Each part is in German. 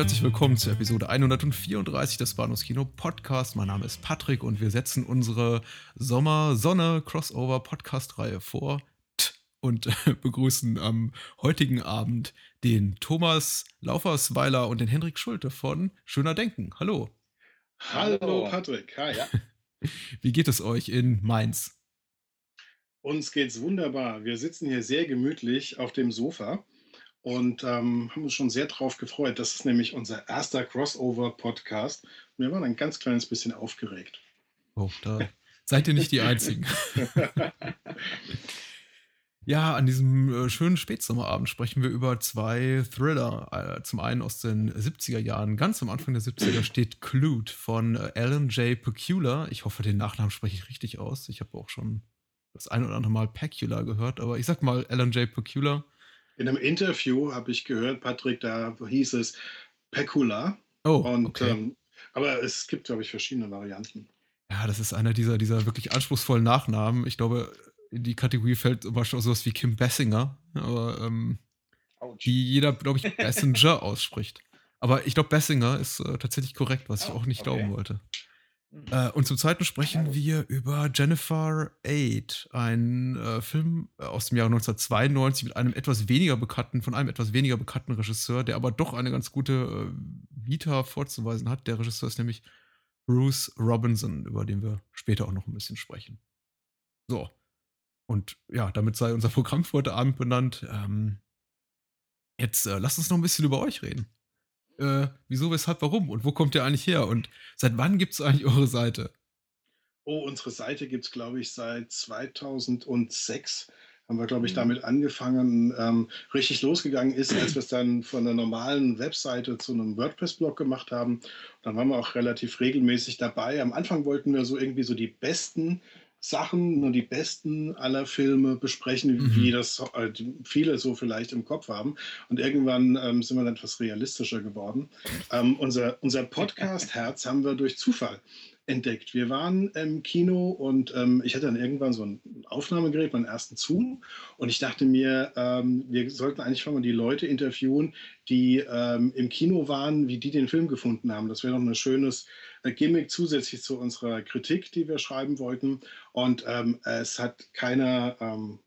Herzlich willkommen zur Episode 134 des Bahnhofs Kino Podcast. Mein Name ist Patrick und wir setzen unsere Sommer-Sonne-Crossover-Podcast-Reihe vor und begrüßen am heutigen Abend den Thomas Laufersweiler und den Henrik Schulte von Schöner Denken. Hallo. Hallo Patrick. Hi. Ja. Wie geht es euch in Mainz? Uns geht's wunderbar. Wir sitzen hier sehr gemütlich auf dem Sofa und ähm, haben uns schon sehr drauf gefreut. Das ist nämlich unser erster Crossover-Podcast. Wir waren ein ganz kleines bisschen aufgeregt. Oh, da seid ihr nicht die Einzigen. ja, an diesem äh, schönen Spätsommerabend sprechen wir über zwei Thriller. Äh, zum einen aus den 70er Jahren. Ganz am Anfang der 70er steht Clute von äh, Alan J. Pecula. Ich hoffe, den Nachnamen spreche ich richtig aus. Ich habe auch schon das ein oder andere Mal Pecula gehört, aber ich sag mal Alan J. Pecula. In einem Interview habe ich gehört, Patrick, da hieß es Pecula. Oh, Und, okay. ähm, aber es gibt, glaube ich, verschiedene Varianten. Ja, das ist einer dieser, dieser wirklich anspruchsvollen Nachnamen. Ich glaube, in die Kategorie fällt zum Beispiel auch sowas wie Kim Bessinger, aber ähm, die jeder, glaube ich, Bessinger ausspricht. Aber ich glaube, Bessinger ist äh, tatsächlich korrekt, was ich Oh, auch nicht okay. glauben wollte. Äh, und zum Zweiten sprechen wir über Jennifer Aid, ein äh, Film aus dem Jahre 1992 mit einem etwas weniger bekannten, von einem etwas weniger bekannten Regisseur, der aber doch eine ganz gute äh, Vita vorzuweisen hat. Der Regisseur ist nämlich Bruce Robinson, über den wir später auch noch ein bisschen sprechen. So. Und ja, damit sei unser Programm für heute Abend benannt. Ähm, jetzt äh, lasst uns noch ein bisschen über euch reden. Äh, wieso, weshalb, warum? Und wo kommt ihr eigentlich her? Und seit wann gibt es eigentlich eure Seite? Oh, unsere Seite gibt es, glaube ich, seit 2006. Haben wir, glaube ich, Mhm. damit angefangen. Ähm, richtig losgegangen ist, als wir es dann von einer normalen Webseite zu einem WordPress-Blog gemacht haben. Dann waren wir auch relativ regelmäßig dabei. Am Anfang wollten wir so irgendwie so die besten Sachen und die besten aller Filme besprechen, Mhm. wie das äh, viele so vielleicht im Kopf haben. Und irgendwann ähm, sind wir dann etwas realistischer geworden. Ähm, unser, unser Podcast-Herz haben wir durch Zufall entdeckt. Wir waren im Kino und ähm, ich hatte dann irgendwann so ein Aufnahmegerät, meinen ersten Zoom. Und ich dachte mir, ähm, wir sollten eigentlich schon mal die Leute interviewen, die ähm, im Kino waren, wie die den Film gefunden haben. Das wäre noch ein schönes äh, Gimmick zusätzlich zu unserer Kritik, die wir schreiben wollten. Und ähm, es hat keiner ähm,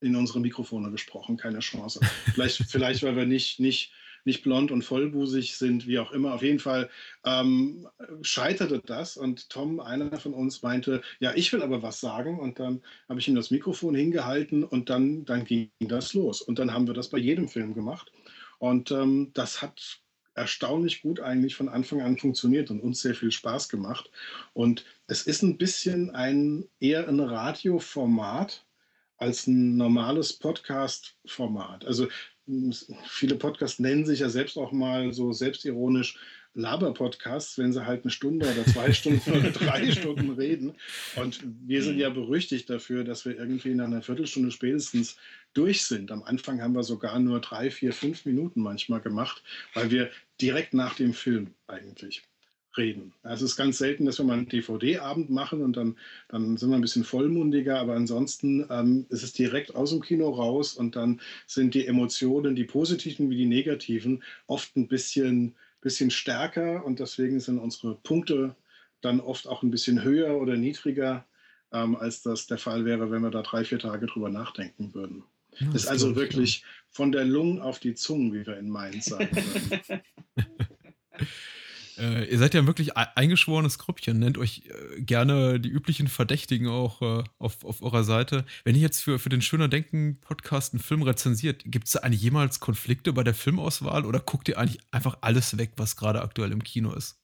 in unsere Mikrofone gesprochen, keine Chance. Vielleicht, vielleicht weil wir nicht, nicht, nicht blond und vollbusig sind, wie auch immer. Auf jeden Fall ähm, scheiterte das und Tom, einer von uns, meinte, ja, ich will aber was sagen. Und dann habe ich ihm das Mikrofon hingehalten und dann, dann ging das los. Und dann haben wir das bei jedem Film gemacht. Und ähm, das hat erstaunlich gut eigentlich von Anfang an funktioniert und uns sehr viel Spaß gemacht. Und es ist ein bisschen ein eher ein Radioformat als ein normales Podcast-Format. Also viele Podcasts nennen sich ja selbst auch mal so selbstironisch Laber-Podcasts, wenn sie halt eine Stunde oder zwei Stunden oder drei Stunden reden. Und wir sind ja berüchtigt dafür, dass wir irgendwie nach einer Viertelstunde spätestens durch sind. Am Anfang haben wir sogar nur drei, vier, fünf Minuten manchmal gemacht, weil wir direkt nach dem Film eigentlich reden. Also es ist ganz selten, dass wir mal einen DVD-Abend machen und dann, dann sind wir ein bisschen vollmundiger, aber ansonsten ähm, ist es direkt aus dem Kino raus und dann sind die Emotionen, die positiven wie die negativen, oft ein bisschen, bisschen stärker und deswegen sind unsere Punkte dann oft auch ein bisschen höher oder niedriger, ähm, als das der Fall wäre, wenn wir da drei, vier Tage drüber nachdenken würden. Ja, Das ist also wirklich von der Lunge auf die Zunge, wie wir in Mainz sagen würden. Äh, ihr seid ja ein wirklich ei- eingeschworenes Grüppchen, nennt euch äh, gerne die üblichen Verdächtigen auch äh, auf, auf eurer Seite. Wenn ihr jetzt für, für den Schöner Denken Podcast einen Film rezensiert, gibt es da eigentlich jemals Konflikte bei der Filmauswahl oder guckt ihr eigentlich einfach alles weg, was gerade aktuell im Kino ist?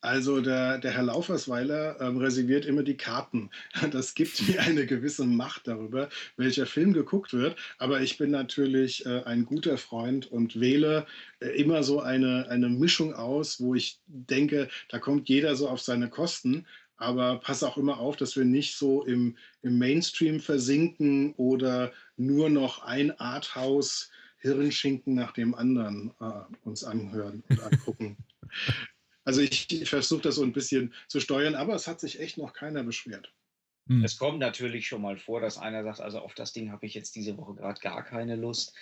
Also der, der Herr Laufersweiler ähm, reserviert immer die Karten. Das gibt mir eine gewisse Macht darüber, welcher Film geguckt wird. Aber ich bin natürlich äh, ein guter Freund und wähle äh, immer so eine, eine Mischung aus, wo ich denke, da kommt jeder so auf seine Kosten. Aber passe auch immer auf, dass wir nicht so im, im Mainstream versinken oder nur noch ein Arthouse Hirnschinken nach dem anderen äh, uns anhören und angucken. Also ich, ich versuche das so ein bisschen zu steuern, aber es hat sich echt noch keiner beschwert. Mhm. Es kommt natürlich schon mal vor, dass einer sagt, also auf das Ding habe ich jetzt diese Woche gerade gar keine Lust.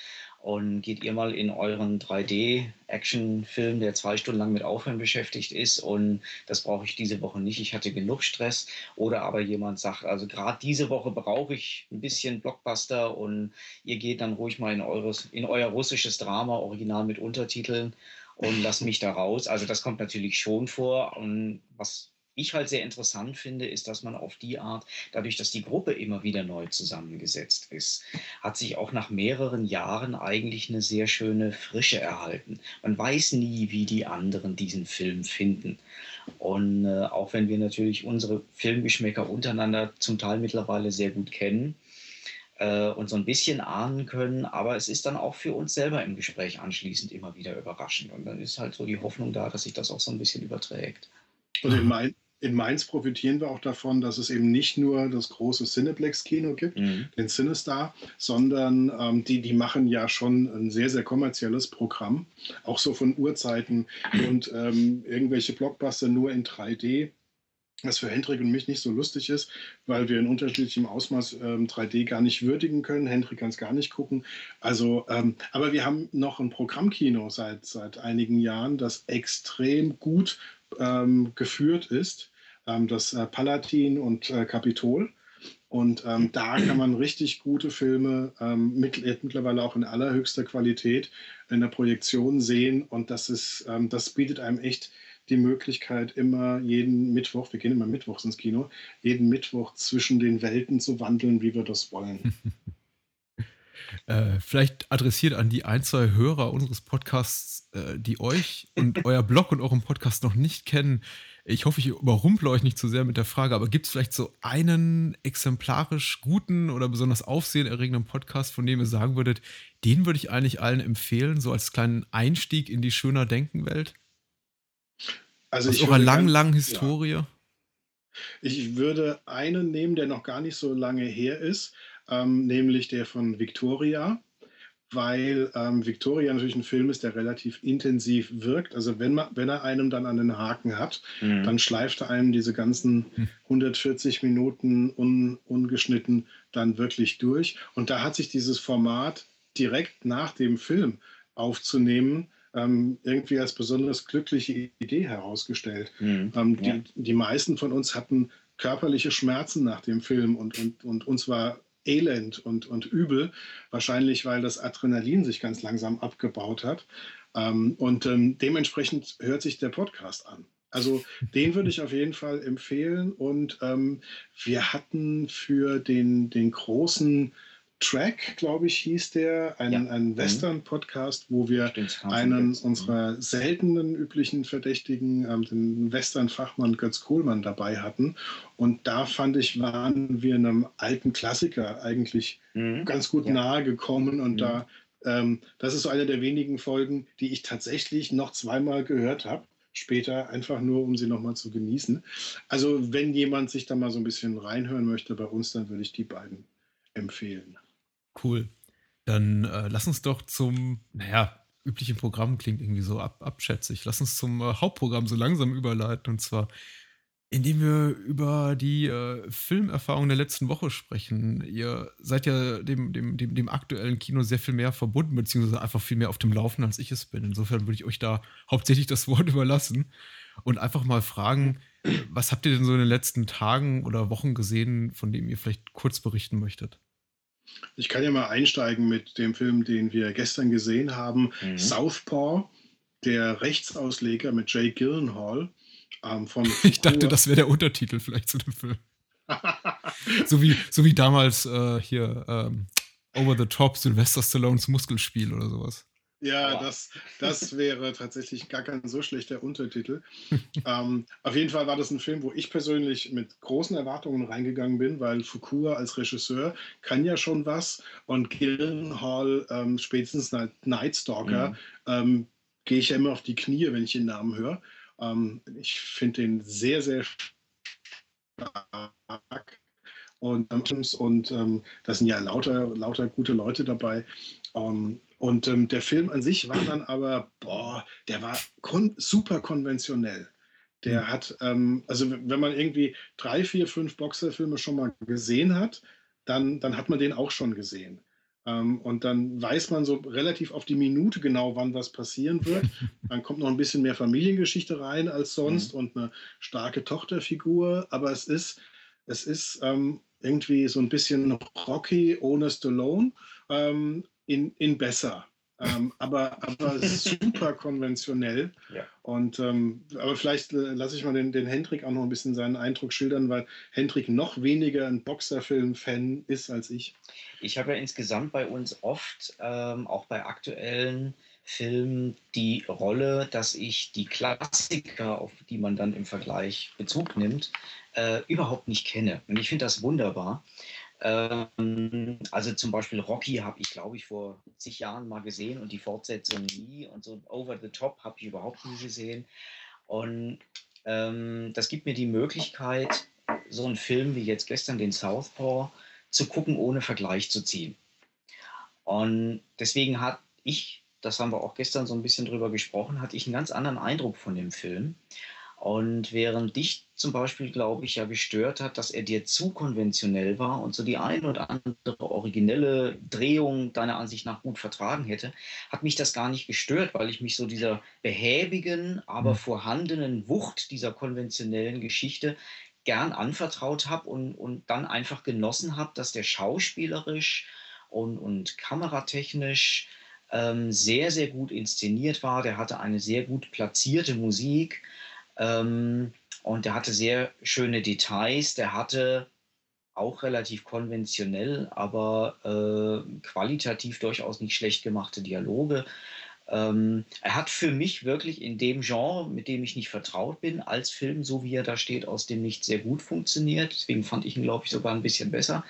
Und geht ihr mal in euren 3D-Action-Film, der zwei Stunden lang mit Aufhören beschäftigt ist und das brauche ich diese Woche nicht, ich hatte genug Stress. Oder aber jemand sagt, also gerade diese Woche brauche ich ein bisschen Blockbuster und ihr geht dann ruhig mal in, eures, in euer russisches Drama, original mit Untertiteln und lasst mich da raus. Also das kommt natürlich schon vor. Und was ich halt sehr interessant finde, ist, dass man auf die Art, dadurch, dass die Gruppe immer wieder neu zusammengesetzt ist, hat sich auch nach mehreren Jahren eigentlich eine sehr schöne Frische erhalten. Man weiß nie, wie die anderen diesen Film finden. Und äh, auch wenn wir natürlich unsere Filmgeschmäcker untereinander zum Teil mittlerweile sehr gut kennen, äh, und so ein bisschen ahnen können, aber es ist dann auch für uns selber im Gespräch anschließend immer wieder überraschend. Und dann ist halt so die Hoffnung da, dass sich das auch so ein bisschen überträgt. Und in, Main, in Mainz profitieren wir auch davon, dass es eben nicht nur das große Cineplex-Kino gibt, mhm. den Cinestar, sondern ähm, die, die machen ja schon ein sehr, sehr kommerzielles Programm, auch so von Uhrzeiten und ähm, irgendwelche Blockbuster nur in 3D was für Hendrik und mich nicht so lustig ist, weil wir in unterschiedlichem Ausmaß ähm, 3D gar nicht würdigen können. Hendrik kann es gar nicht gucken. Also, ähm, aber wir haben noch ein Programmkino seit, seit einigen Jahren, das extrem gut ähm, geführt ist, ähm, das äh, Palatin und äh, Kapitol. Und ähm, da kann man richtig gute Filme ähm, mit, mittlerweile auch in allerhöchster Qualität in der Projektion sehen. Und das ist, das bietet einem echt die Möglichkeit, immer jeden Mittwoch, wir gehen immer mittwochs ins Kino, jeden Mittwoch zwischen den Welten zu wandeln, wie wir das wollen. Äh, vielleicht adressiert an die ein, zwei Hörer unseres Podcasts, äh, die euch und euer Blog und euren Podcast noch nicht kennen. Ich hoffe, ich überrumple euch nicht zu sehr mit der Frage, aber gibt es vielleicht so einen exemplarisch guten oder besonders aufsehenerregenden Podcast, von dem ihr sagen würdet, den würde ich eigentlich allen empfehlen, so als kleinen Einstieg in die schöner Denkenwelt? Also Aus ich eurer langen, langen Historie? Ja. Ich würde einen nehmen, der noch gar nicht so lange her ist ähm, nämlich der von Victoria, weil ähm, Victoria natürlich ein Film ist, der relativ intensiv wirkt. Also wenn, man, wenn er einem dann an den Haken hat, mhm. dann schleift er einem diese ganzen 140 hm. Minuten un, ungeschnitten dann wirklich durch. Und da hat sich dieses Format direkt nach dem Film aufzunehmen, ähm, irgendwie als besonders glückliche Idee herausgestellt. Mhm. Ähm, ja. die, die meisten von uns hatten körperliche Schmerzen nach dem Film und, und, und uns war elend und, und übel, wahrscheinlich weil das Adrenalin sich ganz langsam abgebaut hat. Ähm, und ähm, dementsprechend hört sich der Podcast an. Also den würde ich auf jeden Fall empfehlen. Und ähm, wir hatten für den, den großen Track, glaube ich, hieß der, ein, ja. ein mhm. Western-Podcast, wo wir einen unserer seltenen üblichen Verdächtigen, ähm, den Western-Fachmann Götz Kohlmann, dabei hatten. Und da fand ich, waren wir einem alten Klassiker eigentlich mhm. ganz gut ja. nahe gekommen. Und mhm. da, ähm, das ist so eine der wenigen Folgen, die ich tatsächlich noch zweimal gehört habe später, einfach nur, um sie nochmal zu genießen. Also wenn jemand sich da mal so ein bisschen reinhören möchte bei uns, dann würde ich die beiden empfehlen. Cool. Dann äh, lass uns doch zum, naja, üblichen Programm klingt irgendwie so ab, abschätzig. Lass uns zum äh, Hauptprogramm so langsam überleiten und zwar indem wir über die äh, Filmerfahrung der letzten Woche sprechen. Ihr seid ja dem, dem, dem, dem aktuellen Kino sehr viel mehr verbunden, beziehungsweise einfach viel mehr auf dem Laufen, als ich es bin. Insofern würde ich euch da hauptsächlich das Wort überlassen und einfach mal fragen, was habt ihr denn so in den letzten Tagen oder Wochen gesehen, von dem ihr vielleicht kurz berichten möchtet? Ich kann ja mal einsteigen mit dem Film, den wir gestern gesehen haben, mhm. Southpaw, der Rechtsausleger mit Jay Gyllenhaal. Ähm, von ich dachte, das wäre der Untertitel vielleicht zu dem Film. so, wie, so wie damals äh, hier ähm, Over the Top Sylvester Stallones Muskelspiel oder sowas. Ja, das, das wäre tatsächlich gar kein so schlechter Untertitel. ähm, auf jeden Fall war das ein Film, wo ich persönlich mit großen Erwartungen reingegangen bin, weil Fukua als Regisseur kann ja schon was und Gyllenhaal, ähm, spätestens Night Stalker, mhm. ähm, gehe ich ja immer auf die Knie, wenn ich den Namen höre. Ähm, ich finde den sehr, sehr stark. Und, und ähm, da sind ja lauter, lauter gute Leute dabei. Ähm, und ähm, der Film an sich war dann aber, boah, der war kon super konventionell. Der mhm. hat, ähm, also wenn man irgendwie drei, vier, fünf Boxerfilme schon mal gesehen hat, dann, dann hat man den auch schon gesehen. Ähm, und dann weiß man so relativ auf die Minute genau, wann was passieren wird. Dann kommt noch ein bisschen mehr Familiengeschichte rein als sonst mhm. und eine starke Tochterfigur. Aber es ist, es ist ähm, irgendwie so ein bisschen Rocky ohne Stallone ähm, in, in besser. Ähm, aber, aber super konventionell. Ja. Und ähm, aber vielleicht äh, lasse ich mal den, den Hendrik auch noch ein bisschen seinen Eindruck schildern, weil Hendrik noch weniger ein Boxerfilm-Fan ist als ich. Ich habe ja insgesamt bei uns oft, ähm, auch bei aktuellen Filmen, die Rolle, dass ich die Klassiker, auf die man dann im Vergleich Bezug nimmt, äh, überhaupt nicht kenne. Und ich finde das wunderbar. Ähm, also zum Beispiel Rocky habe ich, glaube ich, vor zig Jahren mal gesehen und die Fortsetzung nie. Und so Over the Top habe ich überhaupt nie gesehen. Und ähm, das gibt mir die Möglichkeit, so einen Film wie jetzt gestern den Southpaw zu gucken, ohne Vergleich zu ziehen. Und deswegen hat ich, das haben wir auch gestern so ein bisschen drüber gesprochen, hatte ich einen ganz anderen Eindruck von dem Film. Und während dich zum Beispiel, glaube ich, ja gestört hat, dass er dir zu konventionell war und so die ein oder andere originelle Drehung deiner Ansicht nach gut vertragen hätte, hat mich das gar nicht gestört, weil ich mich so dieser behäbigen, aber mhm. vorhandenen Wucht dieser konventionellen Geschichte gern anvertraut habe und, und dann einfach genossen habe, dass der schauspielerisch und, und kameratechnisch ähm, sehr, sehr gut inszeniert war. Der hatte eine sehr gut platzierte Musik ähm, und der hatte sehr schöne Details. Der hatte auch relativ konventionell, aber äh, qualitativ durchaus nicht schlecht gemachte Dialoge. Ähm, er hat für mich wirklich in dem Genre, mit dem ich nicht vertraut bin, als Film, so wie er da steht, aus dem nicht sehr gut funktioniert. Deswegen fand ich ihn, glaube ich, sogar ein bisschen besser.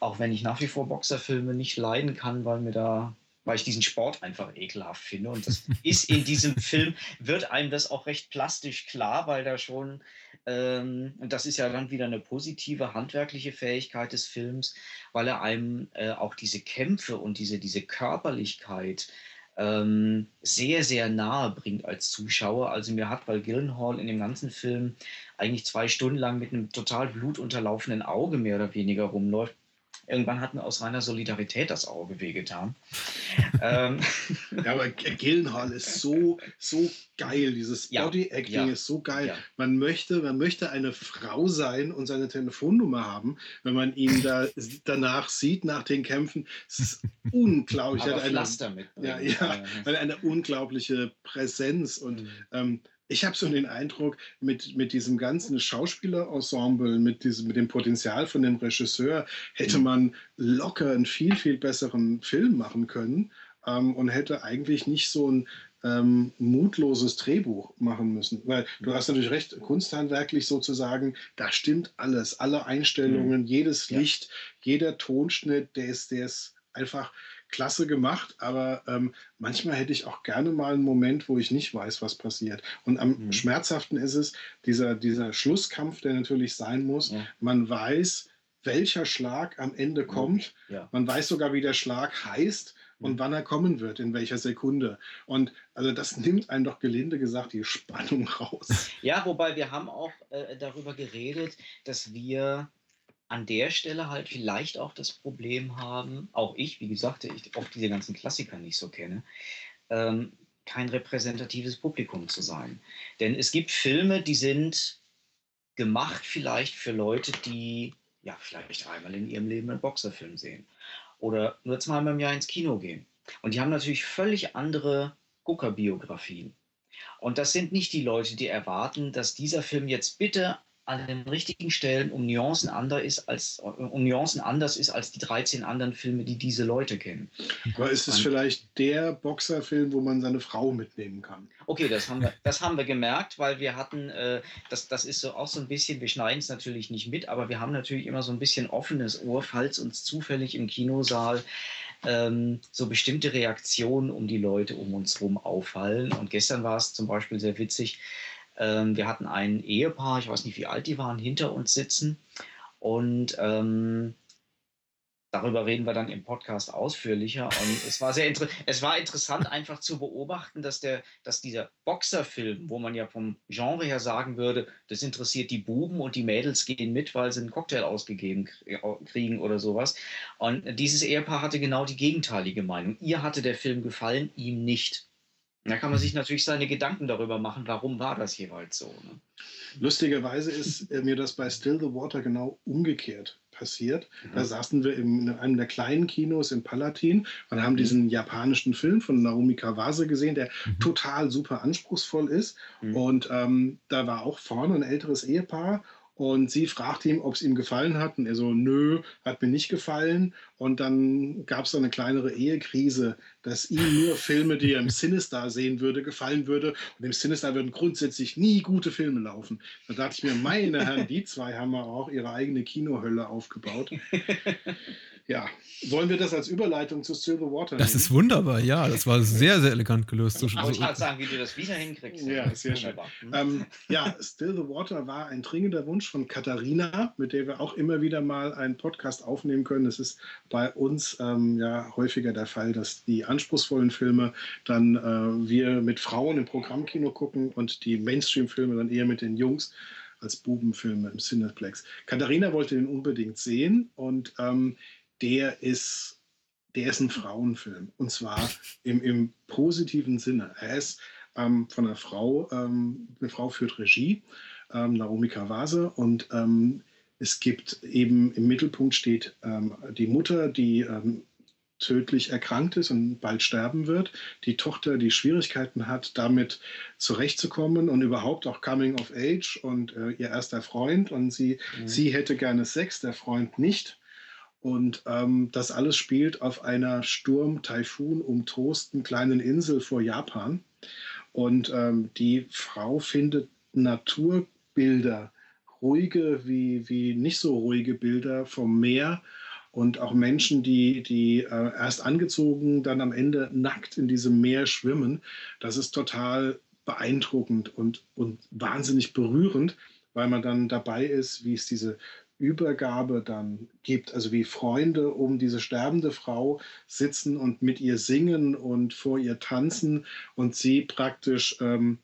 Auch wenn ich nach wie vor Boxerfilme nicht leiden kann, weil mir da weil ich diesen Sport einfach ekelhaft finde. Und das ist in diesem Film, wird einem das auch recht plastisch klar, weil da schon, ähm, und das ist ja dann wieder eine positive handwerkliche Fähigkeit des Films, weil er einem äh, auch diese Kämpfe und diese, diese Körperlichkeit ähm, sehr, sehr nahe bringt als Zuschauer. Also mir hat bei Gillenhall in dem ganzen Film eigentlich zwei Stunden lang mit einem total blutunterlaufenden Auge mehr oder weniger rumläuft Irgendwann hat mir aus reiner Solidarität das Auge wehgetan. ähm. Ja, aber Gillenhall ist so, so geil. Dieses ja, Body-Acting ja, ist so geil. Ja. Man, möchte, man möchte eine Frau sein und seine Telefonnummer haben, wenn man ihn da danach sieht, nach den Kämpfen. Es ist unglaublich. Aber eine, mit. Ja, ja, eine unglaubliche Präsenz und mhm. ähm, ich habe so den Eindruck, mit, mit diesem ganzen Schauspielerensemble, mit, diesem, mit dem Potenzial von dem Regisseur, hätte mhm. man locker einen viel, viel besseren Film machen können ähm, und hätte eigentlich nicht so ein ähm, mutloses Drehbuch machen müssen. Weil du hast natürlich recht, kunsthandwerklich sozusagen, da stimmt alles. Alle Einstellungen, mhm. jedes Licht, ja. jeder Tonschnitt, der ist, der ist einfach klasse gemacht, aber ähm, manchmal hätte ich auch gerne mal einen Moment, wo ich nicht weiß, was passiert. Und am mhm. schmerzhaften ist es, dieser, dieser Schlusskampf, der natürlich sein muss. Ja. Man weiß, welcher Schlag am Ende kommt. Ja. Man weiß sogar, wie der Schlag heißt und mhm. wann er kommen wird, in welcher Sekunde. Und also das nimmt einen doch gelinde gesagt die Spannung raus. Ja, wobei wir haben auch äh, darüber geredet, dass wir an der Stelle halt vielleicht auch das Problem haben, auch ich, wie gesagt, ich oft diese ganzen Klassiker nicht so kenne, ähm, kein repräsentatives Publikum zu sein. Denn es gibt Filme, die sind gemacht vielleicht für Leute, die ja vielleicht einmal in ihrem Leben einen Boxerfilm sehen oder nur zweimal im Jahr ins Kino gehen. Und die haben natürlich völlig andere Guckerbiografien. Und das sind nicht die Leute, die erwarten, dass dieser Film jetzt bitte an den richtigen Stellen um Nuancen, anders ist als, um Nuancen anders ist als die 13 anderen Filme, die diese Leute kennen. Aber ist es vielleicht der Boxerfilm, wo man seine Frau mitnehmen kann? Okay, das haben wir, das haben wir gemerkt, weil wir hatten, äh, das, das ist so auch so ein bisschen, wir schneiden es natürlich nicht mit, aber wir haben natürlich immer so ein bisschen offenes Ohr, falls uns zufällig im Kinosaal ähm, so bestimmte Reaktionen um die Leute um uns herum auffallen. Und gestern war es zum Beispiel sehr witzig, ähm, wir hatten ein Ehepaar, ich weiß nicht, wie alt die waren, hinter uns sitzen. Und ähm, darüber reden wir dann im Podcast ausführlicher. Und es war sehr es war interessant, einfach zu beobachten, dass, der, dass dieser Boxerfilm, wo man ja vom Genre her sagen würde, das interessiert die Buben und die Mädels gehen mit, weil sie einen Cocktail ausgegeben kriegen oder sowas. Und dieses Ehepaar hatte genau die gegenteilige Meinung. Ihr hatte der Film gefallen, ihm nicht. Da kann man sich natürlich seine Gedanken darüber machen, warum war das jeweils so. Ne? Lustigerweise ist äh, mir das bei Still the Water genau umgekehrt passiert. Mhm. Da saßen wir in einem der kleinen Kinos in Palatin und haben mhm. diesen japanischen Film von Naomi Kawase gesehen, der mhm. total super anspruchsvoll ist. Mhm. Und ähm, da war auch vorne ein älteres Ehepaar und sie fragt ihn, ob es ihm gefallen hat. Und er so, nö, hat mir nicht gefallen. Und dann gab es so eine kleinere Ehekrise, dass ihm nur Filme, die er im Sinister sehen würde, gefallen würde. Und im Sinister würden grundsätzlich nie gute Filme laufen. Da dachte ich mir, meine Herren, die zwei haben auch ihre eigene Kinohölle aufgebaut. Ja, wollen wir das als Überleitung zu Still the Water Das ist wunderbar, ja. Das war sehr, sehr elegant gelöst. Ich kann sagen, wie du das wieder hinkriegst. Ja, sehr schön. Mhm. Ähm, ja, Still the Water war ein dringender Wunsch von Katharina, mit der wir auch immer wieder mal einen Podcast aufnehmen können. Es ist bei uns ähm, ja häufiger der Fall, dass die anspruchsvollen Filme dann äh, wir mit Frauen im Programmkino gucken und die Mainstream-Filme dann eher mit den Jungs als Bubenfilme im Cineplex. Katharina wollte den unbedingt sehen und ähm, der ist, der ist ein Frauenfilm. Und zwar im, im positiven Sinne. Er ist ähm, von einer Frau, ähm, eine Frau führt Regie, ähm, Naomi Kawase. Und ähm, es gibt eben im Mittelpunkt steht ähm, die Mutter, die ähm, tödlich erkrankt ist und bald sterben wird. Die Tochter, die Schwierigkeiten hat, damit zurechtzukommen und überhaupt auch Coming of Age und äh, ihr erster Freund. Und sie, mhm. sie hätte gerne Sex, der Freund nicht. Und ähm, das alles spielt auf einer Sturm, Taifun umtosten kleinen Insel vor Japan. Und ähm, die Frau findet Naturbilder, ruhige wie, wie nicht so ruhige Bilder vom Meer und auch Menschen, die, die äh, erst angezogen, dann am Ende nackt in diesem Meer schwimmen. Das ist total beeindruckend und, und wahnsinnig berührend, weil man dann dabei ist, wie es diese Übergabe dann gibt, also wie Freunde um diese sterbende Frau sitzen und mit ihr singen und vor ihr tanzen und sie praktisch ähm,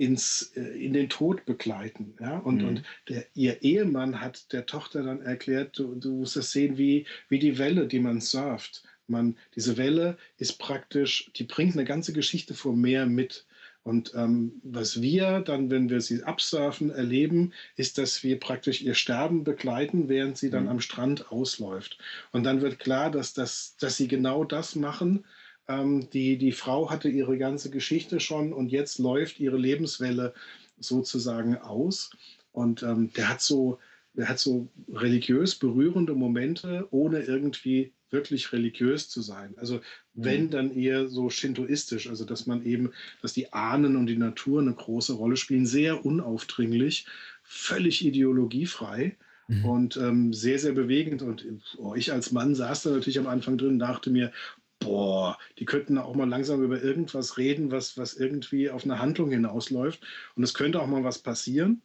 ins, äh, in den Tod begleiten. Ja? Und, mhm. und der, ihr Ehemann hat der Tochter dann erklärt, du, du musst das sehen wie, wie die Welle, die man surft. Man, diese Welle ist praktisch, die bringt eine ganze Geschichte vom Meer mit. Und ähm, was wir dann, wenn wir sie absurfen, erleben, ist, dass wir praktisch ihr Sterben begleiten, während sie dann mhm. am Strand ausläuft. Und dann wird klar, dass, das, dass sie genau das machen. Ähm, die, die Frau hatte ihre ganze Geschichte schon und jetzt läuft ihre Lebenswelle sozusagen aus. Und ähm, der hat so, der hat so religiös berührende Momente, ohne irgendwie wirklich religiös zu sein. Also wenn, mhm. dann eher so shintoistisch, also dass man eben, dass die Ahnen und die Natur eine große Rolle spielen, sehr unaufdringlich, völlig ideologiefrei mhm. und ähm, sehr, sehr bewegend. Und oh, ich als Mann saß da natürlich am Anfang drin und dachte mir, boah, die könnten auch mal langsam über irgendwas reden, was, was irgendwie auf eine Handlung hinausläuft. Und es könnte auch mal was passieren.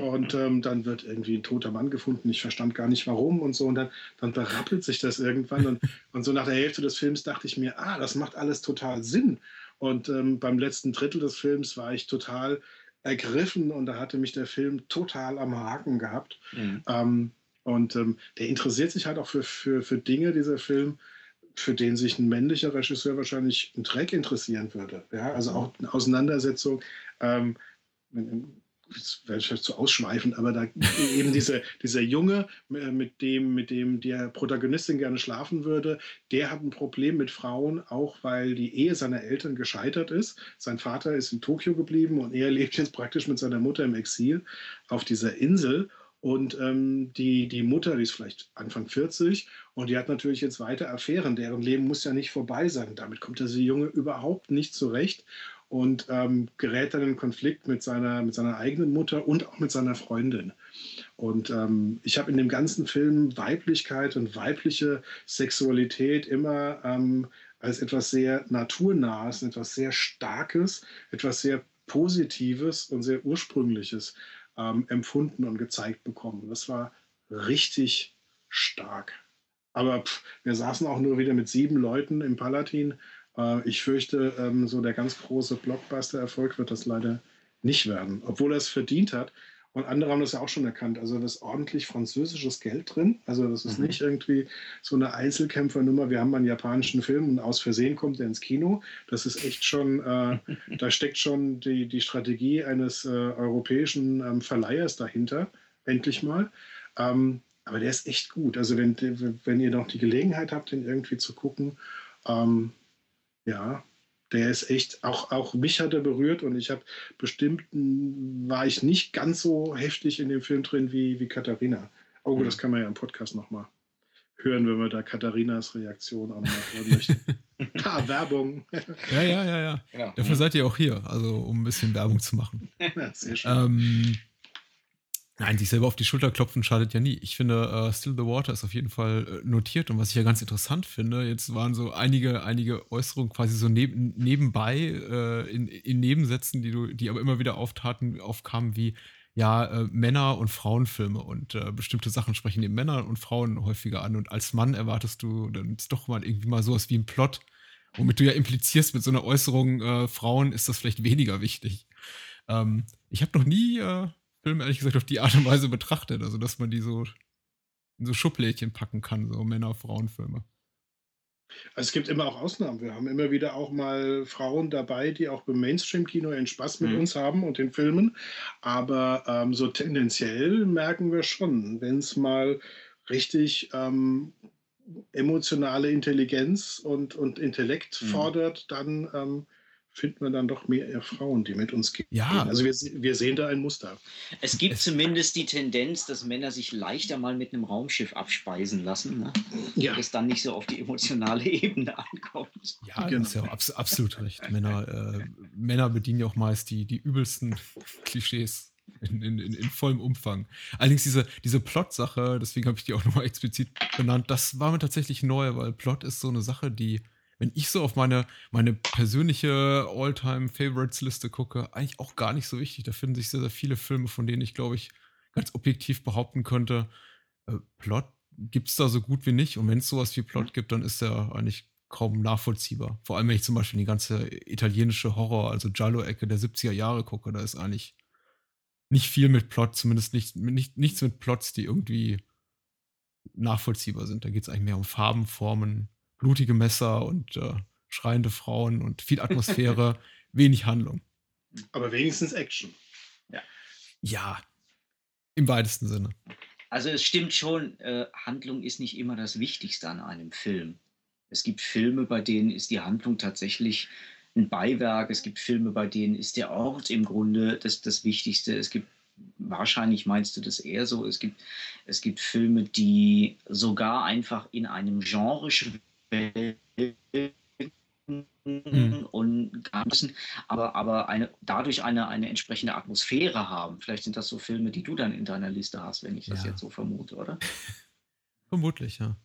Und ähm, dann wird irgendwie ein toter Mann gefunden. Ich verstand gar nicht warum und so. Und dann, dann berappelt sich das irgendwann. Und, und so nach der Hälfte des Films dachte ich mir, ah, das macht alles total Sinn. Und ähm, beim letzten Drittel des Films war ich total ergriffen und da hatte mich der Film total am Haken gehabt. Mhm. Ähm, und ähm, der interessiert sich halt auch für, für, für Dinge, dieser Film, für den sich ein männlicher Regisseur wahrscheinlich ein Dreck interessieren würde. Ja, also auch eine Auseinandersetzung. Ähm, das wäre zu ausschweifend, aber da eben diese, dieser Junge, äh, mit dem, mit dem der Protagonistin gerne schlafen würde, der hat ein Problem mit Frauen, auch weil die Ehe seiner Eltern gescheitert ist. Sein Vater ist in Tokio geblieben und er lebt jetzt praktisch mit seiner Mutter im Exil auf dieser Insel. Und ähm, die, die Mutter, die ist vielleicht Anfang 40 und die hat natürlich jetzt weiter Affären. Deren Leben muss ja nicht vorbei sein. Damit kommt dieser Junge überhaupt nicht zurecht und ähm, gerät dann in Konflikt mit seiner, mit seiner eigenen Mutter und auch mit seiner Freundin. Und ähm, ich habe in dem ganzen Film Weiblichkeit und weibliche Sexualität immer ähm, als etwas sehr Naturnahes, etwas sehr Starkes, etwas sehr Positives und sehr Ursprüngliches ähm, empfunden und gezeigt bekommen. Das war richtig stark. Aber pff, wir saßen auch nur wieder mit sieben Leuten im Palatin. Äh, ich fürchte, ähm, so der ganz große Blockbuster-Erfolg wird das leider nicht werden, obwohl er es verdient hat. Und andere haben das ja auch schon erkannt. Also da ist ordentlich französisches Geld drin. Also das ist mhm. nicht irgendwie so eine Einzelkämpfernummer. Wir haben einen japanischen Film und aus Versehen kommt er ins Kino. Das ist echt schon, äh, da steckt schon die, die Strategie eines äh, europäischen ähm, Verleihers dahinter. Endlich mal. Ähm, aber der ist echt gut. Also wenn, wenn ihr noch die Gelegenheit habt, den irgendwie zu gucken, ähm, ja, der ist echt, auch, auch mich hat er berührt und ich habe bestimmt, war ich nicht ganz so heftig in dem Film drin wie, wie Katharina. Oh, mhm. das kann man ja im Podcast nochmal hören, wenn wir da Katharinas Reaktion auch hören möchten. ah, Werbung. ja, ja, ja, ja. Genau. Dafür seid ihr auch hier, also um ein bisschen Werbung zu machen. Ja, sehr schön. Ähm, Nein, sich selber auf die Schulter klopfen schadet ja nie. Ich finde, uh, Still the Water ist auf jeden Fall äh, notiert und was ich ja ganz interessant finde, jetzt waren so einige, einige Äußerungen quasi so neb nebenbei äh, in, in, Nebensätzen, die du, die aber immer wieder auftaten, aufkamen wie ja, äh, Männer- und Frauenfilme und äh, bestimmte Sachen sprechen eben Männer und Frauen häufiger an und als Mann erwartest du dann doch mal irgendwie mal sowas wie ein Plot, womit du ja implizierst mit so einer Äußerung, äh, Frauen ist das vielleicht weniger wichtig. Ähm, ich habe noch nie Film ehrlich gesagt auf die Art und Weise betrachtet. Also, dass man die so in so Schublädchen packen kann, so Männer-Frauen-Filme. Also es gibt immer auch Ausnahmen. Wir haben immer wieder auch mal Frauen dabei, die auch beim Mainstream-Kino einen Spaß mit mhm. uns haben und den Filmen. Aber ähm, so tendenziell merken wir schon, wenn es mal richtig ähm, emotionale Intelligenz und, und Intellekt mhm. fordert, dann ähm, finden wir dann doch mehr Frauen, die mit uns gehen. Ja. Also wir, wir sehen da ein Muster. Es gibt es zumindest die Tendenz, dass Männer sich leichter mal mit einem Raumschiff abspeisen lassen, ne? ja. es dann nicht so auf die emotionale Ebene ankommt. Ja, genau. das ist ja abs absolut recht. Männer, äh, Männer bedienen ja auch meist die, die übelsten Klischees. In, in, in, in, vollem Umfang. Allerdings diese, diese Plot-Sache, deswegen habe ich die auch nochmal explizit benannt, das war mir tatsächlich neu, weil Plot ist so eine Sache, die wenn ich so auf meine, meine persönliche All-Time-Favorites-Liste gucke, eigentlich auch gar nicht so wichtig. Da finden sich sehr, sehr viele Filme, von denen ich, glaube ich, ganz objektiv behaupten könnte, äh, Plot gibt es da so gut wie nicht. Und wenn es sowas wie Plot gibt, dann ist der eigentlich kaum nachvollziehbar. Vor allem, wenn ich zum Beispiel die ganze italienische Horror, also Giallo-Ecke der 70er Jahre gucke, da ist eigentlich nicht viel mit Plot, zumindest nicht, nicht, nichts mit Plots, die irgendwie nachvollziehbar sind. Da geht es eigentlich mehr um Farben, Formen, blutige Messer und äh, schreiende Frauen und viel Atmosphäre, wenig Handlung. Aber wenigstens Action. Ja. Ja, im weitesten Sinne. Also es stimmt schon, äh, Handlung ist nicht immer das Wichtigste an einem Film. Es gibt Filme, bei denen ist die Handlung tatsächlich ein Beiwerk. Es gibt Filme, bei denen ist der Ort im Grunde das, das Wichtigste. Es gibt wahrscheinlich meinst du das eher so. Es gibt, es gibt Filme, die sogar einfach in einem Genre mhm. und gar müssen, aber, aber eine, dadurch eine, eine entsprechende Atmosphäre haben. Vielleicht sind das so Filme, die du dann in deiner Liste hast, wenn ich das ja. jetzt so vermute, oder? Vermutlich, ja.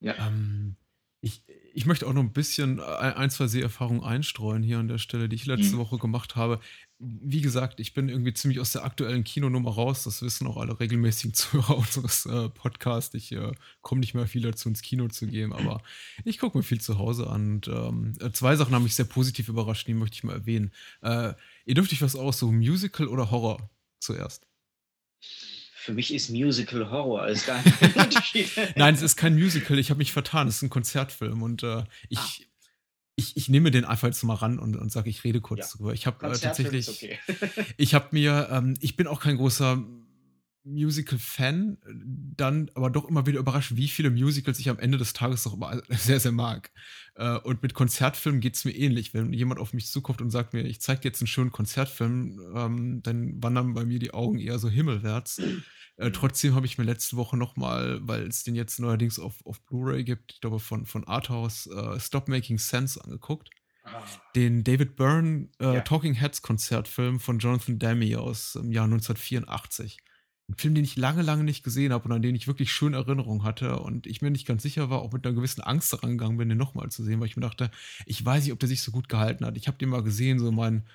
Ja. Ähm, ich, ich möchte auch noch ein bisschen ein, zwei Seherfahrungen einstreuen hier an der Stelle, die ich letzte mhm. Woche gemacht habe wie gesagt, ich bin irgendwie ziemlich aus der aktuellen Kinonummer raus. Das wissen auch alle regelmäßigen Zuhörer unseres äh, Podcasts. Ich äh, komme nicht mehr viel dazu, ins Kino zu gehen, aber ich gucke mir viel zu Hause an. Und ähm, äh, zwei Sachen haben mich sehr positiv überrascht, die möchte ich mal erwähnen. Äh, ihr dürft euch was aussuchen, Musical oder Horror zuerst? Für mich ist Musical Horror als gar Unterschied. Nein, es ist kein Musical. Ich habe mich vertan. Es ist ein Konzertfilm und äh, ich, ah ich, ich nehme den einfach jetzt mal ran und, und sage, ich rede kurz ja. drüber. Ich habe äh, tatsächlich, okay. ich habe mir, ähm, ich bin auch kein großer Musical-Fan, dann aber doch immer wieder überrascht, wie viele Musicals ich am Ende des Tages doch immer sehr, sehr mag. Äh, und mit Konzertfilmen geht es mir ähnlich. Wenn jemand auf mich zukommt und sagt mir, ich zeige dir jetzt einen schönen Konzertfilm, ähm, dann wandern bei mir die Augen eher so himmelwärts. Äh, trotzdem habe ich mir letzte Woche nochmal, weil es den jetzt neuerdings auf, auf Blu-ray gibt, ich glaube von, von Arthouse, äh, Stop Making Sense angeguckt. Ah. Den David Byrne äh, ja. Talking Heads Konzertfilm von Jonathan Demme aus dem Jahr 1984. Ein Film, den ich lange, lange nicht gesehen habe und an den ich wirklich schöne Erinnerungen hatte und ich mir nicht ganz sicher war, auch mit einer gewissen Angst daran gegangen bin, den nochmal zu sehen, weil ich mir dachte, ich weiß nicht, ob der sich so gut gehalten hat. Ich habe den mal gesehen, so in meinen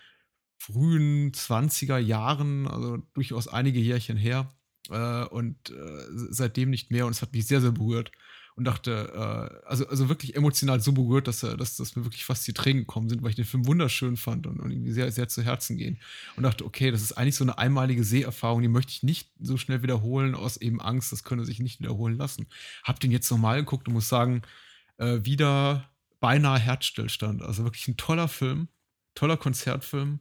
frühen 20er Jahren, also durchaus einige Jährchen her äh, und äh, seitdem nicht mehr und es hat mich sehr, sehr berührt. Und dachte, äh, also, also wirklich emotional so berührt, dass, er, dass, dass mir wirklich fast die Tränen gekommen sind, weil ich den Film wunderschön fand und, und irgendwie sehr, sehr zu Herzen gehen. Und dachte, okay, das ist eigentlich so eine einmalige Seherfahrung, die möchte ich nicht so schnell wiederholen, aus eben Angst, das könne sich nicht wiederholen lassen. Hab den jetzt nochmal geguckt und muss sagen, äh, wieder beinahe Herzstillstand. Also wirklich ein toller Film, toller Konzertfilm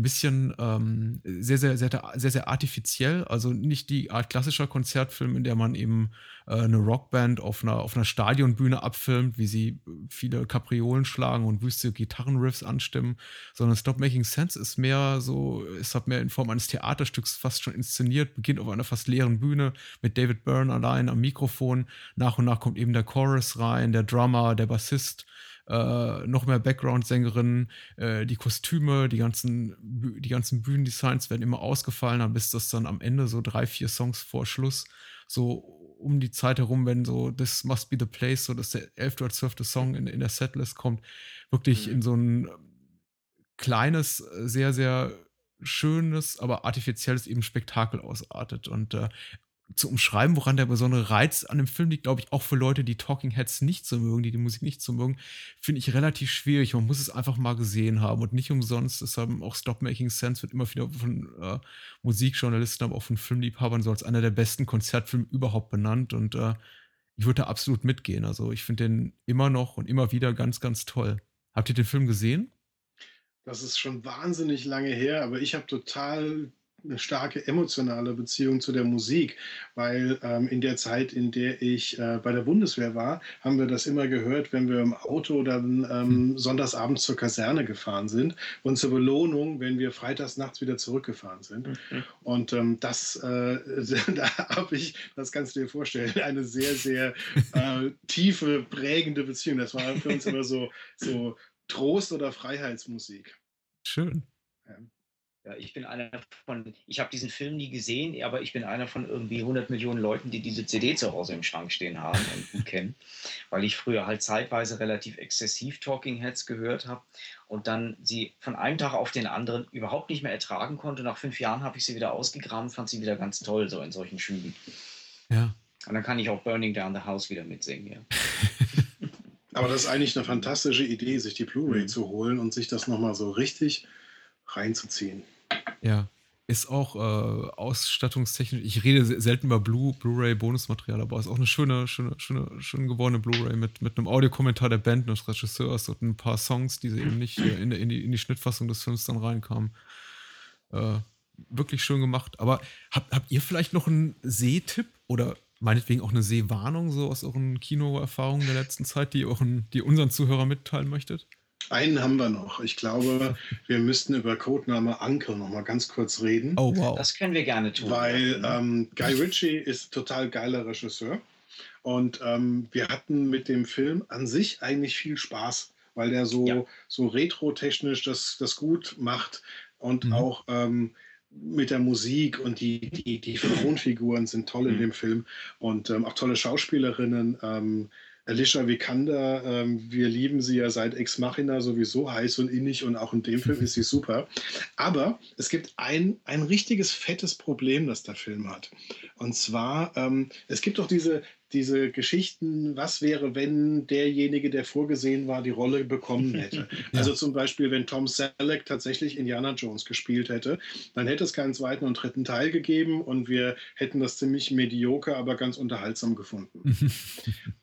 ein bisschen ähm, sehr, sehr, sehr, sehr, sehr artifiziell. Also nicht die Art klassischer Konzertfilm, in der man eben äh, eine Rockband auf einer, auf einer Stadionbühne abfilmt, wie sie viele Kapriolen schlagen und wüste Gitarrenriffs anstimmen, sondern Stop Making Sense ist mehr so, es hat mehr in Form eines Theaterstücks fast schon inszeniert, beginnt auf einer fast leeren Bühne mit David Byrne allein am Mikrofon. Nach und nach kommt eben der Chorus rein, der Drummer, der Bassist äh, noch mehr Background-Sängerinnen, äh, die Kostüme, die ganzen, die ganzen Bühnendesigns werden immer ausgefallener, bis das dann am Ende so drei, vier Songs vor Schluss so um die Zeit herum, wenn so This Must Be the Place, so dass der elfte oder zwölfte Song in, in der Setlist kommt, wirklich mhm. in so ein kleines, sehr, sehr schönes, aber artifizielles eben Spektakel ausartet. Und äh, zu umschreiben, woran der besondere Reiz an dem Film liegt, glaube ich, auch für Leute, die Talking Heads nicht so mögen, die die Musik nicht so mögen, finde ich relativ schwierig. Man muss es einfach mal gesehen haben und nicht umsonst. Deshalb auch Stop Making Sense wird immer wieder von äh, Musikjournalisten, aber auch von Filmliebhabern so als einer der besten Konzertfilme überhaupt benannt und äh, ich würde da absolut mitgehen. Also ich finde den immer noch und immer wieder ganz, ganz toll. Habt ihr den Film gesehen? Das ist schon wahnsinnig lange her, aber ich habe total eine starke emotionale Beziehung zu der Musik, weil ähm, in der Zeit, in der ich äh, bei der Bundeswehr war, haben wir das immer gehört, wenn wir im Auto dann ähm, hm. sonntagsabends zur Kaserne gefahren sind und zur Belohnung, wenn wir freitags nachts wieder zurückgefahren sind. Mhm. Und ähm, das, äh, da habe ich, das kannst du dir vorstellen, eine sehr, sehr äh, tiefe, prägende Beziehung. Das war für uns immer so, so Trost- oder Freiheitsmusik. Schön. Ja. Ich bin einer von, ich habe diesen Film nie gesehen, aber ich bin einer von irgendwie 100 Millionen Leuten, die diese CD zu Hause im Schrank stehen haben und gut kennen, weil ich früher halt zeitweise relativ exzessiv Talking Heads gehört habe und dann sie von einem Tag auf den anderen überhaupt nicht mehr ertragen konnte. Nach fünf Jahren habe ich sie wieder ausgegraben, fand sie wieder ganz toll, so in solchen Schüben. Ja. Und dann kann ich auch Burning Down the House wieder mitsingen, ja. Aber das ist eigentlich eine fantastische Idee, sich die Blu-ray mhm. zu holen und sich das nochmal so richtig reinzuziehen. Ja. Ist auch äh, ausstattungstechnisch, ich rede selten über Blu, Blu-ray Bonusmaterial, aber ist auch eine schöne, schöne, schöne, schön gewordene Blu-ray mit, mit einem Audiokommentar der Band, des Regisseurs und ein paar Songs, die sie eben nicht in, in, die, in die Schnittfassung des Films dann reinkamen. Äh, wirklich schön gemacht. Aber habt, habt ihr vielleicht noch einen Sehtipp oder meinetwegen auch eine Sehwarnung so aus euren Kinoerfahrungen der letzten Zeit, die euren, die unseren Zuhörern mitteilen möchtet? Einen haben wir noch. Ich glaube, wir müssten über Codename Anke noch mal ganz kurz reden. Oh, wow. Das können wir gerne tun. Weil ähm, Guy Ritchie ist total geiler Regisseur. Und ähm, wir hatten mit dem Film an sich eigentlich viel Spaß, weil der so, ja. so retro-technisch das, das gut macht und mhm. auch ähm, mit der Musik und die, die, die Frauenfiguren sind toll in mhm. dem Film und ähm, auch tolle Schauspielerinnen. Ähm, Alicia Vikander, ähm, wir lieben sie ja seit Ex Machina sowieso heiß und innig und auch in dem Film ist sie super. Aber es gibt ein, ein richtiges fettes Problem, das der Film hat. Und zwar, ähm, es gibt doch diese, diese Geschichten, was wäre, wenn derjenige, der vorgesehen war, die Rolle bekommen hätte. ja. Also zum Beispiel, wenn Tom Selleck tatsächlich Indiana Jones gespielt hätte, dann hätte es keinen zweiten und dritten Teil gegeben und wir hätten das ziemlich medioker, aber ganz unterhaltsam gefunden.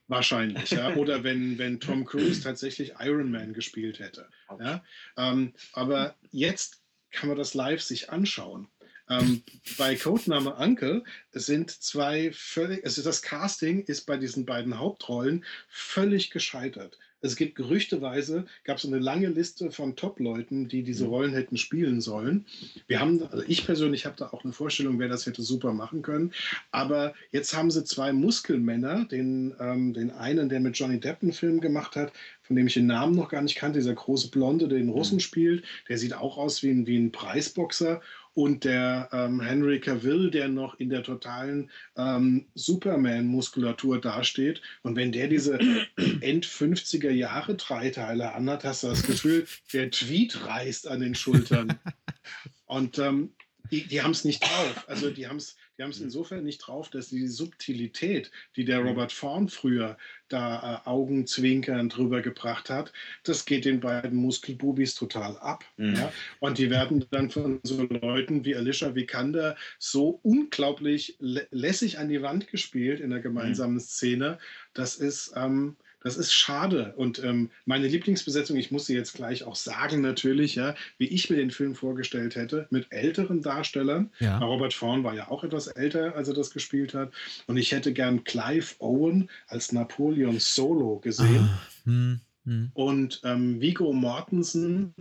Wahrscheinlich, ja. Oder wenn, wenn Tom Cruise tatsächlich Iron Man gespielt hätte. Ja? Ähm, aber jetzt kann man das live sich anschauen. Ähm, bei Codename Uncle sind zwei völlig, also das Casting ist bei diesen beiden Hauptrollen völlig gescheitert. Es gibt gerüchteweise, gab es eine lange Liste von Top-Leuten, die diese mhm. Rollen hätten spielen sollen. Wir haben, also ich persönlich habe da auch eine Vorstellung, wer das hätte super machen können. Aber jetzt haben sie zwei Muskelmänner, den, ähm, den einen, der mit Johnny Depp einen Film gemacht hat, von dem ich den Namen noch gar nicht kannte, dieser große Blonde, der den Russen mhm. spielt, der sieht auch aus wie ein, wie ein Preisboxer und der ähm, Henry Cavill, der noch in der totalen ähm, Superman-Muskulatur dasteht. Und wenn der diese End-50er Jahre Dreiteile anhat, hast du das Gefühl, der Tweet reißt an den Schultern. Und ähm, die, die haben es nicht drauf. Also die haben es die haben's insofern nicht drauf, dass die Subtilität, die der mhm. Robert Vaughn früher da äh, augenzwinkernd drüber gebracht hat, das geht den beiden Muskelbubis total ab. Mhm. Ja? Und die werden dann von so Leuten wie Alicia Vikander so unglaublich lä lässig an die Wand gespielt in der gemeinsamen mhm. Szene. Das ist... Ähm, das ist schade. Und ähm, meine Lieblingsbesetzung, ich muss sie jetzt gleich auch sagen, natürlich, ja, wie ich mir den Film vorgestellt hätte, mit älteren Darstellern. Ja. Robert Vaughn war ja auch etwas älter, als er das gespielt hat. Und ich hätte gern Clive Owen als Napoleon Solo gesehen. Ah, hm, hm. Und ähm, Vigo Mortensen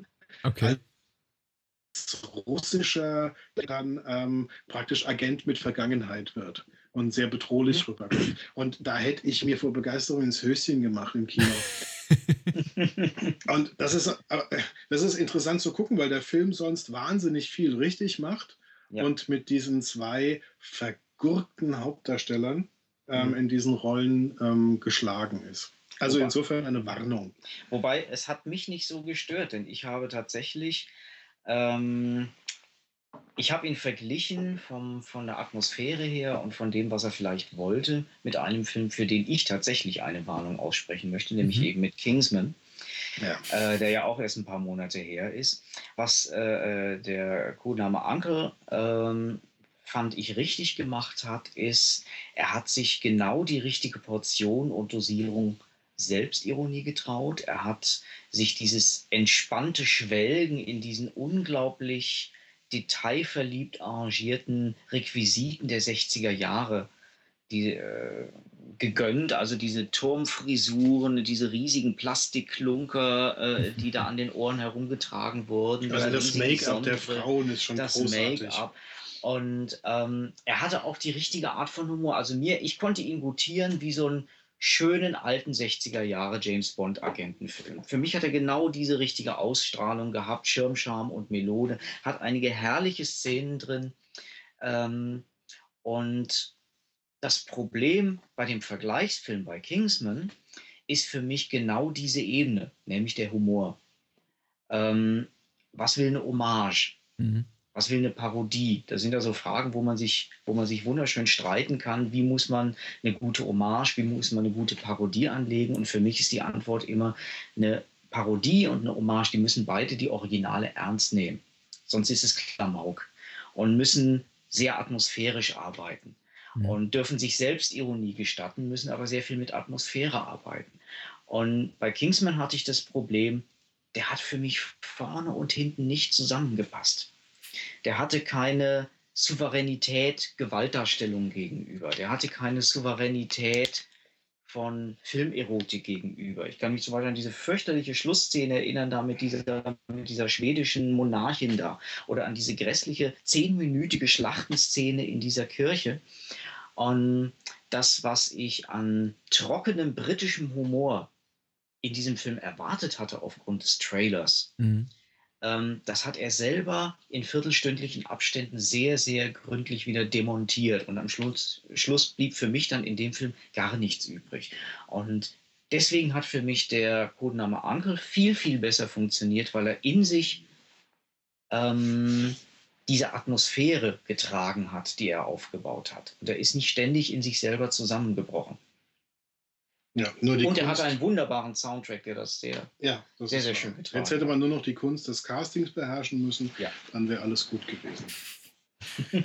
okay. als russischer dann ähm, praktisch Agent mit Vergangenheit wird und sehr bedrohlich rüberkommt. Und da hätte ich mir vor Begeisterung ins Höschen gemacht im Kino. und das ist, äh, das ist interessant zu gucken, weil der Film sonst wahnsinnig viel richtig macht ja. und mit diesen zwei vergurkten Hauptdarstellern ähm, mhm. in diesen Rollen ähm, geschlagen ist. Also Wobei, insofern eine Warnung. Wobei es hat mich nicht so gestört, denn ich habe tatsächlich ähm, ich habe ihn verglichen vom, von der Atmosphäre her und von dem, was er vielleicht wollte, mit einem Film, für den ich tatsächlich eine Warnung aussprechen möchte, nämlich mhm. eben mit Kingsman. Ja. Äh, der ja auch erst ein paar Monate her ist. Was äh, äh der Codename Uncle ähm, fand ich richtig gemacht hat, ist, er hat sich genau die richtige Portion und Dosierung Selbstironie getraut. Er hat sich dieses entspannte Schwelgen in diesen unglaublich detailverliebt arrangierten Requisiten der 60er Jahre die, äh, gegönnt. Also diese Turmfrisuren, diese riesigen Plastikklunker, äh, die da an den Ohren herumgetragen wurden. Also das Make-up der Frauen ist schon das großartig. Make-up. Und ähm, er hatte auch die richtige Art von Humor. Also mir, ich konnte ihn gutieren wie so ein schönen alten 60er Jahre James Bond Agentenfilm. Für mich hat er genau diese richtige Ausstrahlung gehabt, Schirmscham und Melode, hat einige herrliche Szenen drin. Ähm, und das Problem bei dem Vergleichsfilm bei Kingsman ist für mich genau diese Ebene, nämlich der Humor. Ähm, was will eine Hommage? Mhm. Was will eine Parodie? Das sind ja so Fragen, wo man sich, wo man sich wunderschön streiten kann. Wie muss man eine gute Hommage, wie muss man eine gute Parodie anlegen? Und für mich ist die Antwort immer eine Parodie und eine Hommage, die müssen beide die Originale ernst nehmen. Sonst ist es Klamauk. Und müssen sehr atmosphärisch arbeiten. Mhm. Und dürfen sich selbst Ironie gestatten, müssen aber sehr viel mit Atmosphäre arbeiten. Und bei Kingsman hatte ich das Problem, der hat für mich vorne und hinten nicht zusammengepasst der hatte keine Souveränität Gewaltdarstellung gegenüber. Der hatte keine Souveränität von Filmerotik gegenüber. Ich kann mich zum Beispiel an diese fürchterliche Schlussszene erinnern, da mit dieser, mit dieser schwedischen Monarchin da oder an diese grässliche zehnminütige Schlachtenszene in dieser Kirche. Und das, was ich an trockenem britischem Humor in diesem Film erwartet hatte aufgrund des Trailers, mhm. Ähm, das hat er selber in viertelstündlichen Abständen sehr, sehr gründlich wieder demontiert. Und am Schluss, Schluss blieb für mich dann in dem Film gar nichts übrig. Und deswegen hat für mich der Codename Uncle viel, viel besser funktioniert, weil er in sich ähm, diese Atmosphäre getragen hat, die er aufgebaut hat. Und er ist nicht ständig in sich selber zusammengebrochen. Ja, nur die und er hat einen wunderbaren Soundtrack, der das sehr, ja, das sehr, sehr schön getragen Jetzt hätte man nur noch die Kunst des Castings beherrschen müssen, ja. dann wäre alles gut gewesen.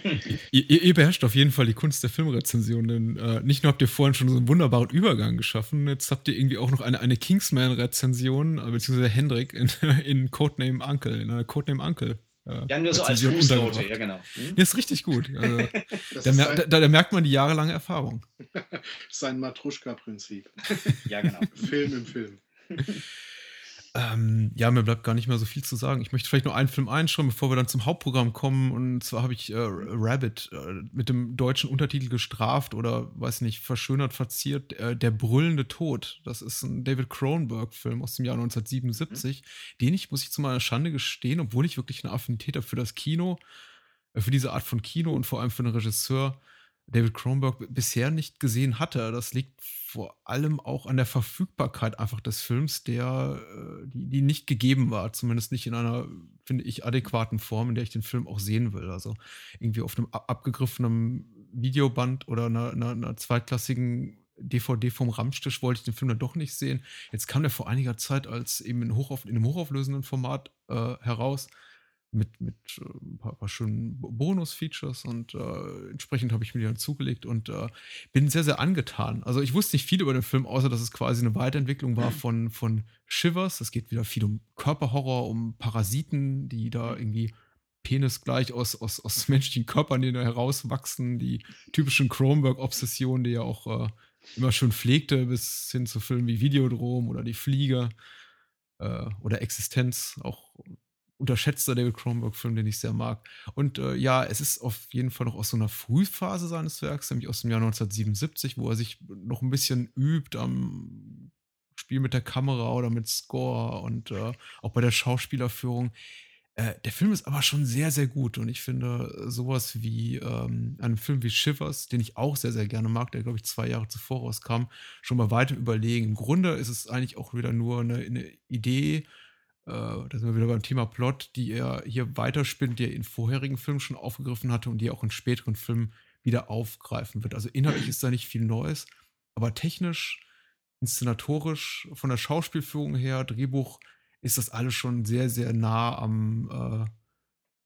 ihr, ihr, beherrscht auf jeden Fall die Kunst der Filmrezension, denn äh, nicht nur habt ihr vorhin schon so einen wunderbaren Übergang geschaffen, jetzt habt ihr irgendwie auch noch eine, eine Kingsman-Rezension, äh, beziehungsweise Hendrik in, in Codename Uncle, in einer Codename Uncle ja, nur so als Fußnote, ja genau. Hm? Ja, ist richtig gut. Also, da, mer da, da, merkt man die jahrelange Erfahrung. Sein Matruschka-Prinzip. ja, genau. Film im Film. Ähm, ja, mir bleibt gar nicht mehr so viel zu sagen. Ich möchte vielleicht noch einen Film einschauen, bevor wir dann zum Hauptprogramm kommen. Und zwar habe ich äh, Rabbit äh, mit dem deutschen Untertitel gestraft oder, weiß nicht, verschönert, verziert. Äh, Der brüllende Tod. Das ist ein David Cronenberg-Film aus dem Jahr 1977, mhm. den ich, muss ich zu meiner Schande gestehen, obwohl ich wirklich eine Affinität habe für das Kino, äh, für diese Art von Kino und vor allem für einen Regisseur, David Cronenberg bisher nicht gesehen hatte. Das liegt vor allem auch an der Verfügbarkeit einfach des Films, der äh, die, die nicht gegeben war, zumindest nicht in einer, finde ich, adäquaten Form, in der ich den Film auch sehen will. Also irgendwie auf einem abgegriffenen Videoband oder einer, einer, einer zweitklassigen DVD vom Ramstisch wollte ich den Film dann doch nicht sehen. Jetzt kam der vor einiger Zeit als eben in, hochauf, in einem hochauflösenden Format äh, heraus mit, mit äh, ein paar, paar schönen Bonus-Features und äh, entsprechend habe ich mir die dann zugelegt und äh, bin sehr, sehr angetan. Also ich wusste nicht viel über den Film, außer dass es quasi eine Weiterentwicklung war von, von Shivers. Es geht wieder viel um Körperhorror, um Parasiten, die da irgendwie penisgleich aus, aus, aus menschlichen Körpern, die da herauswachsen, die typischen Cronenberg-Obsessionen, die er auch äh, immer schon pflegte, bis hin zu Filmen wie Videodrom oder Die Fliege äh, oder Existenz, auch unterschätzter David Cronenberg-Film, den ich sehr mag. Und äh, ja, es ist auf jeden Fall noch aus so einer Frühphase seines Werks, nämlich aus dem Jahr 1977, wo er sich noch ein bisschen übt am Spiel mit der Kamera oder mit Score und äh, auch bei der Schauspielerführung. Äh, der Film ist aber schon sehr, sehr gut und ich finde sowas wie ähm, einen Film wie Shivers, den ich auch sehr, sehr gerne mag, der glaube ich zwei Jahre zuvor rauskam, schon mal weiter überlegen. Im Grunde ist es eigentlich auch wieder nur eine, eine Idee, äh, da sind wir wieder beim Thema Plot, die er hier weiterspinnt, die er in vorherigen Filmen schon aufgegriffen hatte und die er auch in späteren Filmen wieder aufgreifen wird. Also inhaltlich ist da nicht viel Neues, aber technisch, inszenatorisch, von der Schauspielführung her, Drehbuch, ist das alles schon sehr, sehr nah am äh,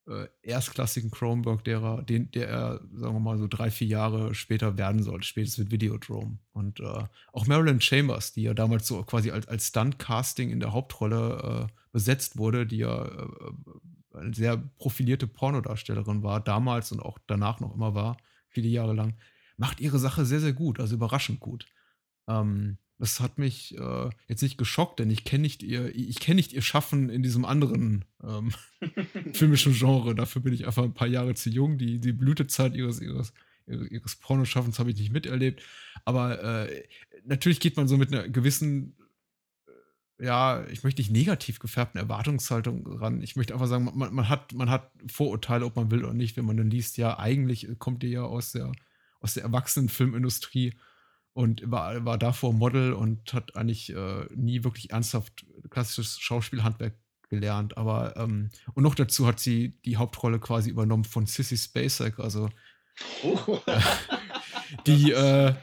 äh, erstklassigen Cronenberg, der, den, der er, sagen wir mal, so drei, vier Jahre später werden sollte, spätestens mit Videodrome. Und äh, auch Marilyn Chambers, die ja damals so quasi als, als Stunt-Casting in der Hauptrolle äh, besetzt wurde, die ja äh, eine sehr profilierte Pornodarstellerin war, damals und auch danach noch immer war, viele Jahre lang, macht ihre Sache sehr, sehr gut, also überraschend gut. Ähm, das hat mich äh, jetzt nicht geschockt, denn ich kenne nicht ihr, ich kenne nicht ihr Schaffen in diesem anderen ähm, filmischen Genre. Dafür bin ich einfach ein paar Jahre zu jung. Die, die Blütezeit ihres, ihres, ihres Pornoschaffens habe ich nicht miterlebt. Aber äh, natürlich geht man so mit einer gewissen ja, ich möchte nicht negativ gefärbten Erwartungshaltung ran. Ich möchte einfach sagen, man, man, hat, man hat Vorurteile, ob man will oder nicht, wenn man dann liest, ja, eigentlich kommt ihr ja aus der, aus der Erwachsenenfilmindustrie und war, war davor Model und hat eigentlich äh, nie wirklich ernsthaft klassisches Schauspielhandwerk gelernt. Aber, ähm, und noch dazu hat sie die Hauptrolle quasi übernommen von Sissy Spacek, also oh. äh, die, äh,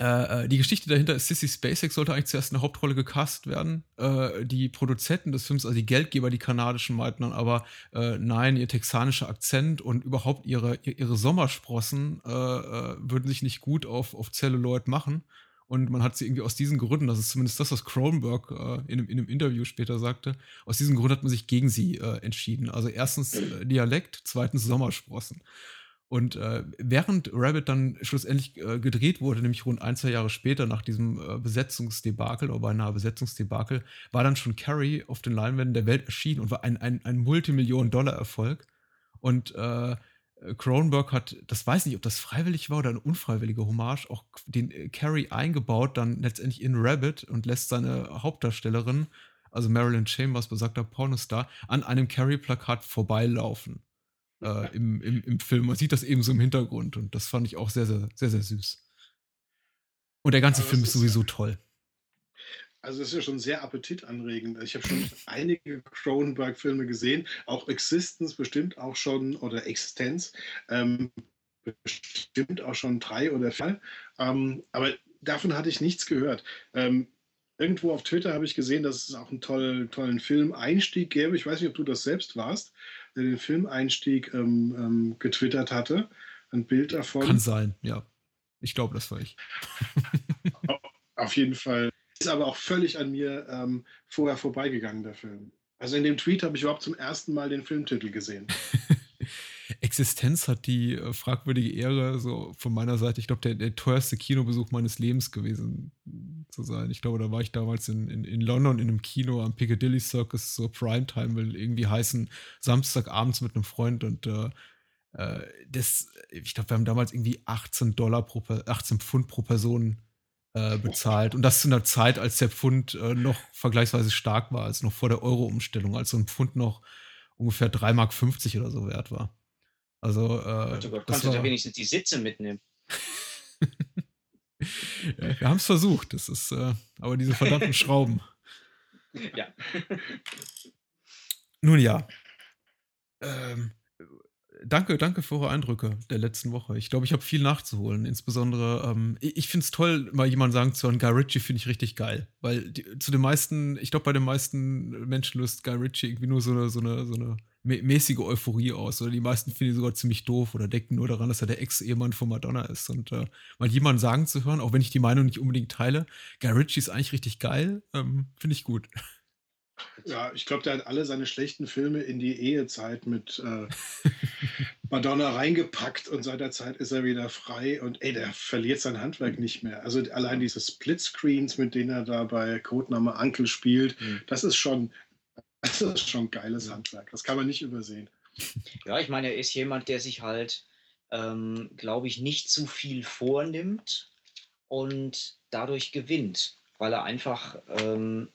äh, äh, die Geschichte dahinter ist, Sissy Spacek sollte eigentlich zuerst eine Hauptrolle gecastet werden. Äh, die Produzenten des Films, also die Geldgeber, die kanadischen, meinten dann aber, äh, nein, ihr texanischer Akzent und überhaupt ihre, ihre Sommersprossen äh, äh, würden sich nicht gut auf, auf Celluloid machen. Und man hat sie irgendwie aus diesen Gründen, das ist zumindest das, was Cronenberg in, einem, in, einem, Interview später sagte, aus diesen Gründen hat man sich gegen sie entschieden. Also erstens Dialekt, zweitens Sommersprossen. Und äh, während Rabbit dann schlussendlich äh, gedreht wurde, nämlich rund ein, zwei Jahre später nach diesem äh, Besetzungsdebakel oder beinahe Besetzungsdebakel, war dann schon Carrie auf den Leinwänden der Welt erschienen und war ein, ein, ein Multimillionen-Dollar-Erfolg. Und äh, Cronenberg hat, das weiß nicht, ob das freiwillig war oder eine unfreiwillige Hommage, auch den äh, Carrie eingebaut, dann letztendlich in Rabbit und lässt seine Hauptdarstellerin, also Marilyn Chambers, besagter Pornostar, an einem Carrie-Plakat vorbeilaufen äh, im, im, im Film. Man sieht das eben so im Hintergrund und das fand ich auch sehr, sehr, sehr, sehr süß. Und der ganze Film ist sowieso ja, toll. Also es ist ja schon sehr appetitanregend. Ich habe schon einige Cronenberg-Filme gesehen, auch Existence bestimmt auch schon, oder Existenz, ähm, bestimmt auch schon drei oder vier. Ähm, aber davon hatte ich nichts gehört. Ähm, irgendwo auf Twitter habe ich gesehen, dass es auch einen tollen, tollen Film-Einstieg gäbe. Ich weiß nicht, ob du das selbst warst der den Filmeinstieg ähm, ähm, getwittert hatte. Ein Bild davon. Kann sein, ja. Ich glaube, das war ich. Auf jeden Fall. Ist aber auch völlig an mir ähm, vorher vorbeigegangen, der Film. Also in dem Tweet habe ich überhaupt zum ersten Mal den Filmtitel gesehen. Existenz hat die äh, fragwürdige Ehre, so von meiner Seite, ich glaube, der, der, teuerste Kinobesuch meines Lebens gewesen zu sein. Ich glaube, da war ich damals in, in, in London in einem Kino am Piccadilly Circus, so Primetime will irgendwie heißen, Samstagabends mit einem Freund und äh, äh das, ich glaube, wir haben damals irgendwie 18 Dollar pro, 18 Pfund pro Person äh, bezahlt. Und das zu einer Zeit, als der Pfund äh, noch vergleichsweise stark war, als noch vor der Euro-Umstellung, als so ein Pfund noch ungefähr 3,50 Mark oder so wert war. Also, äh, Gott, oh Gott, konnte war... wenigstens die Sitze mitnehmen. ja, wir haben es versucht, das ist, äh, aber diese verdammten Schrauben. Ja. Nun ja. Ähm, danke, danke für eure Eindrücke der letzten Woche. Ich glaube, ich habe viel nachzuholen. Insbesondere, ähm, ich, ich finde es toll, mal jemand sagen zu hören, Guy Ritchie finde ich richtig geil. Weil die, zu den meisten, ich glaube, bei den meisten Menschen löst Guy Ritchie irgendwie nur so eine, so eine, so eine mäßige Euphorie aus. Oder die meisten finden ihn sogar ziemlich doof oder denken nur daran, dass er der Ex-Ehemann von Madonna ist. Und äh, mal jemanden sagen zu hören, auch wenn ich die Meinung nicht unbedingt teile, Guy Ritchie ist eigentlich richtig geil, ähm, finde ich gut. Ja, ich glaube, der hat alle seine schlechten Filme in die Ehezeit mit äh, Madonna reingepackt und seit der Zeit ist er wieder frei und ey, der verliert sein Handwerk nicht mehr. Also allein diese Splitscreens, mit denen er da bei Codename Uncle spielt, mhm. das ist schon, das ist schon geiles Handwerk. Das kann man nicht übersehen. Ja, ich meine, er ist jemand, der sich halt, ähm, glaube ich, nicht zu viel vornimmt und dadurch gewinnt, weil er einfach ähm,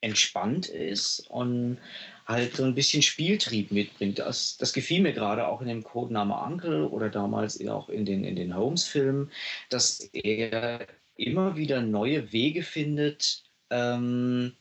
entspannt ist und halt so ein bisschen Spieltrieb mitbringt. Das, das gefiel mir gerade auch in dem Codename Uncle oder damals auch in den, in den Holmes-Filmen, dass er immer wieder neue Wege findet, ähm,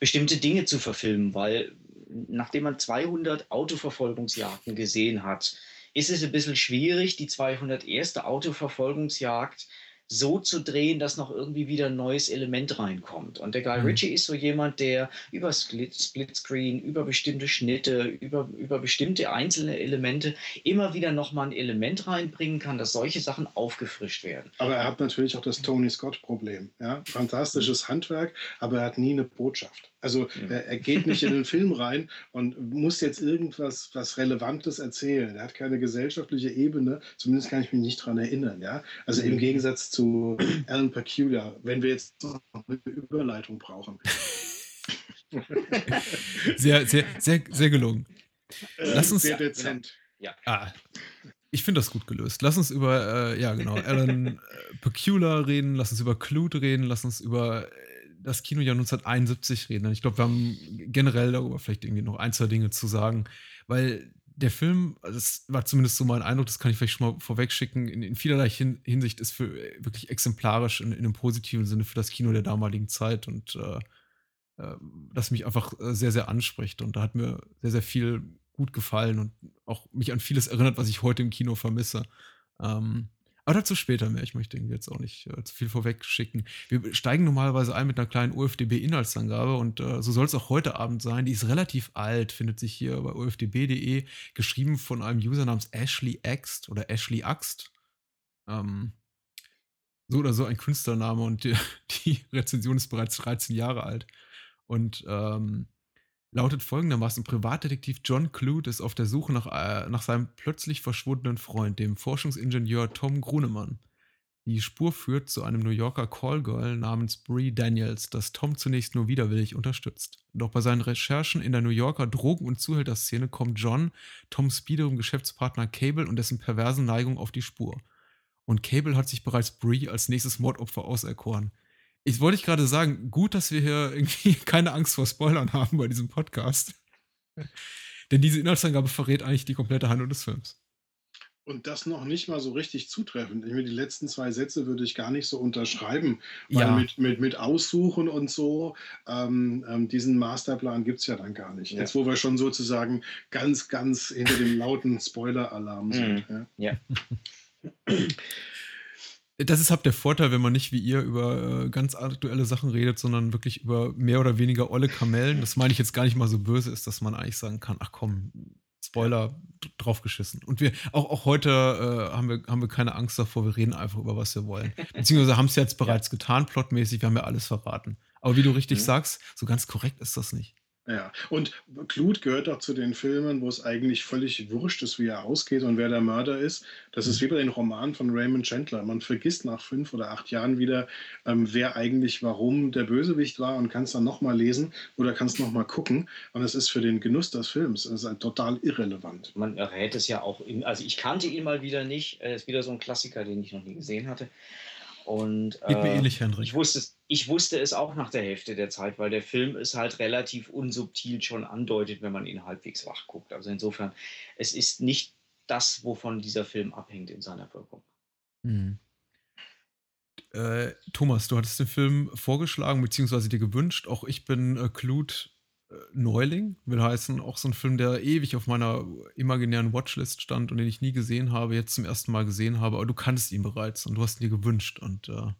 bestimmte Dinge zu verfilmen, weil nachdem man 200 Autoverfolgungsjagden gesehen hat, ist es ein bisschen schwierig, die 201. Autoverfolgungsjagd so zu drehen, dass noch irgendwie wieder ein neues Element reinkommt. Und der Guy mhm. Ritchie ist so jemand, der über Split, Splitscreen, über bestimmte Schnitte, über, über bestimmte einzelne Elemente immer wieder nochmal ein Element reinbringen kann, dass solche Sachen aufgefrischt werden. Aber er hat natürlich auch das Tony Scott-Problem. Ja? Fantastisches Handwerk, aber er hat nie eine Botschaft. Also er, er, geht nicht in den Film rein und muss jetzt irgendwas was Relevantes erzählen. Er hat keine gesellschaftliche Ebene, zumindest kann ich mich nicht daran erinnern. Ja? Also im mhm. Gegensatz zu Alan Peculiar, wenn wir jetzt noch eine Überleitung brauchen. Sehr, sehr, sehr, sehr gelungen. Äh, Lass uns, sehr dezent. Ja. Ah, ich finde das gut gelöst. Lass uns über, äh, ja genau, Alan äh, Peculiar reden, lass uns über Clute reden, lass uns über das Kinojahr 1971 reden. Ich glaube, wir haben generell darüber vielleicht irgendwie noch ein, zwei Dinge zu sagen, weil der Film, das war zumindest so mein Eindruck, das kann ich vielleicht schon mal vorweg schicken, in, in vielerlei Hin Hinsicht ist für wirklich exemplarisch in, in, einem positiven Sinne für das Kino der damaligen Zeit und äh, äh, das mich einfach äh, sehr, sehr anspricht. Und da hat mir sehr, sehr viel gut gefallen und auch mich an vieles erinnert, was ich heute im Kino vermisse. Ähm, aber dazu später mehr. Ich möchte irgendwie jetzt auch nicht äh, zu viel vorweg schicken. Wir steigen normalerweise ein mit einer kleinen UFDB-Inhaltsangabe und äh, so soll es auch heute Abend sein. Die ist relativ alt, findet sich hier bei ufdb.de, geschrieben von einem User namens Ashley Axt oder Ashley Axt. Ähm, so oder so ein Künstlername und die, die, Rezension ist bereits 13 Jahre alt. Und ähm, lautet folgendermaßen: Privatdetektiv John Clute ist auf der Suche nach, äh, nach seinem plötzlich verschwundenen Freund, dem Forschungsingenieur Tom Grunemann. Die Spur führt zu einem New Yorker Callgirl namens Brie Daniels, das Tom zunächst nur widerwillig unterstützt. Doch bei seinen Recherchen in der New Yorker Drogen- und Zuhälterszene kommt John, Toms wiederum Geschäftspartner Cable und dessen perversen Neigung auf die Spur. Und Cable hat sich bereits Brie als nächstes Mordopfer auserkoren. Ich wollte ich gerade sagen, gut, dass wir hier irgendwie keine Angst vor Spoilern haben bei diesem Podcast. Denn diese Inhaltsangabe verrät eigentlich die komplette Handlung des Films. Und das noch nicht mal so richtig zutreffend. Ich meine, die letzten zwei Sätze würde ich gar nicht so unterschreiben, weil ja. mit, mit, mit Aussuchen und so, ähm, ähm, diesen Masterplan gibt es ja dann gar nicht. Ja. Jetzt, wo wir schon sozusagen ganz, ganz hinter dem lauten Spoiler-Alarm sind. Mhm. Ja. ja. Das ist halt der Vorteil, wenn man nicht wie ihr über äh, ganz aktuelle Sachen redet, sondern wirklich über mehr oder weniger olle Kamellen. Das meine ich jetzt gar nicht mal so böse ist, dass man eigentlich sagen kann, ach komm, Spoiler draufgeschissen. Und wir, auch, auch heute äh, haben, wir, haben wir keine Angst davor, wir reden einfach über was wir wollen. Beziehungsweise haben es jetzt bereits getan, plotmäßig, wir haben ja alles verraten. Aber wie du richtig mhm. sagst, so ganz korrekt ist das nicht. Ja, und Clute gehört auch zu den Filmen, wo es eigentlich völlig wurscht ist, wie er ausgeht und wer der Mörder ist. Das ist mhm. wie bei den Romanen von Raymond Chandler. Man vergisst nach fünf oder acht Jahren wieder, ähm, wer eigentlich warum der Bösewicht war und kann es dann nochmal lesen oder kann es nochmal gucken. Und es ist für den Genuss des Films das ist total irrelevant. Man errät es ja auch, in, also ich kannte ihn mal wieder nicht. Er ist wieder so ein Klassiker, den ich noch nie gesehen hatte. Und äh, mir ähnlich, Henrik. Ich wusste, es, ich wusste es auch nach der Hälfte der Zeit, weil der Film es halt relativ unsubtil schon andeutet, wenn man ihn halbwegs wach guckt. Also insofern, es ist nicht das, wovon dieser Film abhängt in seiner Wirkung. Mhm. Äh, Thomas, du hattest den Film vorgeschlagen, beziehungsweise dir gewünscht. Auch ich bin äh, Clute äh, Neuling, will heißen, auch so ein Film, der ewig auf meiner imaginären Watchlist stand und den ich nie gesehen habe, jetzt zum ersten Mal gesehen habe, aber du kanntest ihn bereits und du hast ihn dir gewünscht. Und äh,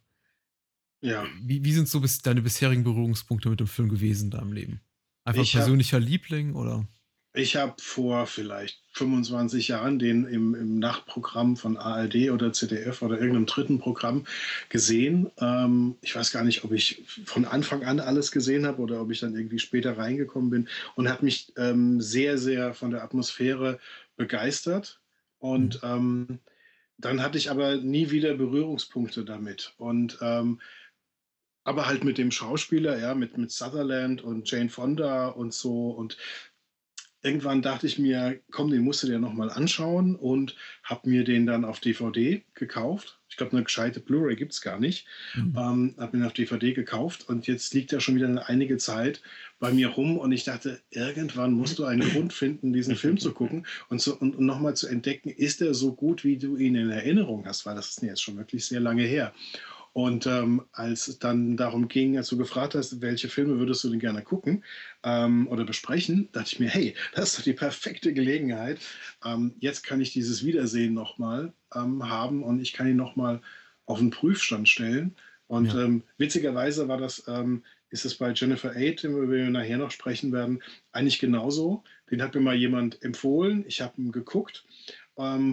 ja. Wie, wie, sind so bis, deine bisherigen Berührungspunkte mit dem Film gewesen in deinem Leben? Einfach ich persönlicher hab, Liebling oder? Ich habe vor vielleicht 25 Jahren den im, im, Nachtprogramm von ARD oder ZDF oder irgendeinem dritten Programm gesehen. Ähm, ich weiß gar nicht, ob ich von Anfang an alles gesehen habe oder ob ich dann irgendwie später reingekommen bin und hat mich ähm, sehr, sehr von der Atmosphäre begeistert. Und mhm. ähm, dann hatte ich aber nie wieder Berührungspunkte damit. Und ähm, aber halt mit dem Schauspieler, ja, mit, mit Sutherland und Jane Fonda und so. Und irgendwann dachte ich mir, komm, den musst du dir nochmal anschauen und habe mir den dann auf DVD gekauft. Ich glaube, eine gescheite Blu-ray gibt es gar nicht. Mhm. Ähm, habe mir auf DVD gekauft und jetzt liegt er schon wieder eine einige Zeit bei mir rum und ich dachte, irgendwann musst du einen Grund finden, diesen Film zu gucken und, und, und nochmal zu entdecken, ist er so gut, wie du ihn in Erinnerung hast, weil das ist jetzt schon wirklich sehr lange her. Und ähm, als es dann darum ging, als du gefragt hast, welche Filme würdest du denn gerne gucken ähm, oder besprechen, dachte ich mir, hey, das ist doch die perfekte Gelegenheit. Ähm, jetzt kann ich dieses Wiedersehen nochmal ähm, haben und ich kann ihn nochmal auf den Prüfstand stellen. Und ja. Ähm, witzigerweise war das, ähm, ist es bei Jennifer Aid, über wir nachher noch sprechen werden, eigentlich genauso. Den hat mir mal jemand empfohlen. Ich habe ihn geguckt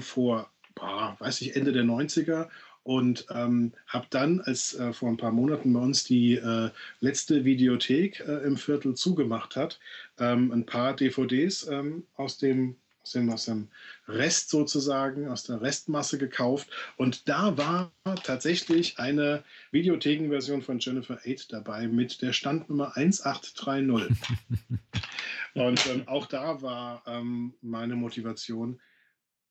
vor, boah, weiß ich, Ende der 90er und ähm, habe dann, als äh, vor ein paar Monaten bei uns die äh, letzte Videothek äh, im Viertel zugemacht hat, ähm, ein paar DVDs ähm, aus, dem, aus, dem, aus dem Rest sozusagen, aus der Restmasse gekauft. Und da war tatsächlich eine Videothekenversion von Jennifer 8 dabei mit der Standnummer 1830. Und ähm, auch da war ähm, meine Motivation,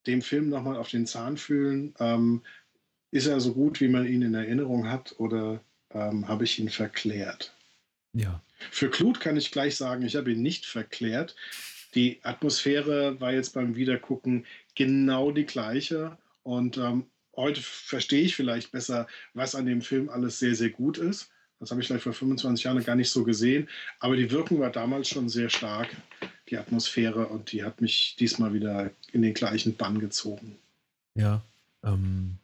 dem Film nochmal auf den Zahn fühlen, ähm, ist er so gut, wie man ihn in Erinnerung hat, oder ähm, habe ich ihn verklärt? Ja. Für Clut kann ich gleich sagen, ich habe ihn nicht verklärt. Die Atmosphäre war jetzt beim Wiedergucken genau die gleiche. Und ähm, heute verstehe ich vielleicht besser, was an dem Film alles sehr, sehr gut ist. Das habe ich vielleicht vor 25 Jahren gar nicht so gesehen. Aber die Wirkung war damals schon sehr stark, die Atmosphäre. Und die hat mich diesmal wieder in den gleichen Bann gezogen. Ja, ähm,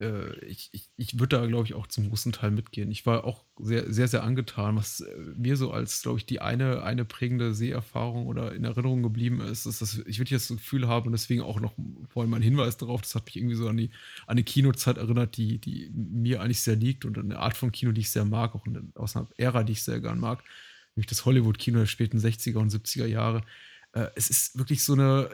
äh, ich, ich, ich würde da, glaube ich, auch zum großen Teil mitgehen. Ich war auch sehr, sehr, sehr angetan, was äh, mir so als, glaube ich, die eine, eine prägende Seherfahrung oder in Erinnerung geblieben ist, ist, dass ich wirklich das Gefühl habe und deswegen auch noch vorhin mein Hinweis darauf, das hat mich irgendwie so an die, an die Kinozeit erinnert, die, die mir eigentlich sehr liegt und eine Art von Kino, die ich sehr mag, auch eine, aus einer Ära, die ich sehr gern mag, nämlich das Hollywood-Kino der späten 60er und 70er Jahre. Äh, es ist wirklich so eine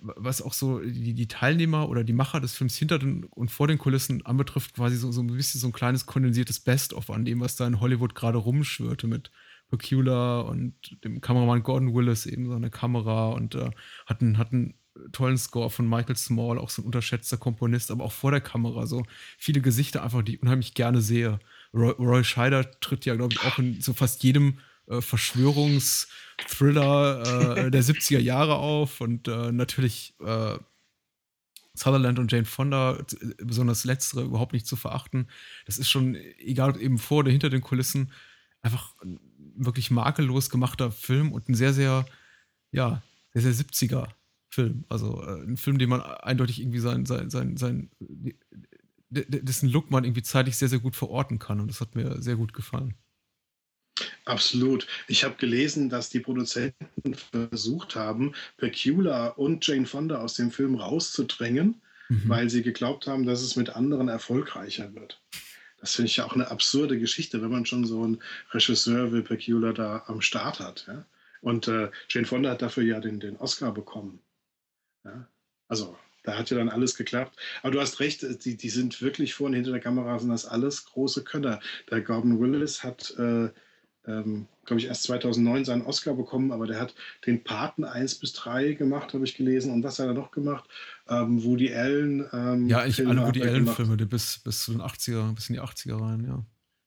was auch so die, die, Teilnehmer oder die Macher des Films hinter den und vor den Kulissen anbetrifft, quasi so, so ein bisschen so ein kleines kondensiertes Best-of an dem, was da in Hollywood gerade rumschwirrte mit Peculiar und dem Kameramann Gordon Willis, eben so eine Kamera und äh, hat, einen, hat einen tollen Score von Michael Small, auch so ein unterschätzter Komponist, aber auch vor der Kamera so viele Gesichter einfach, die ich unheimlich gerne sehe. Roy, Roy Scheider tritt ja, glaube ich, auch in so fast jedem äh, Verschwörungsthriller äh, der 70er Jahre auf und äh, natürlich äh, Sutherland und Jane Fonda, besonders letztere, überhaupt nicht zu verachten. Das ist schon, egal ob eben vor oder hinter den Kulissen, einfach ein wirklich makellos gemachter Film und ein sehr, sehr, ja, sehr, sehr 70er Film. Also äh, ein Film, den man eindeutig irgendwie sein, sein, sein, sein, dessen Look man irgendwie zeitlich sehr, sehr gut verorten kann. Und das hat mir sehr gut gefallen. Absolut. Ich habe gelesen, dass die Produzenten versucht haben, Peculiar und Jane Fonda aus dem Film rauszudrängen, mhm. weil sie geglaubt haben, dass es mit anderen erfolgreicher wird. Das finde ich ja auch eine absurde Geschichte, wenn man schon so einen Regisseur wie Peculiar da am Start hat. Ja? Und äh, Jane Fonda hat dafür ja den, den Oscar bekommen. Ja? Also da hat ja dann alles geklappt. Aber du hast recht, die, die sind wirklich vor und hinter der Kamera, sind das alles große Könner. Der Gordon Willis hat äh, ähm, glaube ich, erst 2009 seinen Oscar bekommen, aber der hat den Paten 1 bis 3 gemacht, habe ich gelesen. Und was hat er noch gemacht? Ähm, Woody Allen. Ähm, ja, eigentlich alle Woody Allen-Filme, bis, bis zu den 80er, bis in die 80er rein, ja.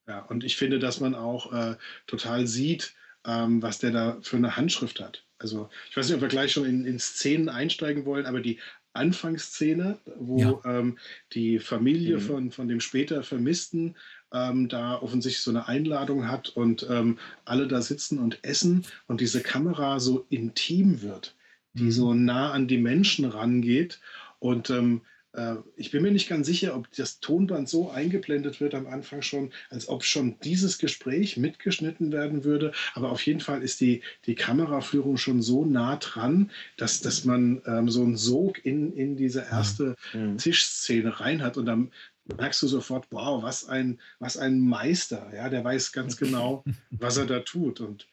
Ja, und ich finde, dass man auch äh, total sieht, ähm, was der da für eine Handschrift hat. Also ich weiß nicht, ob wir gleich schon in, in Szenen einsteigen wollen, aber die Anfangsszene, wo ja. ähm, die Familie mhm. von, von dem später Vermissten ähm, da offensichtlich so eine Einladung hat und ähm, alle da sitzen und essen und diese Kamera so intim wird, die mhm. so nah an die Menschen rangeht und ähm, äh, ich bin mir nicht ganz sicher, ob das Tonband so eingeblendet wird am Anfang schon, als ob schon dieses Gespräch mitgeschnitten werden würde. Aber auf jeden Fall ist die, die Kameraführung schon so nah dran, dass, dass man ähm, so einen Sog in, in diese erste mhm. Tischszene rein hat. Und dann merkst du sofort, wow, was ein, was ein Meister. Ja, der weiß ganz genau, was er da tut. Und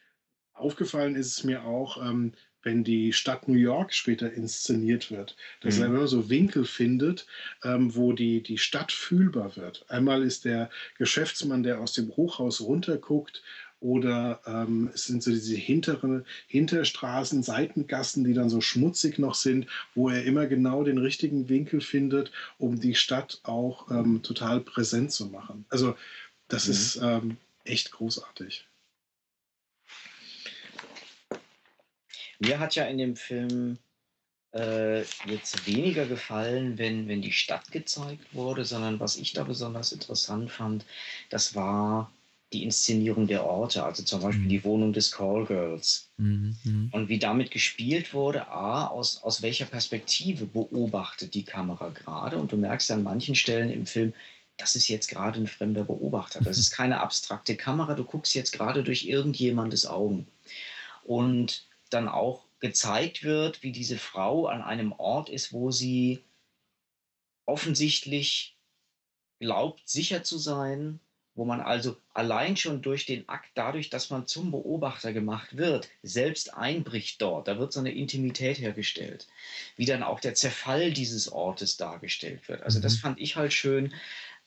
aufgefallen ist es mir auch, ähm, wenn die Stadt New York später inszeniert wird, dass mhm. er immer so Winkel findet, ähm, wo die, die Stadt fühlbar wird. Einmal ist der Geschäftsmann, der aus dem Hochhaus runterguckt, oder ähm, es sind so diese hinteren Hinterstraßen, Seitengassen, die dann so schmutzig noch sind, wo er immer genau den richtigen Winkel findet, um die Stadt auch ähm, total präsent zu machen. Also das mhm. ist ähm, echt großartig. Mir hat ja in dem Film äh, jetzt weniger gefallen, wenn, wenn die Stadt gezeigt wurde, sondern was ich da besonders interessant fand, das war die Inszenierung der Orte, also zum Beispiel mhm. die Wohnung des Callgirls. Mhm, mhm. Und wie damit gespielt wurde, A, aus, aus welcher Perspektive beobachtet die Kamera gerade. Und du merkst an manchen Stellen im Film, das ist jetzt gerade ein fremder Beobachter. Das ist keine abstrakte Kamera, du guckst jetzt gerade durch irgendjemandes Augen. Und dann auch gezeigt wird, wie diese Frau an einem Ort ist, wo sie offensichtlich glaubt, sicher zu sein, wo man also allein schon durch den Akt, dadurch, dass man zum Beobachter gemacht wird, selbst einbricht dort. Da wird so eine Intimität hergestellt, wie dann auch der Zerfall dieses Ortes dargestellt wird. Also das mhm. fand ich halt schön.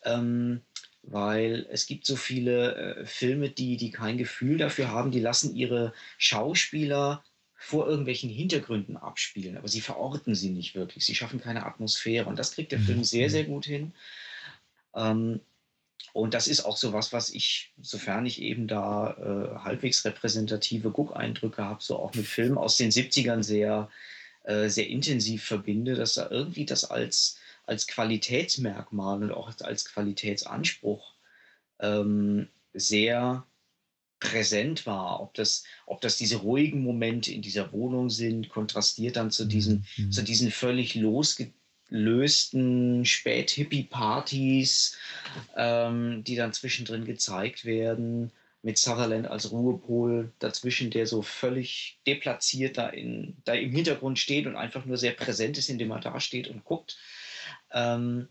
Ähm, weil es gibt so viele äh, Filme, die, die kein Gefühl dafür haben, die lassen ihre Schauspieler vor irgendwelchen Hintergründen abspielen, aber sie verorten sie nicht wirklich. Sie schaffen keine Atmosphäre und das kriegt der Film sehr, mhm. sehr gut hin. Ähm, und das ist auch so was, was ich, sofern ich eben da äh, halbwegs repräsentative Guckeindrücke habe, so auch mit Filmen aus den 70ern sehr, äh, sehr intensiv verbinde, dass da irgendwie das als, als Qualitätsmerkmal und auch als Qualitätsanspruch ähm, sehr präsent war, ob das, ob das diese ruhigen Momente in dieser Wohnung sind, kontrastiert dann zu diesen, mhm. zu diesen völlig losgelösten Spät-Hippie-Partys, ähm, die dann zwischendrin gezeigt werden, mit Sutherland als Ruhepol dazwischen, der so völlig deplatziert da, in, da im Hintergrund steht und einfach nur sehr präsent ist, indem er da steht und guckt. Ähm,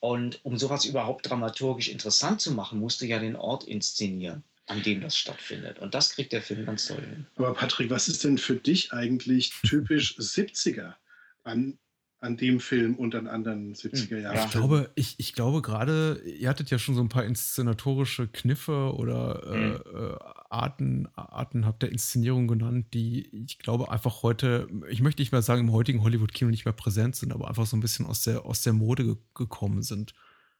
und um sowas überhaupt dramaturgisch interessant zu machen, musst du ja den Ort inszenieren an dem das stattfindet. Und das kriegt der Film ganz toll hin. Aber Patrick, was ist denn für dich eigentlich typisch 70er an, an dem Film und an anderen 70er Jahren? Ich glaube, ich, ich glaube gerade, ihr hattet ja schon so ein paar inszenatorische Kniffe oder äh, mhm. äh, Arten, Arten habt der Inszenierung genannt, die ich glaube einfach heute, ich möchte nicht mehr sagen, im heutigen Hollywood-Kino nicht mehr präsent sind, aber einfach so ein bisschen aus der, aus der Mode ge gekommen sind.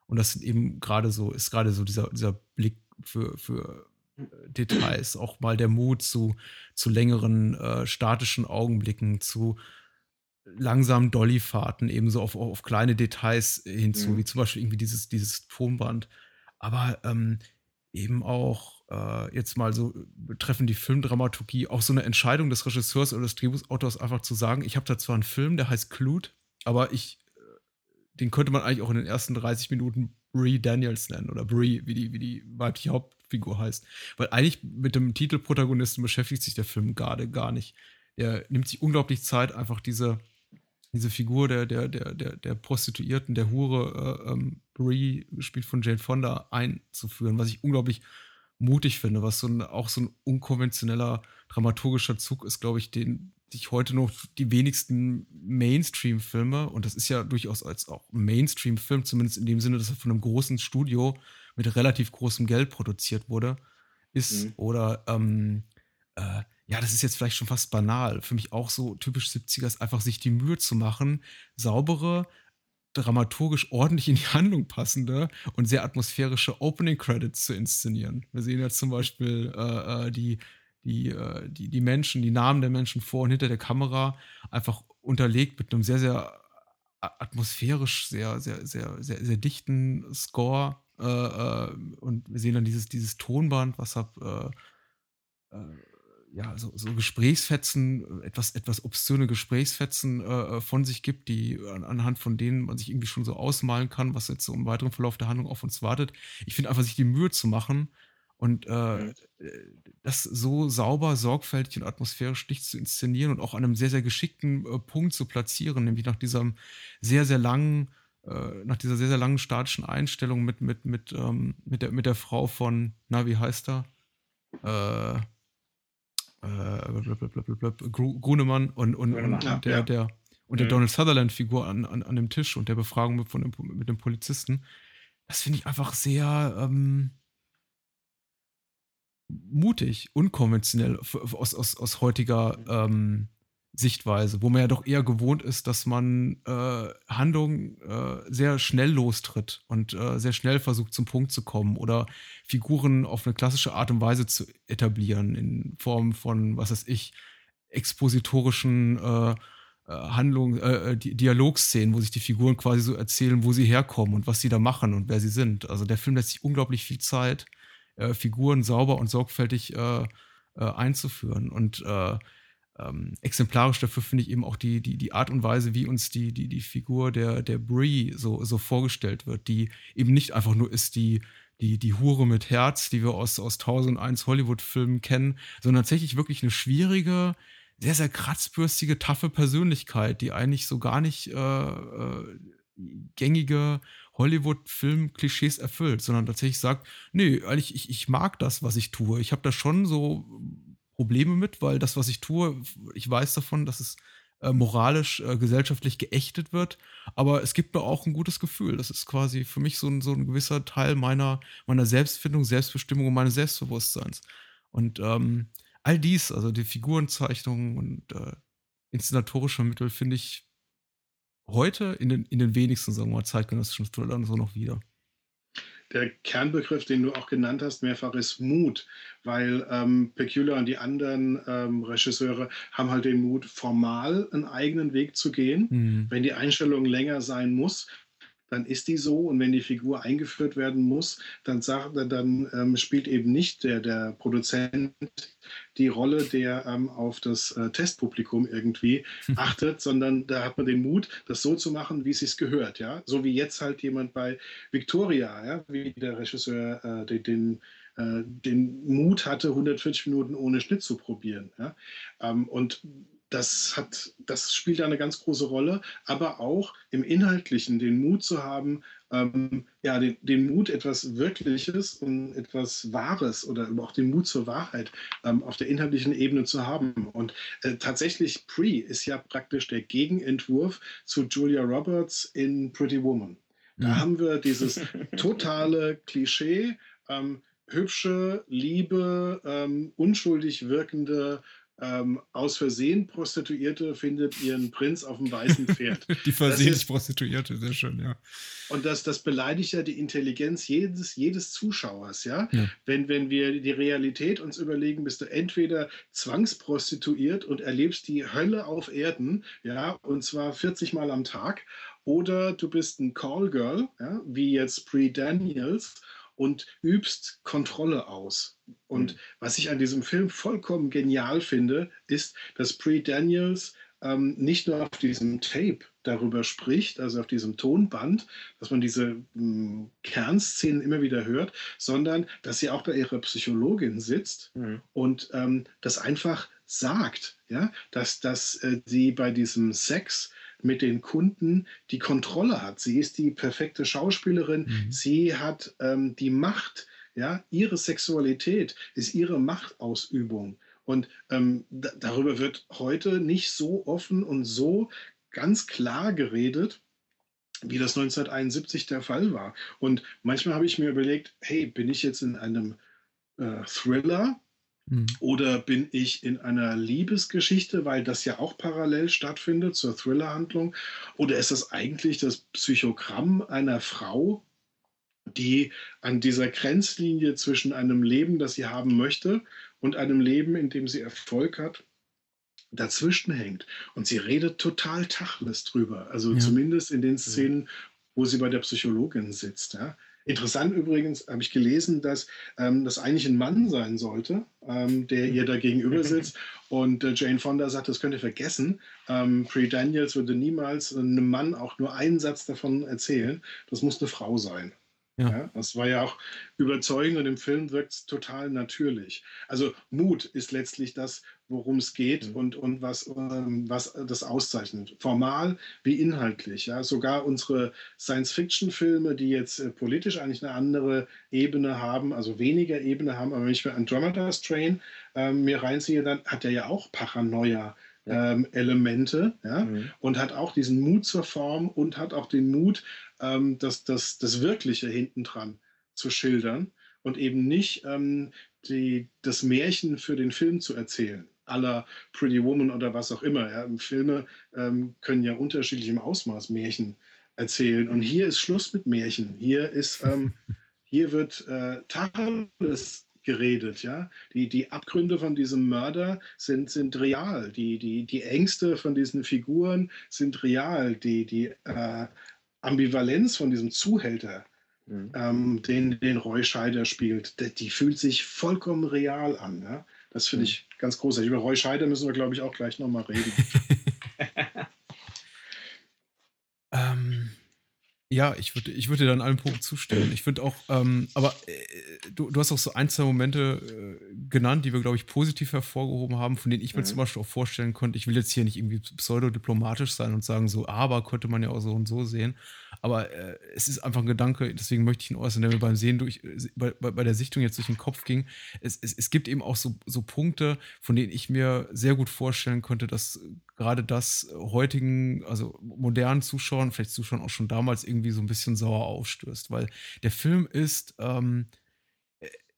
Und das sind eben gerade so, ist gerade so dieser, dieser Blick für, für Details, auch mal der Mut zu, zu längeren äh, statischen Augenblicken, zu langsamen Dollyfahrten, ebenso auf, auf kleine Details hinzu, mhm. wie zum Beispiel irgendwie dieses, dieses Tonband. Aber ähm, eben auch äh, jetzt mal so betreffend die Filmdramaturgie, auch so eine Entscheidung des Regisseurs oder des Drehbuchautors einfach zu sagen, ich habe da zwar einen Film, der heißt Clute, aber ich, äh, den könnte man eigentlich auch in den ersten 30 Minuten Brie Daniels nennen oder Brie, wie die, wie die weibliche Haupt Hauptfigur heißt. Weil eigentlich mit dem Titelprotagonisten beschäftigt sich der Film gerade gar nicht. Der nimmt sich unglaublich Zeit, einfach diese, diese Figur der, der, der, der, der Prostituierten, der Hure, äh, ähm, Brie, gespielt von Jane Fonda, einzuführen, was ich unglaublich mutig finde, was so ein, auch so ein unkonventioneller dramaturgischer Zug ist, glaube ich, den sich heute noch die wenigsten Mainstream-Filme, und das ist ja durchaus als auch Mainstream-Film, zumindest in dem Sinne, dass er von einem großen Studio mit relativ großem Geld produziert wurde, ist mhm. oder ähm, äh, ja, das ist jetzt vielleicht schon fast banal. Für mich auch so typisch 70er ist einfach sich die Mühe zu machen, saubere, dramaturgisch ordentlich in die Handlung passende und sehr atmosphärische Opening Credits zu inszenieren. Wir sehen ja zum Beispiel äh, äh die, die, äh, die, die Menschen, die Namen der Menschen vor und hinter der Kamera einfach unterlegt mit einem sehr, sehr atmosphärisch, sehr, sehr, sehr, sehr, sehr dichten Score. Äh, äh, und wir sehen dann dieses, dieses Tonband, was ab äh, äh, ja, so, so Gesprächsfetzen, etwas, etwas obszöne Gesprächsfetzen äh, von sich gibt, die an, anhand von denen man sich irgendwie schon so ausmalen kann, was jetzt so im weiteren Verlauf der Handlung auf uns wartet. Ich finde einfach, sich die Mühe zu machen, und äh, äh, das so sauber, sorgfältig und atmosphärisch dicht zu inszenieren und auch an einem sehr, sehr geschickten äh, Punkt zu platzieren, nämlich nach diesem sehr, sehr langen, äh, nach dieser sehr, sehr langen statischen Einstellung mit, mit, mit, ähm, mit, der, mit der Frau von, na, wie heißt er? Äh, äh, Grunemann und, und, und, ja, der, ja. der, und der mhm. Donald Sutherland-Figur an, an, an dem Tisch und der Befragung mit, von dem, mit dem Polizisten. Das finde ich einfach sehr, ähm, mutig, unkonventionell aus, aus, aus heutiger ähm, Sichtweise, wo man ja doch eher gewohnt ist, dass man äh, Handlungen äh, sehr schnell lostritt und äh, sehr schnell versucht zum Punkt zu kommen oder Figuren auf eine klassische Art und Weise zu etablieren in Form von, was weiß ich, expositorischen äh, äh, Handlungen, äh, äh Dialogszenen, wo sich die Figuren quasi so erzählen, wo sie herkommen und was sie da machen und wer sie sind. Also der Film lässt sich unglaublich viel Zeit äh, Figuren sauber und sorgfältig äh, äh, einzuführen. Und ähm, exemplarisch dafür finde ich eben auch die, die, die Art und Weise, wie uns die, die, die Figur der, der Brie so, so vorgestellt wird, die eben nicht einfach nur ist die, die, die Hure mit Herz, die wir aus, aus 1001 Hollywood-Filmen kennen, sondern tatsächlich wirklich eine schwierige, sehr, sehr kratzbürstige, taffe Persönlichkeit, die eigentlich so gar nicht äh, äh, gängige Hollywood-Film-Klischees erfüllt, sondern tatsächlich sagt, nee, eigentlich, ich, ich mag das, was ich tue. Ich habe da schon so Probleme mit, weil das, was ich tue, ich weiß davon, dass es äh, moralisch, äh, gesellschaftlich geächtet wird, aber es gibt mir auch ein gutes Gefühl. Das ist quasi für mich so ein, so ein gewisser Teil meiner, meiner Selbstfindung, Selbstbestimmung und meines Selbstbewusstseins. Und ähm, all dies, also die Figurenzeichnungen und äh, inszenatorische Mittel, finde ich heute in den, in den wenigsten, sagen wir mal, zeitgenössischen Thrillern so noch wieder. Der Kernbegriff, den du auch genannt hast, mehrfach ist Mut, weil ähm, Peculiar und die anderen ähm, Regisseure haben halt den Mut, formal einen eigenen Weg zu gehen. Mhm. Wenn die Einstellung länger sein muss, dann ist die so. Und wenn die Figur eingeführt werden muss, dann, sagt, dann ähm, spielt eben nicht der, der Produzent die Rolle, der ähm, auf das äh, Testpublikum irgendwie achtet, sondern da hat man den Mut, das so zu machen, wie es sich gehört. Ja? So wie jetzt halt jemand bei Victoria, ja? wie der Regisseur äh, den, den äh, den Mut hatte, 140 Minuten ohne Schnitt zu probieren. Ja? Ähm, und das, hat, das spielt eine ganz große Rolle, aber auch im Inhaltlichen den Mut zu haben, ähm, ja, den, den, Mut, etwas Wirkliches und etwas Wahres oder auch den Mut zur Wahrheit ähm, auf der inhaltlichen Ebene zu haben. Und äh, tatsächlich, Pre ist ja praktisch der Gegenentwurf zu Julia Roberts in Pretty Woman. Da mhm. haben wir dieses totale Klischee, ähm, hübsche, liebe, ähm, unschuldig wirkende ähm, aus Versehen Prostituierte findet ihren Prinz auf dem weißen Pferd. die versehentlich Prostituierte, sehr schön, ja. Und das, das beleidigt ja die Intelligenz jedes, jedes Zuschauers, ja? ja? Wenn, wenn wir die Realität uns überlegen, bist du entweder zwangsprostituiert und erlebst die Hölle auf Erden, ja, und zwar 40 Mal am Tag, oder du bist ein Callgirl, ja, wie jetzt Pre Daniels, und übst Kontrolle aus. Und mhm. was ich an diesem Film vollkommen genial finde, ist, dass Pre Daniels ähm, nicht nur auf diesem Tape darüber spricht, also auf diesem Tonband, dass man diese mh, hm, Kernszenen immer wieder hört, sondern dass sie auch bei ihrer Psychologin sitzt mhm. und ähm, das einfach sagt, ja, dass, dass äh, sie bei diesem Sex mit den Kunden die Kontrolle hat. Sie ist die perfekte Schauspielerin. Mhm. Sie hat ähm, die Macht. Ja, ihre Sexualität ist ihre Machtausübung. Und ähm, darüber wird heute nicht so offen und so ganz klar geredet, wie das 1971 der Fall war. Und manchmal habe ich mir überlegt, hey, bin ich jetzt in einem äh, Thriller Mhm. Oder bin ich in einer Liebesgeschichte, weil das ja auch parallel stattfindet zur Thrillerhandlung? Oder ist das eigentlich das Psychogramm einer Frau, die an dieser Grenzlinie zwischen einem Leben, das sie haben möchte, und einem Leben, in dem sie Erfolg hat, dazwischen hängt. Und sie redet total Tacheles drüber. Also ja. zumindest in den Szenen, wo sie bei der Psychologin sitzt. Ja. Interessant übrigens habe ich gelesen, dass ähm, das eigentlich ein Mann sein sollte, ähm, der ihr da gegenüber sitzt. Und äh, Jane Fonda sagt, das könnt ihr vergessen. Ähm, Pre Daniels würde niemals einem Mann auch nur einen Satz davon erzählen. Das muss eine Frau sein. Ja. ja. das war ja auch überzeugend und im Film wirkt es total natürlich. Also Mut ist letztlich das, worum es geht mhm. und, und was, ähm, was das auszeichnet. Formal wie inhaltlich. Ja. Sogar unsere Science-Fiction-Filme, die jetzt äh, politisch eigentlich eine andere Ebene haben, also weniger Ebene haben, aber wenn ich mir Andromeda Strain äh, mir reinziehe, dann hat er ja auch Paranoia ähm, Elemente ja, mhm. und hat auch diesen Mut zur Form und hat auch den Mut, ähm, das, das, das Wirkliche hintendran zu schildern und eben nicht ähm, die, das Märchen für den Film zu erzählen aller Pretty Woman oder was auch immer. Ja. Filme ähm, können ja unterschiedlichem Ausmaß Märchen erzählen. Und hier ist Schluss mit Märchen. Hier ist, ähm, hier wird äh, Tacheles geredet, ja. Die, die Abgründe von diesem Mörder sind, sind real. Die, die, die Ängste von diesen Figuren sind real. Die, die äh, Ambivalenz von diesem Zuhälter, mhm. ähm, den, den Roy Scheider spielt, die, die, fühlt sich vollkommen real an. Ja? Das finde mhm. ich ganz großartig. Über Roy Scheider müssen wir, glaube ich, auch gleich nochmal reden. ja, ich würde ich würd dir dann allen Punkten zustimmen. Ich finde auch, ähm, aber äh, du, du hast auch so ein, zwei Momente äh, genannt, die wir, glaube ich, positiv hervorgehoben haben, von denen ich mir mhm. zum Beispiel auch vorstellen konnte. Ich will jetzt hier nicht irgendwie pseudodiplomatisch sein und sagen, so, aber könnte man ja auch so und so sehen. Aber äh, es ist einfach ein Gedanke, deswegen möchte ich ihn äußern, der mir beim Sehen durch, bei, bei der Sichtung jetzt durch den Kopf ging. Es, es, es gibt eben auch so, so Punkte, von denen ich mir sehr gut vorstellen könnte, dass gerade das heutigen, also modernen Zuschauern, vielleicht Zuschauern auch schon damals irgendwie so ein bisschen sauer aufstößt, weil der Film ist, ähm,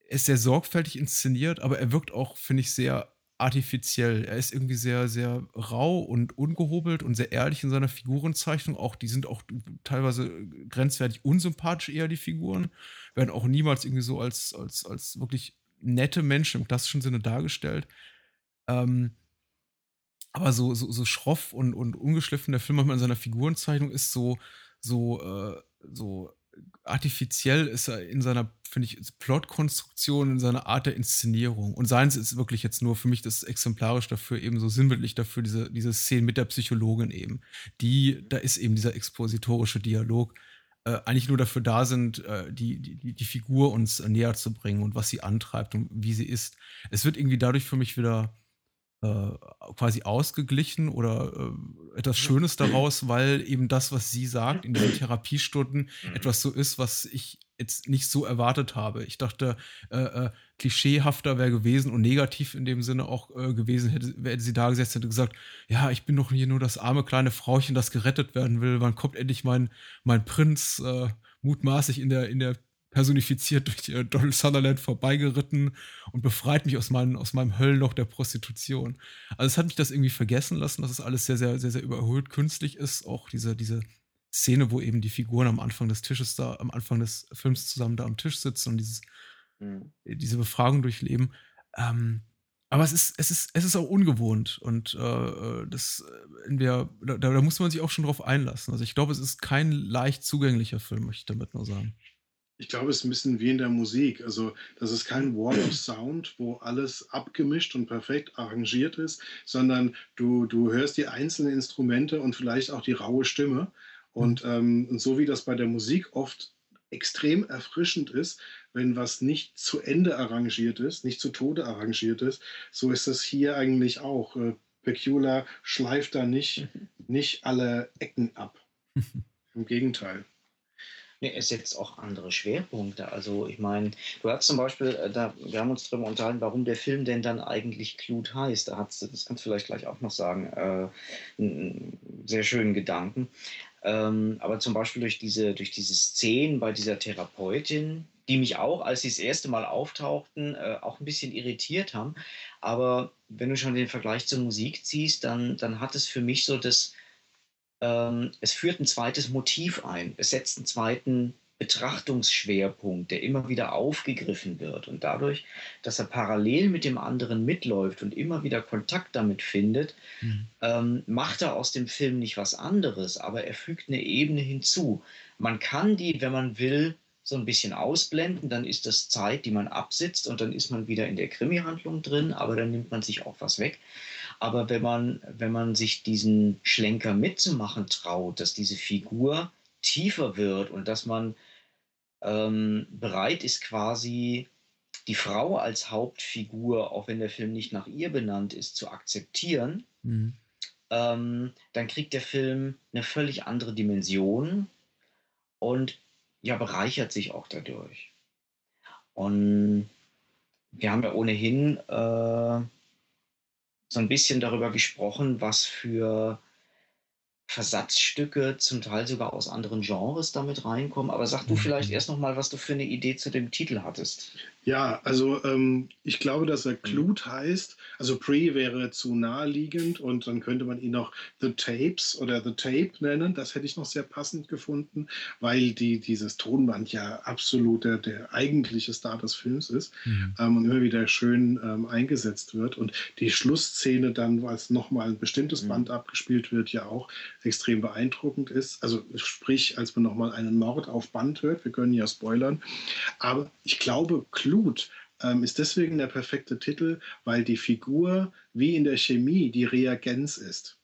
ist sehr sorgfältig inszeniert, aber er wirkt auch, finde ich, sehr artifiziell. Er ist irgendwie sehr, sehr rau und ungehobelt und sehr ehrlich in seiner Figurenzeichnung. Auch die sind auch teilweise grenzwertig unsympathisch eher die Figuren, werden auch niemals irgendwie so als, als, als wirklich nette Menschen im klassischen Sinne dargestellt. Ähm, aber so, so, so schroff und, und ungeschliffen der Film in seiner Figurenzeichnung ist so, so, äh, so artifiziell ist er in seiner, finde ich, Plotkonstruktion, in seiner Art der Inszenierung. Und seins ist wirklich jetzt nur für mich das exemplarisch dafür, eben so sinnbildlich dafür, diese, diese Szene mit der Psychologin eben. Die, da ist eben dieser expositorische Dialog, äh, eigentlich nur dafür da sind, äh, die, die, die Figur uns näher zu bringen und was sie antreibt und wie sie ist. Es wird irgendwie dadurch für mich wieder äh, quasi ausgeglichen oder äh, etwas Schönes daraus, weil eben das, was sie sagt in diesen Therapiestunden, etwas so ist, was ich jetzt nicht so erwartet habe. Ich dachte, äh, äh, klischeehafter wäre gewesen und negativ in dem Sinne auch äh, gewesen, hätte, hätte sie da gesetzt, hätte gesagt, ja, ich bin doch hier nur das arme kleine Frauchen, das gerettet werden will. Wann kommt endlich mein, mein Prinz äh, mutmaßlich in der, in der personifiziert durch äh, Donald Sutherland vorbeigeritten und befreit mich aus, mein, aus meinem Höllenloch der Prostitution. Also es hat mich das irgendwie vergessen lassen, dass es alles sehr, sehr, sehr, sehr überholt künstlich ist. Auch diese, diese Szene, wo eben die Figuren am Anfang des Tisches da, am Anfang des Films zusammen da am Tisch sitzen und dieses, mhm. diese Befragung durchleben. Ähm, aber es ist, es ist, es ist auch ungewohnt und äh, das, äh, wir, da, da muss man sich auch schon drauf einlassen. Also ich glaube, es ist kein leicht zugänglicher Film, möchte ich damit nur sagen. Ich glaube, es ist ein bisschen wie in der Musik. Also, das ist kein Wall of Sound, wo alles abgemischt und perfekt arrangiert ist, sondern du, du hörst die einzelnen Instrumente und vielleicht auch die raue Stimme. Und, ähm, und so wie das bei der Musik oft extrem erfrischend ist, wenn was nicht zu Ende arrangiert ist, nicht zu Tode arrangiert ist, so ist das hier eigentlich auch. Äh, Pecula schleift da nicht, mhm. nicht alle Ecken ab. Im Gegenteil. Nee, es setzt auch andere Schwerpunkte. Also ich meine, du hast zum Beispiel, äh, da, wir haben uns darüber unterhalten, warum der Film denn dann eigentlich Clut heißt. Da hat's, das kannst du vielleicht gleich auch noch sagen, äh, einen sehr schönen Gedanken. Ähm, aber zum Beispiel durch diese, durch diese Szenen bei dieser Therapeutin, die mich auch, als sie das erste Mal auftauchten, äh, auch ein bisschen irritiert haben. Aber wenn du schon den Vergleich zur Musik ziehst, dann, dann hat es für mich so das, ähm, es führt ein zweites Motiv ein. Es setzt einen zweiten Betrachtungsschwerpunkt, der immer wieder aufgegriffen wird. Und dadurch, dass er parallel mit dem anderen mitläuft und immer wieder Kontakt damit findet, mhm. ähm, macht er aus dem Film nicht was anderes, aber er fügt eine Ebene hinzu. Man kann die, wenn man will, so ein bisschen ausblenden, dann ist das Zeit, die man absitzt und dann ist man wieder in der Krimi-Handlung drin, aber dann nimmt man sich auch was weg. Aber wenn man, wenn man sich diesen Schlenker mitzumachen traut, dass diese Figur tiefer wird und dass man ähm, bereit ist, quasi die Frau als Hauptfigur, auch wenn der Film nicht nach ihr benannt ist, zu akzeptieren, mhm. ähm, dann kriegt der Film eine völlig andere Dimension und ja, bereichert sich auch dadurch. Und wir haben ja ohnehin äh, so ein bisschen darüber gesprochen, was für Versatzstücke, zum Teil sogar aus anderen Genres damit reinkommen. Aber sag du vielleicht mhm. erst noch mal, was du für eine Idee zu dem Titel hattest. Ja, also ähm, ich glaube, dass er. Clute heißt. Also Pre wäre zu naheliegend und dann könnte man ihn noch The Tapes oder The Tape nennen. Das hätte ich noch sehr passend gefunden, weil die, dieses Tonband ja absolut der, der eigentliche Star des Films ist mhm. ähm, und immer wieder schön ähm, eingesetzt wird. Und die Schlussszene dann, als nochmal ein bestimmtes mhm. Band abgespielt wird, ja auch extrem beeindruckend ist. Also sprich, als man nochmal einen Mord auf Band hört. Wir können ja spoilern. Aber ich glaube, Clute Blut ähm, ist deswegen der perfekte Titel, weil die Figur wie in der Chemie die Reagenz ist.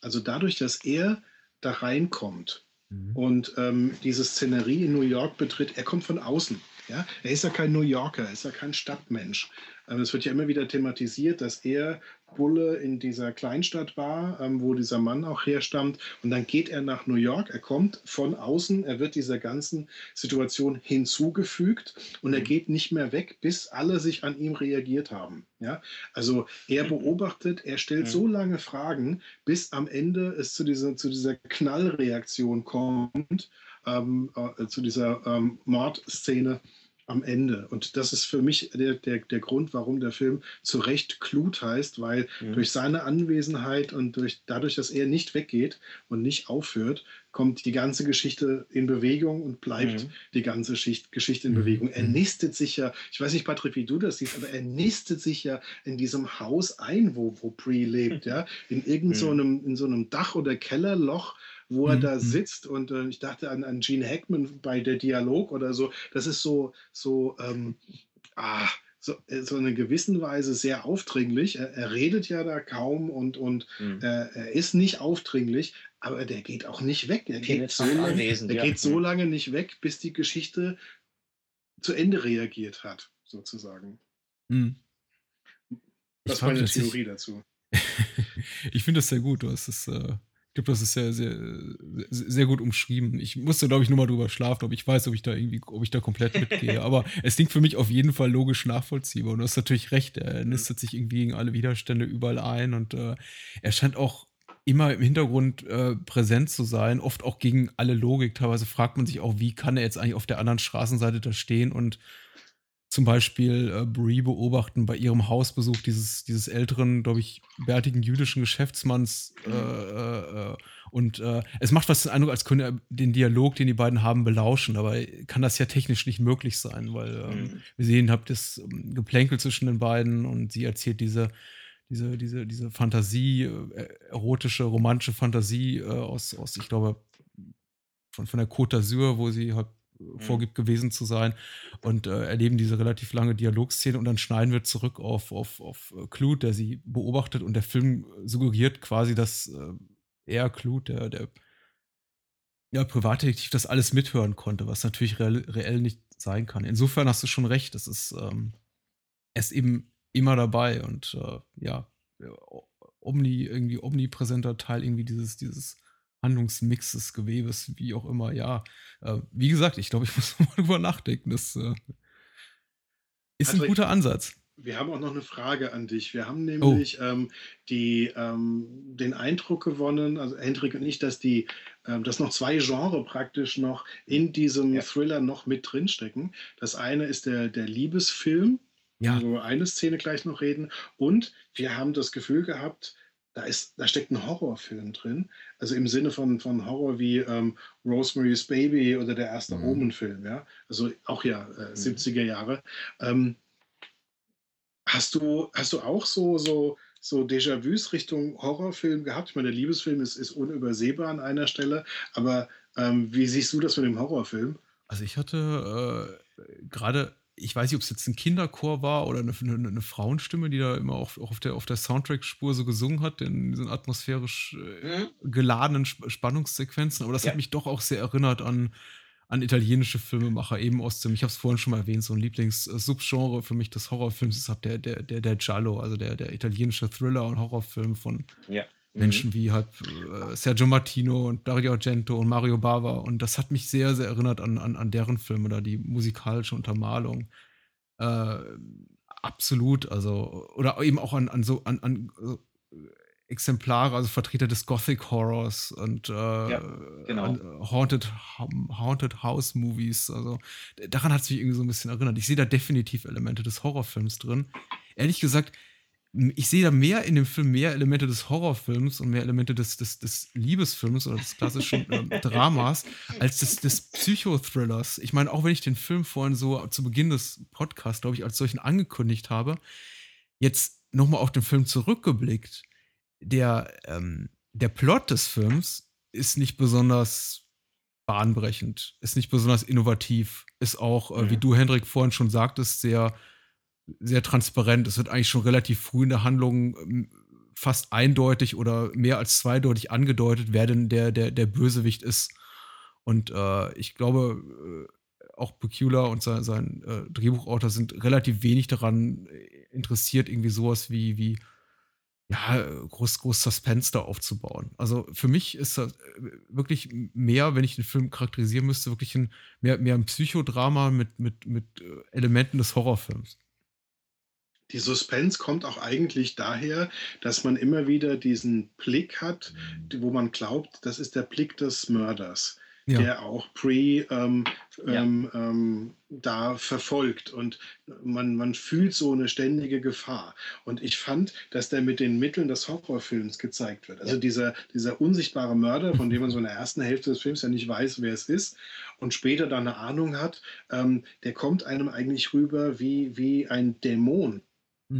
Also dadurch, dass er da reinkommt mhm. und ähm, diese Szenerie in New York betritt, er kommt von außen. Ja? Er ist ja kein New Yorker, er ist ja kein Stadtmensch. Ähm, es wird ja immer wieder thematisiert, dass er Bulle in dieser Kleinstadt war, ähm, wo dieser Mann auch herstammt. Und dann geht er nach New York. Er kommt von außen. Er wird dieser ganzen Situation hinzugefügt und er mhm. geht nicht mehr weg, bis alle sich an ihm reagiert haben. Ja? Also er beobachtet, er stellt so lange Fragen, bis am Ende es zu dieser, zu dieser Knallreaktion kommt, ähm, äh, zu dieser ähm, Mordszene am Ende. Und das ist für mich der, der, der Grund, warum der Film zu Recht Klut heißt, weil mhm. durch seine Anwesenheit und durch, dadurch, dass er nicht weggeht und nicht aufhört, kommt die ganze Geschichte in Bewegung und bleibt mhm. die ganze Schicht, Geschichte in mhm. Bewegung. Er mhm. nistet sich ja, ich weiß nicht, Patrick, wie du das siehst, aber er nistet sich ja in diesem Haus ein, wo, wo Pre lebt, ja, in irgendeinem so mhm. in so einem Dach- oder Kellerloch wo er mhm. da sitzt und äh, ich dachte an, an Gene Hackman bei der Dialog oder so. Das ist so, so, ähm, ah, so, äh, so in gewissen Weise sehr aufdringlich. Er, er redet ja da kaum und, und mhm. äh, er ist nicht aufdringlich, aber der geht auch nicht weg. Er, geht so, lange, er ja. geht so mhm. lange nicht weg, bis die Geschichte zu Ende reagiert hat, sozusagen. Mhm. Das ist meine Theorie dazu. ich finde das sehr gut. Du hast es äh, ich glaube, das ist sehr, sehr, sehr gut umschrieben. Ich musste, glaube ich, nur mal drüber schlafen, ob ich weiß, ob ich da irgendwie, ob ich da komplett mitgehe. Aber es klingt für mich auf jeden Fall logisch nachvollziehbar. Und du hast natürlich recht, er nistet sich irgendwie gegen alle Widerstände überall ein und äh, er scheint auch immer im Hintergrund äh, präsent zu sein, oft auch gegen alle Logik. Teilweise fragt man sich auch, wie kann er jetzt eigentlich auf der anderen Straßenseite da stehen und zum Beispiel äh, Brie beobachten bei ihrem Hausbesuch dieses, dieses älteren, glaube ich, bärtigen jüdischen Geschäftsmanns. Äh, äh, äh, und äh, es macht was den Eindruck, als könne er den Dialog, den die beiden haben, belauschen. Aber kann das ja technisch nicht möglich sein, weil ähm, mhm. wir sehen, habt das ähm, Geplänkel zwischen den beiden und sie erzählt diese, diese, diese, diese Fantasie, äh, erotische, romantische Fantasie aus, aus, ich glaube, von, von der Côte d'Azur, wo sie halt Mhm. vorgibt, gewesen zu sein. Und äh, erleben diese relativ lange Dialogszene und dann schneiden wir zurück auf, auf, auf äh, Clute, der sie beobachtet und der Film suggeriert quasi, dass äh, er, Clute, der, der ja, Privatdetektiv, das alles mithören konnte, was natürlich reell, reell nicht sein kann. Insofern hast du schon recht, das ist, ähm, er ist eben immer dabei und äh, ja, omni, irgendwie omnipräsenter Teil irgendwie dieses, dieses Handlungsmix des Gewebes, wie auch immer, ja. Äh, wie gesagt, ich glaube, ich muss mal drüber nachdenken. Das äh, ist also ein guter Ansatz. Wir haben auch noch eine Frage an dich. Wir haben oh. nämlich oh. ähm, die, ähm, den Eindruck gewonnen, also Hendrik und ich, dass, die, ähm, dass noch zwei Genres praktisch noch in diesem ja. Thriller noch mit drinstecken. Das eine ist der, der Liebesfilm, ja. wo wir eine Szene gleich noch reden. Und wir haben das Gefühl gehabt, da, ist, da steckt ein Horrorfilm drin. Also im Sinne von, von Horror wie ähm, Rosemary's Baby oder der erste mhm. Omen-Film, ja. Also auch ja äh, mhm. 70er Jahre. Ähm, hast, du, hast du auch so, so, so Déjà-vus Richtung Horrorfilm gehabt? Ich meine, der Liebesfilm ist, ist unübersehbar an einer Stelle, aber ähm, wie siehst du das mit dem Horrorfilm? Also ich hatte äh, gerade ich weiß nicht, ob es jetzt ein Kinderchor war oder eine, eine, eine, Frauenstimme, die da immer auch, auch auf der, auf der Soundtrack-Spur so gesungen hat, in diesen atmosphärisch äh, mhm. geladenen Spannungssequenzen. Aber das ja. hat mich doch auch sehr erinnert an, an italienische Filmemacher, eben aus dem, ich habe es vorhin schon mal erwähnt, so ein Lieblings-Subgenre für mich des Horrorfilms ist halt der, der, der, der Giallo, also der, der italienische Thriller- und Horrorfilm von ja. Menschen mhm. wie halt äh, Sergio Martino und Dario Argento und Mario Bava. Und das hat mich sehr, sehr erinnert an, an, an deren Filme, da die musikalische Untermalung. Äh, absolut, also, oder eben auch an, an so, an, an äh, Exemplare, also Vertreter des Gothic Horrors und äh, ja, genau. Haunted, Haunted House Movies. Also daran hat es mich irgendwie so ein bisschen erinnert. Ich sehe da definitiv Elemente des Horrorfilms drin. Ehrlich gesagt, ich sehe da mehr in dem Film mehr Elemente des Horrorfilms und mehr Elemente des, des, des Liebesfilms oder des klassischen äh, Dramas als des, des Psychothrillers. Ich meine, auch wenn ich den Film vorhin so zu Beginn des Podcasts, glaube ich, als solchen angekündigt habe, jetzt nochmal auf den Film zurückgeblickt, der, ähm, der Plot des Films ist nicht besonders bahnbrechend, ist nicht besonders innovativ, ist auch, äh, wie mhm. du, Hendrik, vorhin schon sagtest, sehr sehr transparent. Es wird eigentlich schon relativ früh in der Handlung ähm, fast eindeutig oder mehr als zweideutig angedeutet, wer denn der, der, der Bösewicht ist. Und äh, ich glaube, äh, auch Pecula und sein, sein äh, Drehbuchautor sind relativ wenig daran äh, interessiert, irgendwie sowas wie, wie ja, groß, groß Suspense da aufzubauen. Also für mich ist das äh, wirklich mehr, wenn ich den Film charakterisieren müsste, wirklich ein, mehr, mehr ein Psychodrama mit, mit, mit Elementen des Horrorfilms. Die Suspense kommt auch eigentlich daher, dass man immer wieder diesen Blick hat, wo man glaubt, das ist der Blick des Mörders, ja. der auch Pre ähm, ja. ähm, ähm, da verfolgt und man, man fühlt so eine ständige Gefahr. Und ich fand, dass der mit den Mitteln des Horrorfilms gezeigt wird. Also ja. dieser, dieser unsichtbare Mörder, von dem man so in der ersten Hälfte des Films ja nicht weiß, wer es ist und später dann eine Ahnung hat, ähm, der kommt einem eigentlich rüber wie, wie ein Dämon.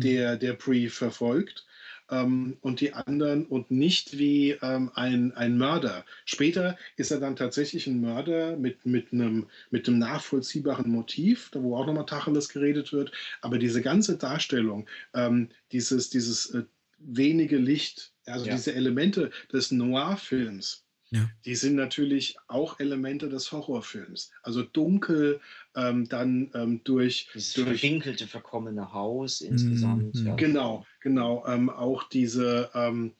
Der, der Pre verfolgt ähm, und die anderen und nicht wie ähm, ein, ein Mörder. Später ist er dann tatsächlich ein Mörder mit, mit, einem, mit einem nachvollziehbaren Motiv, da wo auch nochmal Tacheles geredet wird. Aber diese ganze Darstellung, ähm, dieses, dieses äh, wenige Licht, also ja. diese Elemente des Noir-Films, ja. Die sind natürlich auch Elemente des Horrorfilms. Also dunkel, ähm, dann ähm, durch. Dieses durch, verwinkelte, verkommene Haus insgesamt. Mm, ja. Genau, genau. Ähm, auch diese ähm, äh,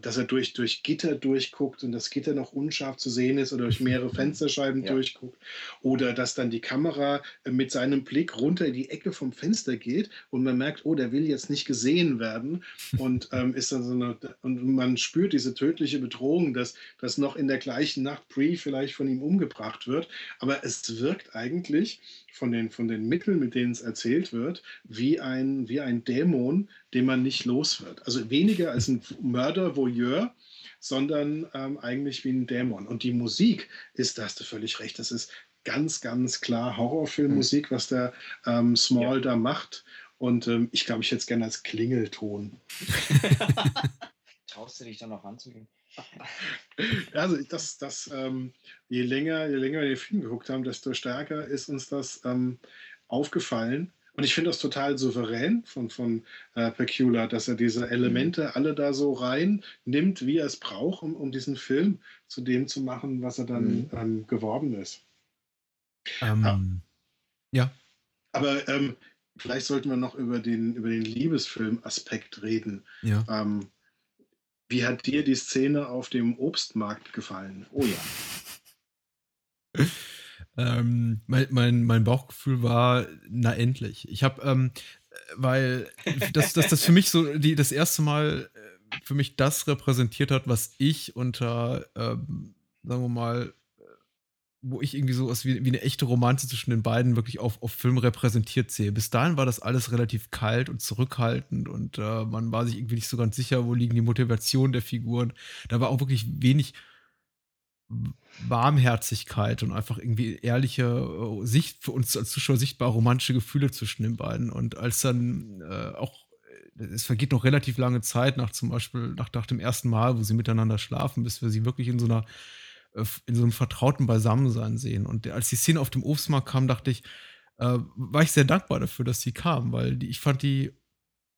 dass er durch, durch Gitter durchguckt und das Gitter noch unscharf zu sehen ist oder durch mehrere Fensterscheiben ja. durchguckt. Oder dass dann die Kamera äh, mit seinem Blick runter in die Ecke vom Fenster geht und man merkt, oh, der will jetzt nicht gesehen werden. Und ähm, ist dann so eine, und man spürt diese tödliche Bedrohung, dass, dass noch in der gleichen Nacht Pre vielleicht von ihm umgebracht wird. Aber es wirkt eigentlich von den, von den Mitteln, mit denen es erzählt wird, wie ein, wie ein Dämon, den man nicht los wird. Also weniger als ein Mörder-Voyeur, sondern ähm, eigentlich wie ein Dämon. Und die Musik ist, da hast du völlig recht, das ist ganz, ganz klar Horrorfilmmusik, was der ähm, Small ja. da macht. Und ähm, ich glaube, ich hätte es gerne als Klingelton. Traust du dich da noch ranzugehen? Also das, das ähm, je länger, je länger wir den Film geguckt haben, desto stärker ist uns das ähm, aufgefallen. Und ich finde das total souverän von, von äh, Pecula, dass er diese Elemente mhm. alle da so rein nimmt, wie er es braucht, um, um diesen Film zu dem zu machen, was er dann mhm. ähm, geworden ist. Ja. ja. Aber ähm, vielleicht sollten wir noch über den, über den Liebesfilm-Aspekt reden. Ja. Ähm, wie hat dir die Szene auf dem Obstmarkt gefallen? Oh ja. ähm, mein, mein, mein Bauchgefühl war, na endlich. Ich habe, ähm, weil das, das, das für mich so die, das erste Mal äh, für mich das repräsentiert hat, was ich unter, ähm, sagen wir mal, wo ich irgendwie so was wie, wie eine echte Romanze zwischen den beiden wirklich auf, auf Film repräsentiert sehe. Bis dahin war das alles relativ kalt und zurückhaltend und äh, man war sich irgendwie nicht so ganz sicher, wo liegen die Motivationen der Figuren. Da war auch wirklich wenig Warmherzigkeit und einfach irgendwie ehrliche äh, Sicht für uns als Zuschauer sichtbar romantische Gefühle zwischen den beiden. Und als dann äh, auch, äh, es vergeht noch relativ lange Zeit nach zum Beispiel, nach, nach dem ersten Mal, wo sie miteinander schlafen, bis wir sie wirklich in so einer, in so einem vertrauten Beisammensein sehen. Und als die Szene auf dem Obstmarkt kam, dachte ich, äh, war ich sehr dankbar dafür, dass sie kam, weil die, ich fand die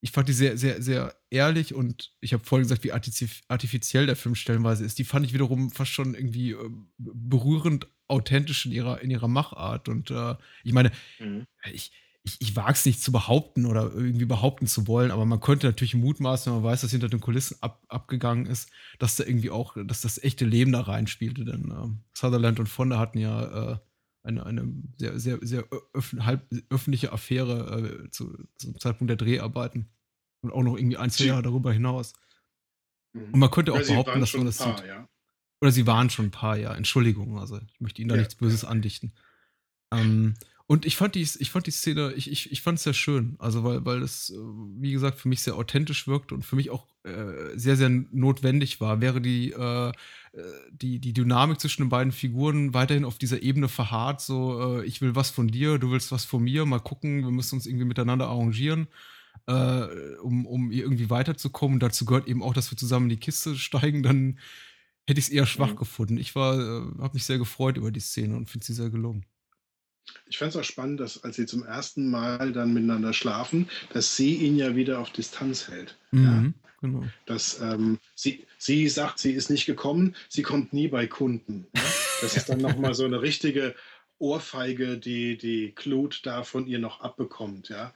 ich fand die sehr, sehr, sehr ehrlich und ich habe vorhin gesagt, wie artifiziell der Film stellenweise ist. Die fand ich wiederum fast schon irgendwie äh, berührend authentisch in ihrer, in ihrer Machart. Und äh, ich meine, mhm. ich, ich, ich wage es nicht zu behaupten oder irgendwie behaupten zu wollen, aber man könnte natürlich mutmaßen, wenn man weiß, dass hinter den Kulissen ab, abgegangen ist, dass da irgendwie auch, dass das echte Leben da reinspielte. Denn äh, Sutherland und Fonda hatten ja äh, eine, eine sehr, sehr, sehr öf halb öffentliche Affäre äh, zu, zum Zeitpunkt der Dreharbeiten. Und auch noch irgendwie ein, zwei Jahre darüber hinaus. Mhm. Und man könnte auch behaupten, dass man das paar. Ja. Oder sie waren schon ein paar, ja. Entschuldigung, also ich möchte Ihnen da ja, nichts Böses ja. andichten. Ähm, und ich fand die, ich fand die Szene, ich, ich, ich fand es sehr schön. Also, weil, weil es, äh, wie gesagt, für mich sehr authentisch wirkt und für mich auch äh, sehr, sehr notwendig war. Wäre die, äh, äh, die, die Dynamik zwischen den beiden Figuren weiterhin auf dieser Ebene verharrt, so, äh, ich will was von dir, du willst was von mir, mal gucken, wir müssen uns irgendwie miteinander arrangieren. Äh, um, um irgendwie weiterzukommen. Und dazu gehört eben auch, dass wir zusammen in die Kiste steigen, dann hätte ich es eher schwach mhm. gefunden. Ich war, habe mich sehr gefreut über die Szene und finde sie sehr gelungen. Ich fand es auch spannend, dass als sie zum ersten Mal dann miteinander schlafen, dass sie ihn ja wieder auf Distanz hält. Mhm, ja. genau. Dass ähm, sie, sie sagt, sie ist nicht gekommen, sie kommt nie bei Kunden. Ja? Das ist dann nochmal so eine richtige Ohrfeige, die die Clut da von ihr noch abbekommt. Ja?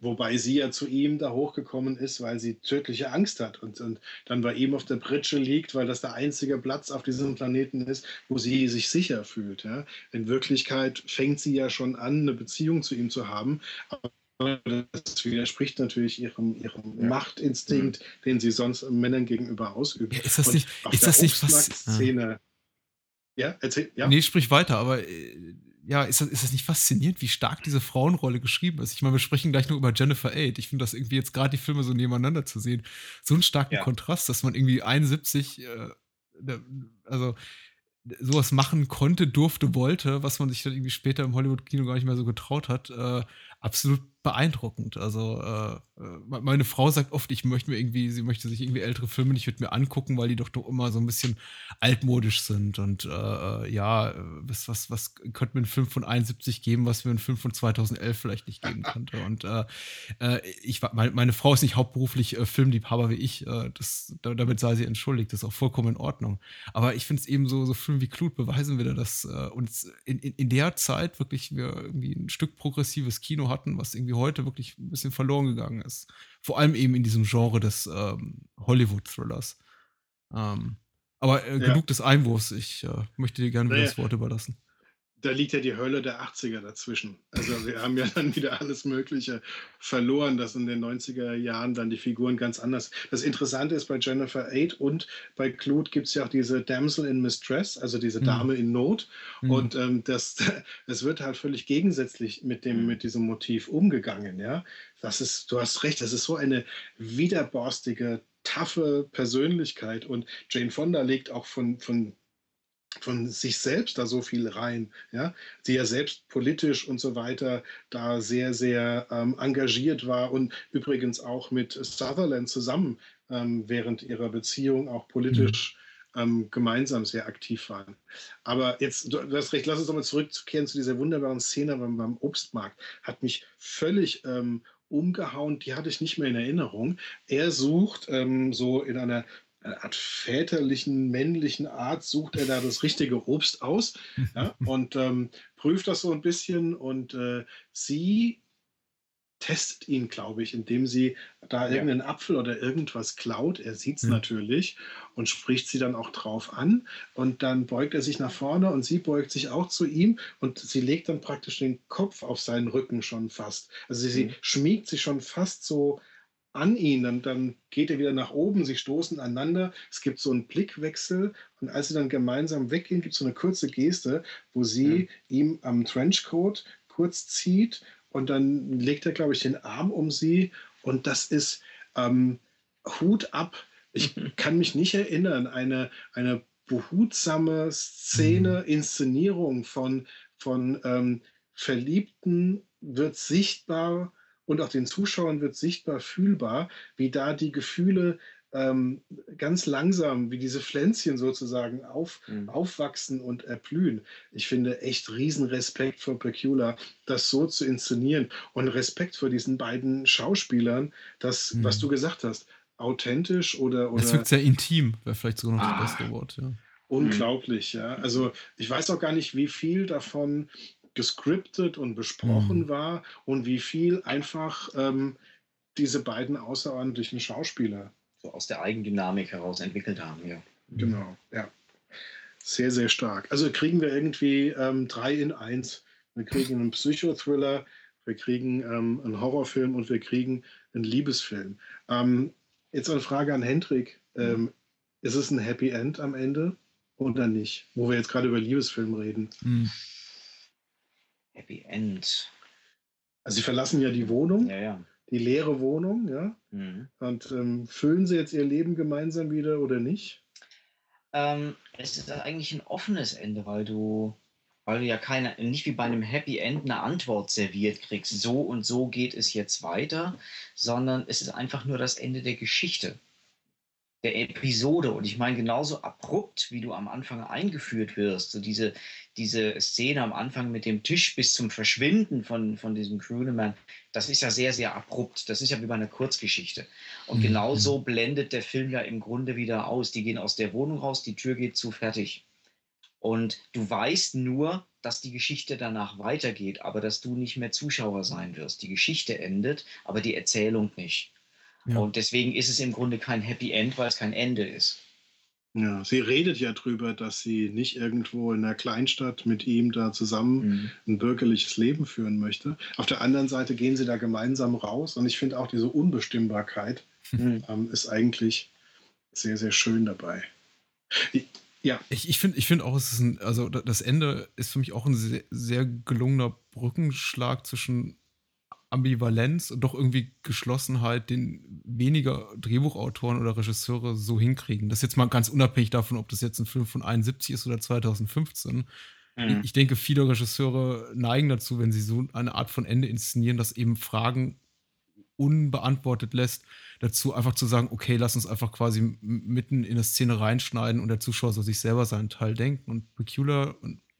Wobei sie ja zu ihm da hochgekommen ist, weil sie tödliche Angst hat und, und dann bei ihm auf der Pritsche liegt, weil das der einzige Platz auf diesem Planeten ist, wo sie sich sicher fühlt. Ja. In Wirklichkeit fängt sie ja schon an, eine Beziehung zu ihm zu haben. Aber das widerspricht natürlich ihrem, ihrem ja. Machtinstinkt, mhm. den sie sonst Männern gegenüber ausübt. Ja, ist das nicht, ist das nicht was? Szene, ja, erzähl. Ja. Nee, sprich weiter, aber äh, ja, ist das, ist das nicht faszinierend, wie stark diese Frauenrolle geschrieben ist? Ich meine, wir sprechen gleich noch über Jennifer Aid. Ich finde das irgendwie jetzt gerade die Filme so nebeneinander zu sehen, so einen starken ja. Kontrast, dass man irgendwie 71, äh, also sowas machen konnte, durfte, wollte, was man sich dann irgendwie später im Hollywood-Kino gar nicht mehr so getraut hat, äh, absolut beeindruckend. Also äh, äh meine Frau sagt oft, ich möchte mir irgendwie, sie möchte sich irgendwie ältere Filme nicht mit mir angucken, weil die doch doch immer so ein bisschen altmodisch sind. Und äh, äh ja, was, was, was könnte mir ein Film von 71 geben, was mir ein Film von 2011 vielleicht nicht geben könnte. Und äh, äh ich, meine, meine Frau ist nicht hauptberuflich äh, Filmliebhaber wie ich. Äh, das, damit sei sie entschuldigt, das ist auch vollkommen in Ordnung. Aber ich finde es eben so, so Filme wie Clut beweisen wieder, dass äh, uns in, in, in der Zeit wirklich wir irgendwie ein Stück progressives Kino hatten, was irgendwie heute wirklich ein bisschen verloren gegangen ist. Vor allem eben in diesem Genre des ähm, Hollywood-Thrillers. Ähm, aber äh, ja. genug des Einwurfs. Ich äh, möchte dir gerne naja. das Wort überlassen da liegt ja die Hölle der 80er dazwischen. Also wir haben ja dann wieder alles Mögliche verloren, dass in den 90er Jahren dann die Figuren ganz anders. Das Interessante ist bei Jennifer Aid und bei Clute gibt es ja auch diese Damsel in Mistress, also diese mhm. Dame in Not. Mhm. Und ähm, das, es wird halt völlig gegensätzlich mit, dem, mhm. mit diesem Motiv umgegangen. Ja? Das ist, du hast recht, das ist so eine widerborstige, taffe Persönlichkeit. Und Jane Fonda legt auch von, von von sich selbst da so viel rein, ja, die ja selbst politisch und so weiter da sehr, sehr ähm, engagiert war und übrigens auch mit Sutherland zusammen ähm, während ihrer Beziehung auch politisch mhm. ähm, gemeinsam sehr aktiv waren. Aber jetzt, du hast recht, lass uns nochmal zurückkehren zu dieser wunderbaren Szene beim, beim Obstmarkt. Hat mich völlig ähm, umgehauen, die hatte ich nicht mehr in Erinnerung. Er sucht ähm, so in einer eine Art väterlichen, männlichen Art sucht er da das richtige Obst aus ja, und ähm, prüft das so ein bisschen und äh, sie testet ihn, glaube ich, indem sie da irgendeinen ja. Apfel oder irgendwas klaut. Er sieht es mhm. natürlich und spricht sie dann auch drauf an. Und dann beugt er sich nach vorne und sie beugt sich auch zu ihm und sie legt dann praktisch den Kopf auf seinen Rücken schon fast. Also sie, mhm. schmiegt sich schon fast so an ihn, dann, dann geht er wieder nach oben, sie stoßen aneinander, es gibt so einen Blickwechsel und als sie dann gemeinsam weggehen, gibt es so eine kurze Geste, wo sie ja. ihm am Trenchcoat kurz zieht und dann legt er, glaube ich, den Arm um sie und das ist ähm, Hut ab. Ich kann mich nicht erinnern, eine, eine behutsame Szene, mhm. Inszenierung von, von ähm, Verliebten wird sichtbar und auch den Zuschauern wird sichtbar fühlbar, wie da die Gefühle ähm, ganz langsam, wie diese Pflänzchen sozusagen auf, mhm. aufwachsen und erblühen. Ich finde echt riesen Respekt vor Pecula, das so zu inszenieren und Respekt vor diesen beiden Schauspielern, das, mhm. was du gesagt hast, authentisch oder. oder das wirkt sehr intim, wäre vielleicht sogar noch ah, das beste Wort. Ja. Unglaublich, ja. Also ich weiß auch gar nicht, wie viel davon gescriptet und besprochen mhm. war und wie viel einfach ähm, diese beiden außerordentlichen Schauspieler so aus der Eigendynamik heraus entwickelt haben. Ja. Genau, ja. Sehr, sehr stark. Also kriegen wir irgendwie ähm, drei in eins. Wir kriegen einen Psychothriller, wir kriegen ähm, einen Horrorfilm und wir kriegen einen Liebesfilm. Ähm, jetzt eine Frage an Hendrik. Ähm, ist es ein Happy End am Ende oder nicht? Wo wir jetzt gerade über Liebesfilm reden. Mhm. Happy End. Also sie verlassen ja die Wohnung, ja, ja. die leere Wohnung, ja. Mhm. Und ähm, füllen sie jetzt ihr Leben gemeinsam wieder oder nicht? Ähm, es ist eigentlich ein offenes Ende, weil du, weil du ja keine, nicht wie bei einem Happy End eine Antwort serviert kriegst, so und so geht es jetzt weiter, sondern es ist einfach nur das Ende der Geschichte der Episode. Und ich meine, genauso abrupt, wie du am Anfang eingeführt wirst, so diese, diese Szene am Anfang mit dem Tisch bis zum Verschwinden von, von diesem Crewman, das ist ja sehr, sehr abrupt. Das ist ja wie bei einer Kurzgeschichte. Und mhm. genauso blendet der Film ja im Grunde wieder aus. Die gehen aus der Wohnung raus, die Tür geht zu, fertig. Und du weißt nur, dass die Geschichte danach weitergeht, aber dass du nicht mehr Zuschauer sein wirst. Die Geschichte endet, aber die Erzählung nicht. Ja. Und deswegen ist es im Grunde kein Happy End, weil es kein Ende ist. Ja, sie redet ja drüber, dass sie nicht irgendwo in einer Kleinstadt mit ihm da zusammen mhm. ein bürgerliches Leben führen möchte. Auf der anderen Seite gehen sie da gemeinsam raus und ich finde auch diese Unbestimmbarkeit mhm. ähm, ist eigentlich sehr, sehr schön dabei. Ja. Ich, ich finde ich find auch, es ist ein, also das Ende ist für mich auch ein sehr, sehr gelungener Brückenschlag zwischen Ambivalenz und doch irgendwie Geschlossenheit, den weniger Drehbuchautoren oder Regisseure so hinkriegen. Das ist jetzt mal ganz unabhängig davon, ob das jetzt ein Film von 71 ist oder 2015. Mhm. Ich denke, viele Regisseure neigen dazu, wenn sie so eine Art von Ende inszenieren, dass eben Fragen unbeantwortet lässt, dazu einfach zu sagen, okay, lass uns einfach quasi mitten in eine Szene reinschneiden und der Zuschauer soll sich selber seinen Teil denken. Und Peculiar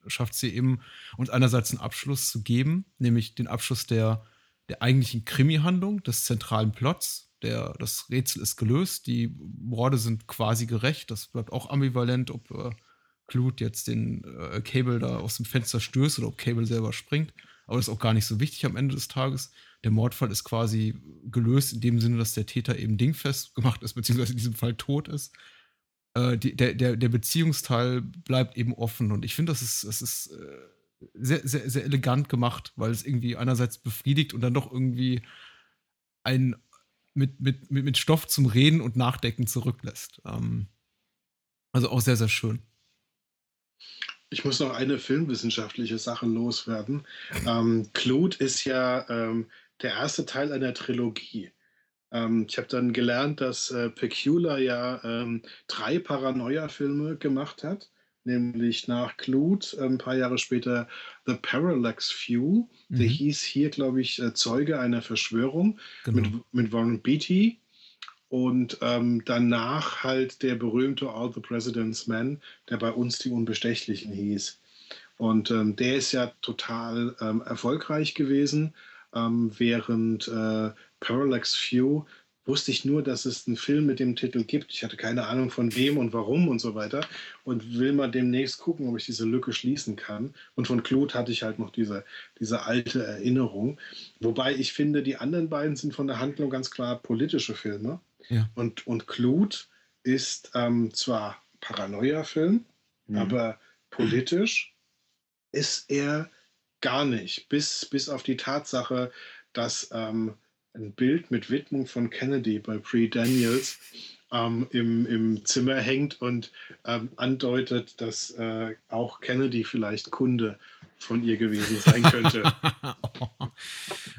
schafft sie eben, uns einerseits einen Abschluss zu geben, nämlich den Abschluss der der eigentlichen Krimi-Handlung, des zentralen Plots. Der, das Rätsel ist gelöst, die Morde sind quasi gerecht. Das bleibt auch ambivalent, ob äh, Clute jetzt den äh, Cable da aus dem Fenster stößt oder ob Cable selber springt. Aber das ist auch gar nicht so wichtig am Ende des Tages. Der Mordfall ist quasi gelöst in dem Sinne, dass der Täter eben dingfest gemacht ist, beziehungsweise in diesem Fall tot ist. Äh, die, der, der, der Beziehungsteil bleibt eben offen. Und ich finde, das ist, das ist äh, sehr, sehr, sehr elegant gemacht, weil es irgendwie einerseits befriedigt und dann doch irgendwie einen mit, mit, mit, mit Stoff zum Reden und Nachdenken zurücklässt. Ähm, also auch sehr, sehr schön. Ich muss noch eine filmwissenschaftliche Sache loswerden. Ähm, Clute ist ja ähm, der erste Teil einer Trilogie. Ähm, ich habe dann gelernt, dass äh, Pecula ja ähm, drei Paranoia-Filme gemacht hat nämlich nach Clute ein paar Jahre später The Parallax View. Mhm. Der hieß hier, glaube ich, äh, Zeuge einer Verschwörung genau. mit, mit Warren Beatty. Und ähm, danach halt der berühmte All the President's Men, der bei uns die Unbestechlichen hieß. Und ähm, der ist ja total ähm, erfolgreich gewesen, ähm, während äh, Parallax View wusste ich nur, dass es einen Film mit dem Titel gibt. Ich hatte keine Ahnung von wem und warum und so weiter und will mal demnächst gucken, ob ich diese Lücke schließen kann. Und von Claude hatte ich halt noch diese, diese alte Erinnerung. Wobei ich finde, die anderen beiden sind von der Handlung ganz klar politische Filme. Ja. Und, und Claude ist ähm, zwar Paranoia-Film, mhm. aber politisch ist er gar nicht. Bis, bis auf die Tatsache, dass ähm, ein Bild mit Widmung von Kennedy bei Pre Daniels ähm, im, im Zimmer hängt und ähm, andeutet, dass äh, auch Kennedy vielleicht Kunde von ihr gewesen sein könnte.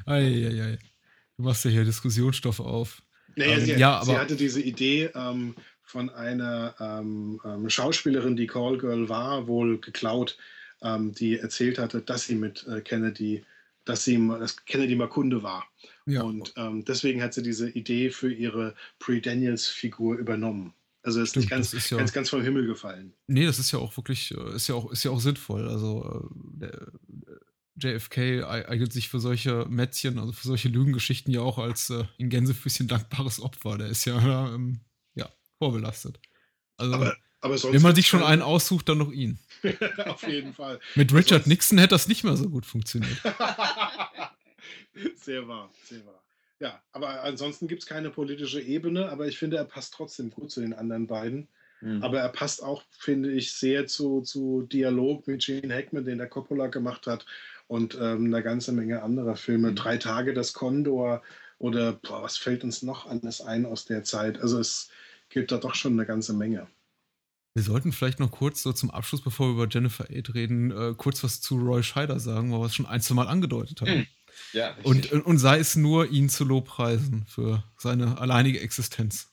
ei, ei, ei. Du machst ja hier Diskussionsstoff auf. Naja, ähm, sie, ja, sie hatte diese Idee ähm, von einer ähm, ähm, Schauspielerin, die Callgirl war, wohl geklaut, die erzählt hatte, dass sie mit äh, Kennedy, dass sie dass Kennedy mal Kunde war. Ja. Und ähm, deswegen hat sie diese Idee für ihre Pre-Daniels-Figur übernommen. Also ist Stimmt, nicht ganz, ist ja, ganz, ganz vom Himmel gefallen. Nee, das ist ja auch wirklich, äh, ist ja auch, ist ja auch sinnvoll. Also äh, der, JFK eignet sich für solche Mätzchen, also für solche Lügengeschichten ja auch als äh, in Gänsefüßchen dankbares Opfer. Der ist ja, ähm, ja vorbelastet. Also, aber, aber wenn man sich schon einen aussucht, dann noch ihn. Auf jeden Fall. Mit Richard sonst... Nixon hätte das nicht mehr so gut funktioniert. sehr wahr, sehr wahr. Ja, aber ansonsten gibt es keine politische Ebene, aber ich finde, er passt trotzdem gut zu den anderen beiden. Mhm. Aber er passt auch, finde ich, sehr zu, zu Dialog mit Gene Hackman, den der Coppola gemacht hat und ähm, eine ganze Menge anderer Filme. Mhm. Drei Tage das Kondor oder boah, was fällt uns noch alles ein aus der Zeit? Also es gibt da doch schon eine ganze Menge. Wir sollten vielleicht noch kurz so zum Abschluss, bevor wir über Jennifer Aid reden, äh, kurz was zu Roy Scheider sagen, weil wir es schon ein, zwei Mal angedeutet haben. Ja, und, und sei es nur, ihn zu lobpreisen für seine alleinige Existenz.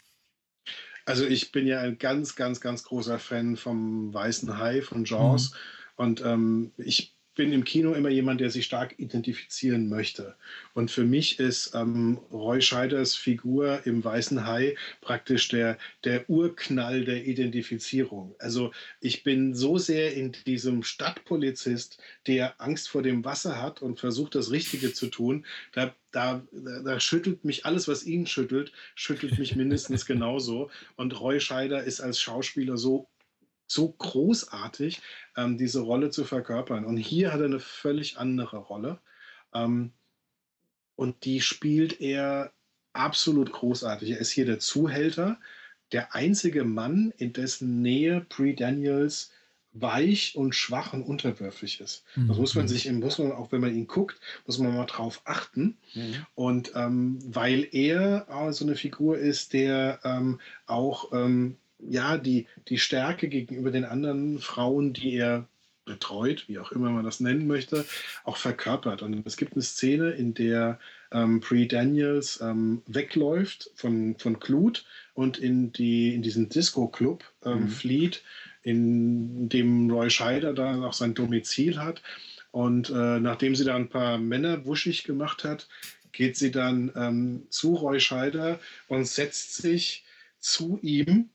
Also ich bin ja ein ganz, ganz, ganz großer Fan vom Weißen Hai, von Jaws. Mhm. Und ähm, ich bin im Kino immer jemand, der sich stark identifizieren möchte. Und für mich ist ähm, Roy Scheiders Figur im Weißen Hai praktisch der, der Urknall der Identifizierung. Also ich bin so sehr in diesem Stadtpolizist, der Angst vor dem Wasser hat und versucht, das Richtige zu tun. Da, da, da schüttelt mich alles, was ihn schüttelt, schüttelt mich mindestens genauso. Und Roy Scheider ist als Schauspieler so so großartig, ähm, diese Rolle zu verkörpern. Und hier hat er eine völlig andere Rolle. Ähm, und die spielt er absolut großartig. Er ist hier der Zuhälter, der einzige Mann, in dessen Nähe Pre Daniels weich und schwach und unterwürfig ist. Mhm. Das muss man sich, muss man auch wenn man ihn guckt, muss man mal drauf achten. Mhm. Und ähm, weil er so eine Figur ist, der ähm, auch ähm, ja, die, die Stärke gegenüber den anderen Frauen, die er betreut, wie auch immer man das nennen möchte, auch verkörpert. Und es gibt eine Szene, in der ähm, Pre Daniels ähm, wegläuft von, von Clut und in, die, in diesen Disco-Club ähm, mhm. flieht, in dem Roy Scheider da auch sein Domizil hat. Und äh, nachdem sie da ein paar Männer wuschig gemacht hat, geht sie dann ähm, zu Roy Scheider und setzt sich zu ihm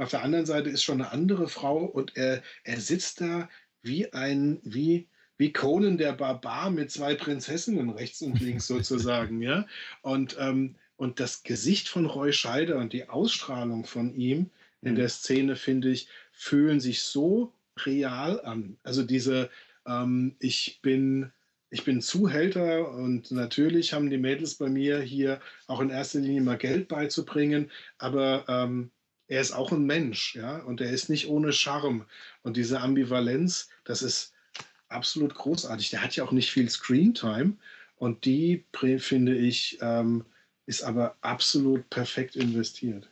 auf der anderen Seite ist schon eine andere Frau und er, er sitzt da wie ein, wie, wie Conan der Barbar mit zwei Prinzessinnen rechts und links sozusagen, ja. Und, ähm, und das Gesicht von Roy Scheider und die Ausstrahlung von ihm in der Szene, finde ich, fühlen sich so real an. Also diese, ähm, ich bin, ich bin Zuhälter und natürlich haben die Mädels bei mir hier auch in erster Linie mal Geld beizubringen, aber ähm, er ist auch ein Mensch, ja, und er ist nicht ohne Charme. Und diese Ambivalenz, das ist absolut großartig. Der hat ja auch nicht viel Screentime und die, finde ich, ähm, ist aber absolut perfekt investiert.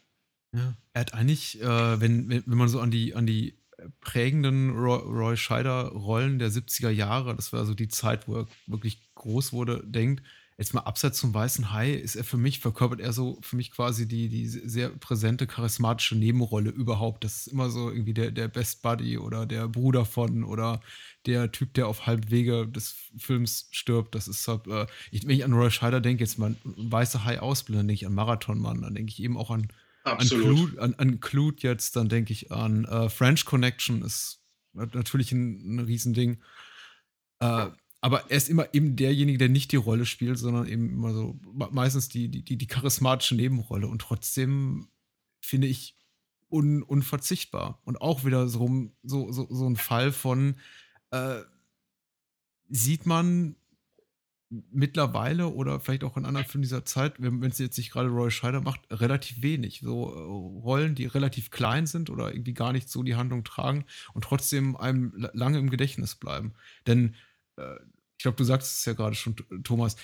Ja, er hat eigentlich, äh, wenn, wenn man so an die, an die prägenden Roy, Roy Scheider-Rollen der 70er Jahre, das war so die Zeit, wo er wirklich groß wurde, denkt, jetzt mal abseits zum weißen Hai, ist er für mich, verkörpert er so für mich quasi die, die sehr präsente, charismatische Nebenrolle überhaupt. Das ist immer so irgendwie der, der Best Buddy oder der Bruder von oder der Typ, der auf halb Wege des Films stirbt. Das ist halt, äh, ich, wenn ich an Roy Scheider denke, jetzt mal weiße Hai ausbilden, dann denke ich an Marathonmann, dann denke ich eben auch an, Absolut. an, Clute, an, an Clute jetzt, dann denke ich an äh, French Connection, ist natürlich ein, ein Riesending. Äh, aber er ist immer eben derjenige, der nicht die Rolle spielt, sondern eben immer so meistens die, die, die charismatische Nebenrolle. Und trotzdem finde ich un, unverzichtbar. Und auch wieder so, so, so, so ein Fall von, äh, sieht man mittlerweile oder vielleicht auch in anderen Filmen dieser Zeit, wenn es jetzt nicht gerade Roy Scheider macht, relativ wenig. So äh, Rollen, die relativ klein sind oder irgendwie gar nicht so die Handlung tragen und trotzdem einem lange im Gedächtnis bleiben. Denn ich glaube, du sagst es ja gerade schon, Thomas,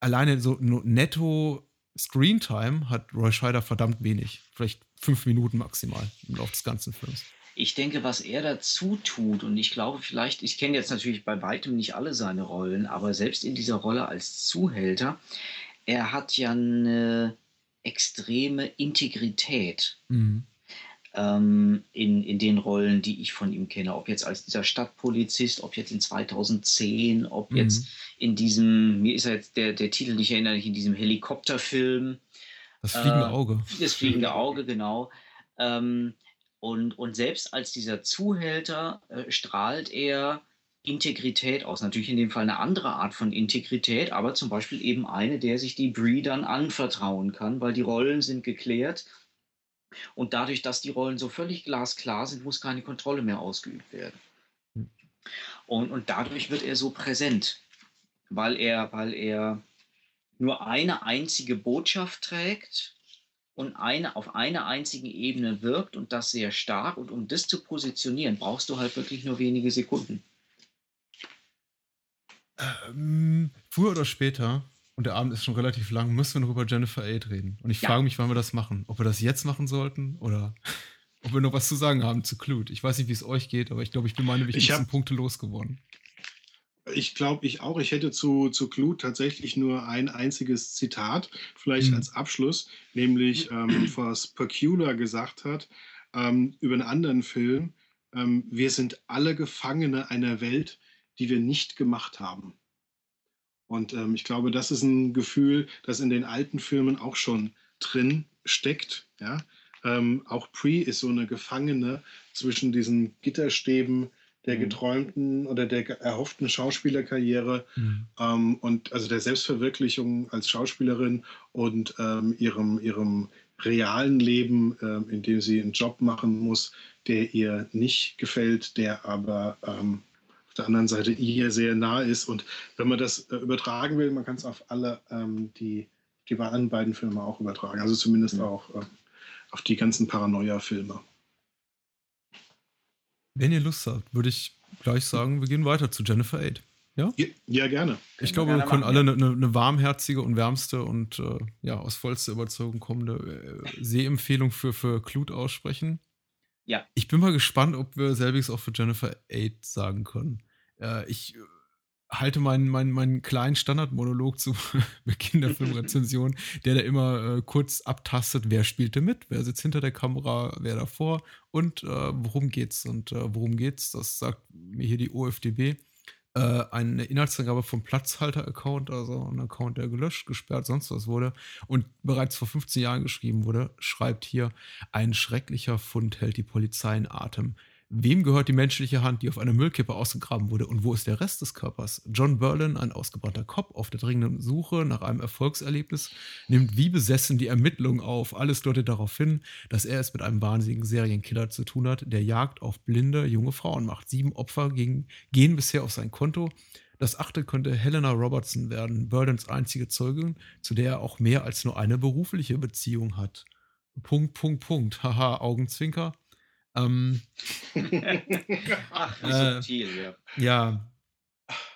alleine so netto Screentime hat Roy Scheider verdammt wenig. Vielleicht fünf Minuten maximal im Laufe des ganzen Films. Ich denke, was er dazu tut, und ich glaube vielleicht, ich kenne jetzt natürlich bei weitem nicht alle seine Rollen, aber selbst in dieser Rolle als Zuhälter, er hat ja eine extreme Integrität. Mhm ähm, in, in den Rollen, die ich von ihm kenne. Ob jetzt als dieser Stadtpolizist, ob jetzt in 2010, ob mhm. jetzt in diesem, mir ist jetzt der, der Titel nicht erinnerlich, in diesem Helikopterfilm. Das fliegende äh, Auge. Das fliegende Auge, genau. Ähm, und, und selbst als dieser Zuhälter äh, strahlt er Integrität aus. Natürlich in dem Fall eine andere Art von Integrität, aber zum Beispiel eben eine, der sich die Bree dann anvertrauen kann, weil die Rollen sind geklärt und dadurch, dass die Rollen so völlig glasklar sind, muss keine Kontrolle mehr ausgeübt werden. Hm. Und, und dadurch wird er so präsent, weil er, weil er nur eine einzige Botschaft trägt und eine, auf einer einzigen Ebene wirkt und das sehr stark. Und um das zu positionieren, brauchst du halt wirklich nur wenige Sekunden. Ähm, früher oder später und der Abend ist schon relativ lang, müssen wir noch über Jennifer Aid reden. Und ich ja. frage mich, wann wir das machen. Ob wir das jetzt machen sollten oder ob wir noch was zu sagen haben zu Clute. Ich weiß nicht, wie es euch geht, aber ich glaube, ich bin meine wichtigsten hab, Punkte losgeworden. Ich glaube, ich auch. Ich hätte zu, zu Clute tatsächlich nur ein einziges Zitat, vielleicht mhm. als Abschluss, nämlich ähm, was Percula gesagt hat ähm, über einen anderen Film. Ähm, wir sind alle Gefangene einer Welt, die wir nicht gemacht haben. Und ähm, ich glaube, das ist ein Gefühl, das in den alten Filmen auch schon drin steckt. Ja? Ähm, auch Pre ist so eine Gefangene zwischen diesen Gitterstäben der mhm. geträumten oder der erhofften Schauspielerkarriere mhm. ähm, und also der Selbstverwirklichung als Schauspielerin und ähm, ihrem, ihrem realen Leben, ähm, in dem sie einen Job machen muss, der ihr nicht gefällt, der aber ähm, der anderen Seite ihr sehr nah ist. Und wenn man das äh, übertragen will, man kann es auf alle ähm, die, die anderen beiden Filme auch übertragen. Also zumindest mhm. auch äh, auf die ganzen Paranoia-Filme. Wenn ihr Lust habt, würde ich gleich sagen, wir gehen weiter zu Jennifer Aid. Ja? Ja, ja gerne. Ich glaube, wir können alle eine, eine, warmherzige und wärmste und äh, ja, aus vollster Überzeugung kommende äh, Sehempfehlung für, für Clute aussprechen. Ja. Ich bin mal gespannt, ob wir selbiges auch für Jennifer Aid sagen können. Äh, ich äh, halte meinen, meinen, meinen kleinen Standardmonolog zu Beginn der Filmrezension, der da immer äh, kurz abtastet, wer spielte mit, wer sitzt hinter der Kamera, wer davor und äh, worum geht's. Und äh, worum geht's, das sagt mir hier die OFDB äh, eine Inhaltsangabe vom Platzhalter-Account, also ein Account, der gelöscht, gesperrt, sonst was wurde und bereits vor 15 Jahren geschrieben wurde, schreibt hier, ein schrecklicher Fund hält die Polizei in Atem. Wem gehört die menschliche Hand, die auf einer Müllkippe ausgegraben wurde und wo ist der Rest des Körpers? John Berlin, ein ausgebrannter Kopf auf der dringenden Suche nach einem Erfolgserlebnis, nimmt wie besessen die Ermittlungen auf. Alles deutet darauf hin, dass er es mit einem wahnsinnigen Serienkiller zu tun hat, der Jagd auf blinde junge Frauen macht. Sieben Opfer gegen, gehen bisher auf sein Konto. Das achte könnte Helena Robertson werden, Burdens einzige Zeugin, zu der er auch mehr als nur eine berufliche Beziehung hat. Punkt, Punkt, Punkt. Haha, Augenzwinker. Ähm, Ach, wie äh, subtil, ja. Ja.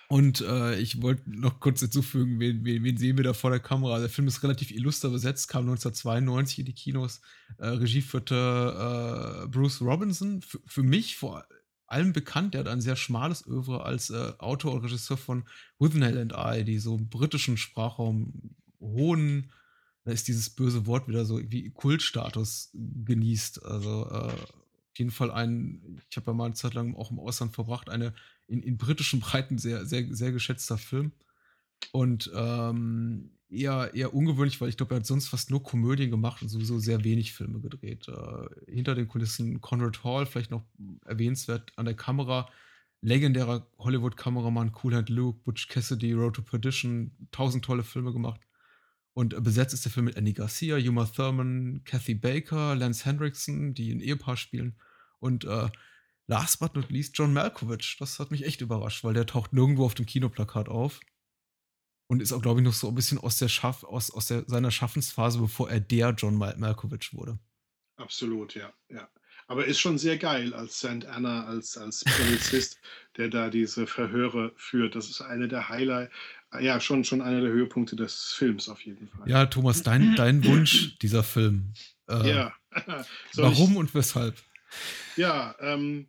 Und äh, ich wollte noch kurz hinzufügen, wen, wen, wen, sehen wir da vor der Kamera? Der Film ist relativ illuster besetzt, kam 1992 in die Kinos. Äh, Regie führte äh, Bruce Robinson. F für mich vor allem bekannt, der hat ein sehr schmales Övre als äh, Autor und Regisseur von Withnell and I, die so im britischen Sprachraum hohen, da ist dieses böse Wort wieder so wie Kultstatus genießt. Also äh, jeden Fall ein, ich habe ja mal eine Zeit lang auch im Ausland verbracht, eine in, in britischen Breiten sehr, sehr, sehr geschätzter Film. Und ähm, eher, eher ungewöhnlich, weil ich glaube, er hat sonst fast nur Komödien gemacht und sowieso sehr wenig Filme gedreht. Äh, hinter den Kulissen Conrad Hall, vielleicht noch erwähnenswert an der Kamera, legendärer Hollywood-Kameramann, Cool Hand Luke, Butch Cassidy, Road to Perdition, tausend tolle Filme gemacht. Und besetzt ist der Film mit Andy Garcia, Uma Thurman, Kathy Baker, Lance Hendrickson, die ein Ehepaar spielen. Und äh, last but not least John Malkovich. Das hat mich echt überrascht, weil der taucht nirgendwo auf dem Kinoplakat auf. Und ist auch, glaube ich, noch so ein bisschen aus, der Schaff, aus, aus der, seiner Schaffensphase, bevor er der John Mal Malkovich wurde. Absolut, ja, ja. Aber ist schon sehr geil als St. Anna, als, als Polizist, der da diese Verhöre führt. Das ist eine der Highlight, ja, schon, schon einer der Höhepunkte des Films auf jeden Fall. Ja, Thomas, dein, dein Wunsch, dieser Film. Äh, ja. warum ich, und weshalb? Ja, ähm,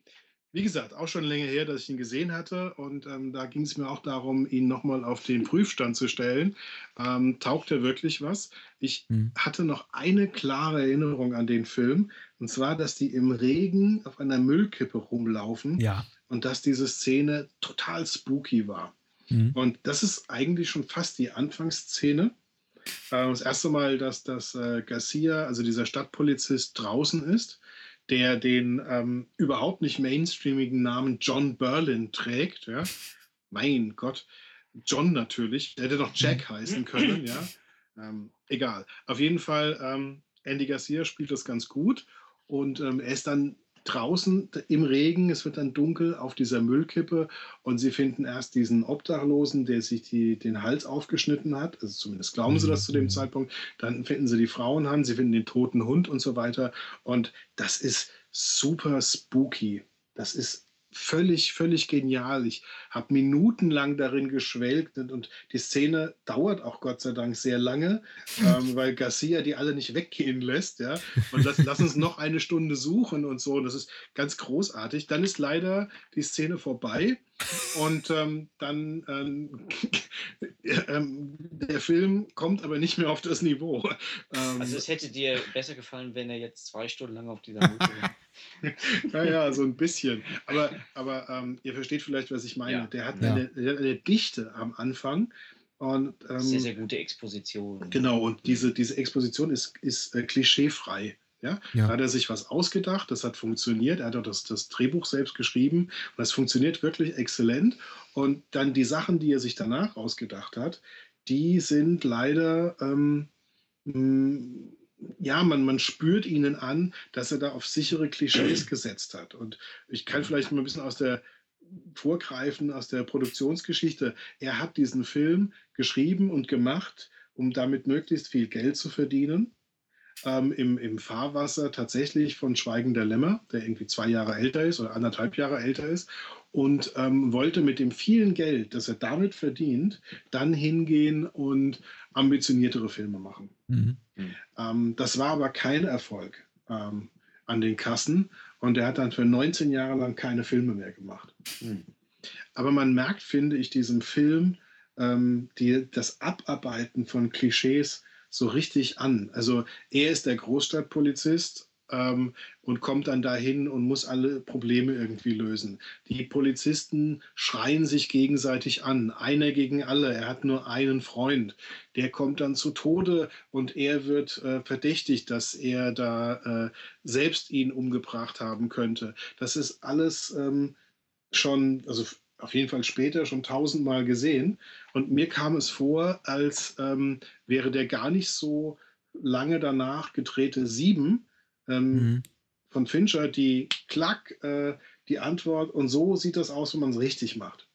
wie gesagt, auch schon länger her, dass ich ihn gesehen hatte. Und ähm, da ging es mir auch darum, ihn nochmal auf den Prüfstand zu stellen. Ähm, taugt er wirklich was? Ich hm. hatte noch eine klare Erinnerung an den Film. Und zwar, dass die im Regen auf einer Müllkippe rumlaufen. Ja. Und dass diese Szene total spooky war. Hm. Und das ist eigentlich schon fast die Anfangsszene. Äh, das erste Mal, dass das äh, Garcia, also dieser Stadtpolizist, draußen ist der den ähm, überhaupt nicht mainstreamigen Namen John Berlin trägt. Ja? Mein Gott, John natürlich. Der hätte doch Jack mhm. heißen können, ja. Ähm, egal. Auf jeden Fall, ähm, Andy Garcia spielt das ganz gut und ähm, er ist dann draußen im Regen, es wird dann dunkel auf dieser Müllkippe und sie finden erst diesen Obdachlosen, der sich die, den Hals aufgeschnitten hat, also zumindest glauben sie das zu dem mhm. Zeitpunkt, dann finden sie die Frauenhand, sie finden den toten Hund und so weiter und das ist super spooky. Das ist völlig, völlig genial. Ich habe minutenlang darin geschwelgt und, und, die Szene dauert auch Gott sei Dank sehr lange, ähm, weil Garcia die alle nicht weggehen lässt. Ja? Und lass, lass uns noch eine Stunde suchen und so. Und das ist ganz großartig. Dann ist leider die Szene vorbei und ähm, dann ähm, ähm, der Film kommt aber nicht mehr auf das Niveau. Ähm, also es hätte dir besser gefallen, wenn er jetzt zwei Stunden lang auf dieser Mütze wäre. naja, so ein bisschen. Aber, aber ähm, ihr versteht vielleicht, was ich meine. Ja. Der, hat ja. eine, der, hat eine, Dichte am Anfang. Und, ähm, sehr, sehr gute Exposition. Genau, und diese, diese Exposition ist, ist äh, klischeefrei. Ja? ja? Da hat er sich was ausgedacht, das hat funktioniert. Er hat auch das, das Drehbuch selbst geschrieben und das funktioniert wirklich exzellent. Und dann die Sachen, die er sich danach ausgedacht hat, die sind leider ähm, ja, man, man spürt ihnen an, dass er da auf sichere Klischees gesetzt hat. Und ich kann vielleicht mal ein bisschen aus der vorgreifen, aus der Produktionsgeschichte. Er hat diesen Film geschrieben und gemacht, um damit möglichst viel Geld zu verdienen. Ähm, im, im Fahrwasser tatsächlich von Schweigender Lämmer, der irgendwie zwei Jahre älter ist oder anderthalb Jahre älter ist und ähm, wollte mit dem vielen Geld, das er damit verdient, dann hingehen und ambitioniertere Filme machen. Mhm. Ähm, das war aber kein Erfolg ähm, an den Kassen und er hat dann für 19 Jahre lang keine Filme mehr gemacht. Mhm. Aber man merkt, finde ich, diesem Film ähm, die, das Abarbeiten von Klischees so richtig an. Also er ist der Großstadtpolizist ähm, und kommt dann dahin und muss alle Probleme irgendwie lösen. Die Polizisten schreien sich gegenseitig an, einer gegen alle. Er hat nur einen Freund. Der kommt dann zu Tode und er wird äh, verdächtigt, dass er da äh, selbst ihn umgebracht haben könnte. Das ist alles ähm, schon, also auf jeden Fall später schon tausendmal gesehen. Und mir kam es vor, als ähm, wäre der gar nicht so lange danach gedrehte Sieben ähm, mhm. von Fincher, die Klack, äh, die Antwort und so sieht das aus, wenn man es richtig macht.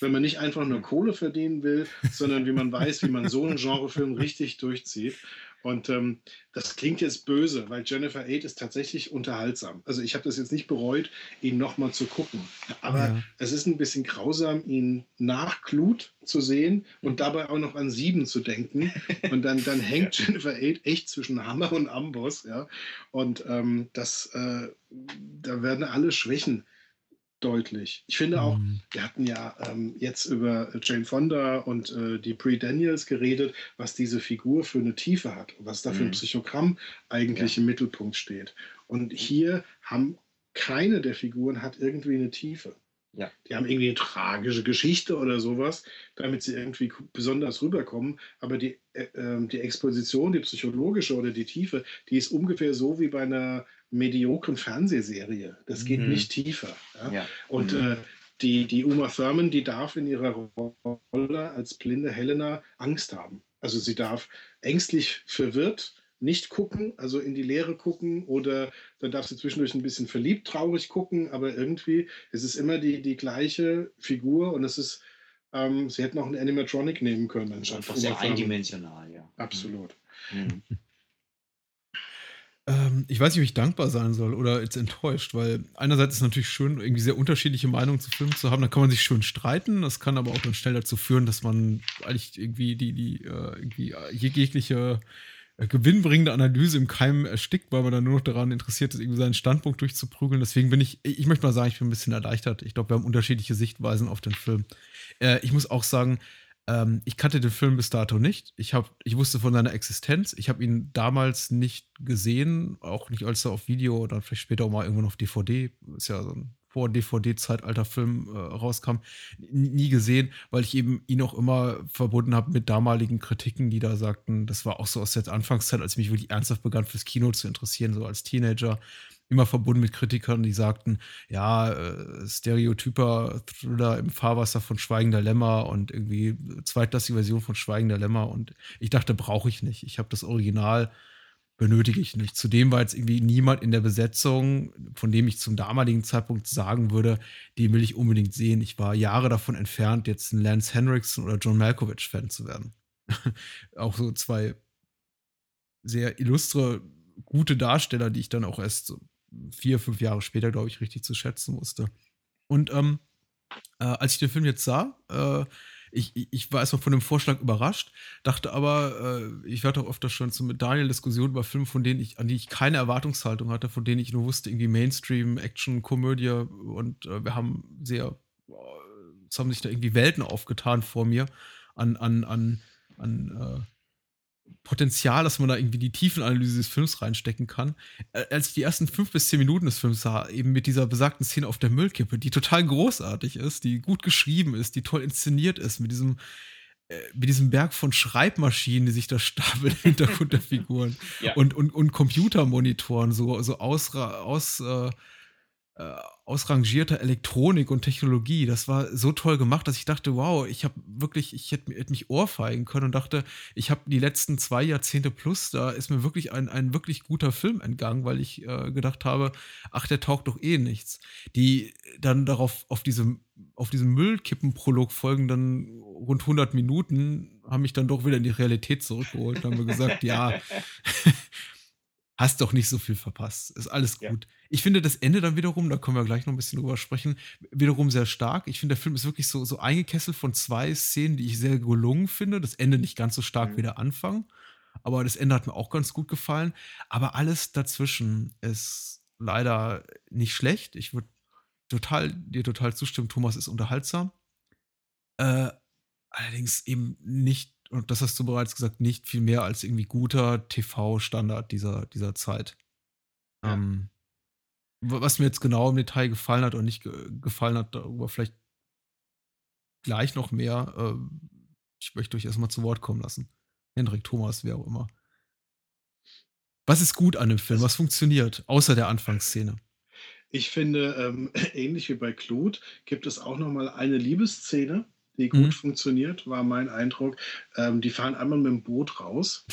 Wenn man nicht einfach nur Kohle verdienen will, sondern wie man weiß, wie man so einen Genrefilm richtig durchzieht. Und ähm, das klingt jetzt böse, weil Jennifer Aid ist tatsächlich unterhaltsam. Also ich habe das jetzt nicht bereut, ihn nochmal zu gucken. Aber ja. es ist ein bisschen grausam, ihn nach Glut zu sehen und dabei auch noch an Sieben zu denken. Und dann, dann hängt. Jennifer Aid echt zwischen Hammer und Amboss. Ja? Und ähm, das, äh, da werden alle Schwächen deutlich. Ich finde auch, mhm. wir hatten ja ähm, jetzt über Jane Fonda und äh, die Pre Daniels geredet, was diese Figur für eine Tiefe hat und was da für ein mhm. Psychogramm eigentlich ja. im Mittelpunkt steht. Und hier haben keine der Figuren hat irgendwie eine Tiefe. Ja. Die haben irgendwie eine tragische Geschichte oder sowas, damit sie irgendwie besonders rüberkommen. Aber die, äh, ähm, die Exposition, die psychologische oder die Tiefe, die ist ungefähr so wie bei einer mediokren Fernsehserie. Das geht mhm. nicht tiefer. Ja? Ja. Und mhm. äh, die, die Uma Thurman, die darf in ihrer Rolle als blinde Helena Angst haben. Also sie darf ängstlich verwirrt nicht gucken, also in die Leere gucken oder dann darf sie zwischendurch ein bisschen verliebt traurig gucken, aber irgendwie es ist immer die, die gleiche Figur und es ist, ähm, sie hätten auch einen Animatronic nehmen können. Anstatt sehr eindimensional, ja. Absolut. Mhm. Ähm, ich weiß nicht, ob ich dankbar sein soll oder jetzt enttäuscht, weil einerseits ist es natürlich schön, irgendwie sehr unterschiedliche Meinungen zu Filmen zu haben. Da kann man sich schön streiten. Das kann aber auch dann schnell dazu führen, dass man eigentlich irgendwie die, die äh, irgendwie äh, jegliche äh, gewinnbringende Analyse im Keim erstickt, weil man dann nur noch daran interessiert ist, irgendwie seinen Standpunkt durchzuprügeln. Deswegen bin ich, ich möchte mal sagen, ich bin ein bisschen erleichtert. Ich glaube, wir haben unterschiedliche Sichtweisen auf den Film. Äh, ich muss auch sagen, ähm, ich kannte den Film bis dato nicht. Ich, hab, ich wusste von seiner Existenz. Ich habe ihn damals nicht gesehen, auch nicht als er auf Video oder vielleicht später auch mal irgendwann auf DVD, ist ja so ein vor DVD-Zeitalter Film äh, rauskam, nie gesehen, weil ich eben ihn auch immer verbunden habe mit damaligen Kritiken, die da sagten, das war auch so aus der Anfangszeit, als ich mich wirklich ernsthaft begann fürs Kino zu interessieren, so als Teenager, immer verbunden mit Kritikern, die sagten, ja, äh, stereotyper Thriller im Fahrwasser von Schweigender Lämmer und irgendwie zweitklassige Version von Schweigender Lämmer und ich dachte, brauche ich nicht. Ich habe das Original, benötige ich nicht. Zudem war jetzt irgendwie niemand in der Besetzung, von dem ich zum damaligen Zeitpunkt sagen würde, den will ich unbedingt sehen. Ich war Jahre davon entfernt, jetzt ein Lance Henriksen oder John Malkovich-Fan zu werden. Auch so zwei sehr illustre, gute Darsteller, die ich dann auch erst so vier, fünf Jahre später, glaube ich, richtig zu schätzen wusste. Und ähm, äh, als ich den Film jetzt sah, äh, ich, ich war erstmal von dem Vorschlag überrascht, dachte aber, äh, ich werde auch öfter schon zu mit Daniel Diskussionen über Filme, von denen ich, an die ich keine Erwartungshaltung hatte, von denen ich nur wusste, irgendwie Mainstream, Action, Komödie und äh, wir haben sehr, es haben sich da irgendwie Welten aufgetan vor mir an, an, an, an äh, Potenzial, dass man da irgendwie die Tiefenanalyse des Films reinstecken kann. Äh, als ich die ersten fünf bis zehn Minuten des Films sah, eben mit dieser besagten Szene auf der Müllkippe, die total großartig ist, die gut geschrieben ist, die toll inszeniert ist, mit diesem, äh, mit diesem Berg von Schreibmaschinen, die sich da stapeln im Hintergrund der Figuren ja. und, und, und Computermonitoren, so, so aus, aus äh, äh, ausrangierter Elektronik und Technologie. Das war so toll gemacht, dass ich dachte, wow, ich habe wirklich, ich hätte, hätte, mich ohrfeigen können und dachte, ich habe die letzten zwei Jahrzehnte plus, da ist mir wirklich ein, ein wirklich guter Film entgangen, weil ich äh, gedacht habe, ach, der taugt doch eh nichts. Die dann darauf, auf diesem, auf diesem Müllkippenprolog folgenden rund 100 Minuten haben mich dann doch wieder in die Realität zurückgeholt und haben mir gesagt, ja, hast doch nicht so viel verpasst. Ist alles gut. Ja. Ich finde das Ende dann wiederum, da können wir gleich noch ein bisschen drüber sprechen, wiederum sehr stark. Ich finde, der Film ist wirklich so, so eingekesselt von zwei Szenen, die ich sehr gelungen finde. Das Ende nicht ganz so stark mhm. wie der Anfang, aber das Ende hat mir auch ganz gut gefallen. Aber alles dazwischen ist leider nicht schlecht. Ich würde total, dir total zustimmen, Thomas ist unterhaltsam. Äh, allerdings eben nicht und das hast du bereits gesagt, nicht viel mehr als irgendwie guter TV-Standard dieser, dieser Zeit. Ja. Ähm, was mir jetzt genau im Detail gefallen hat oder nicht ge gefallen hat, darüber vielleicht gleich noch mehr. Äh, ich möchte euch erstmal zu Wort kommen lassen. Hendrik, Thomas, wer auch immer. Was ist gut an dem Film? Was funktioniert, außer der Anfangsszene? Ich finde, ähm, ähnlich wie bei Claude, gibt es auch noch mal eine Liebesszene, die gut mhm. funktioniert, war mein Eindruck. Ähm, die fahren einmal mit dem Boot raus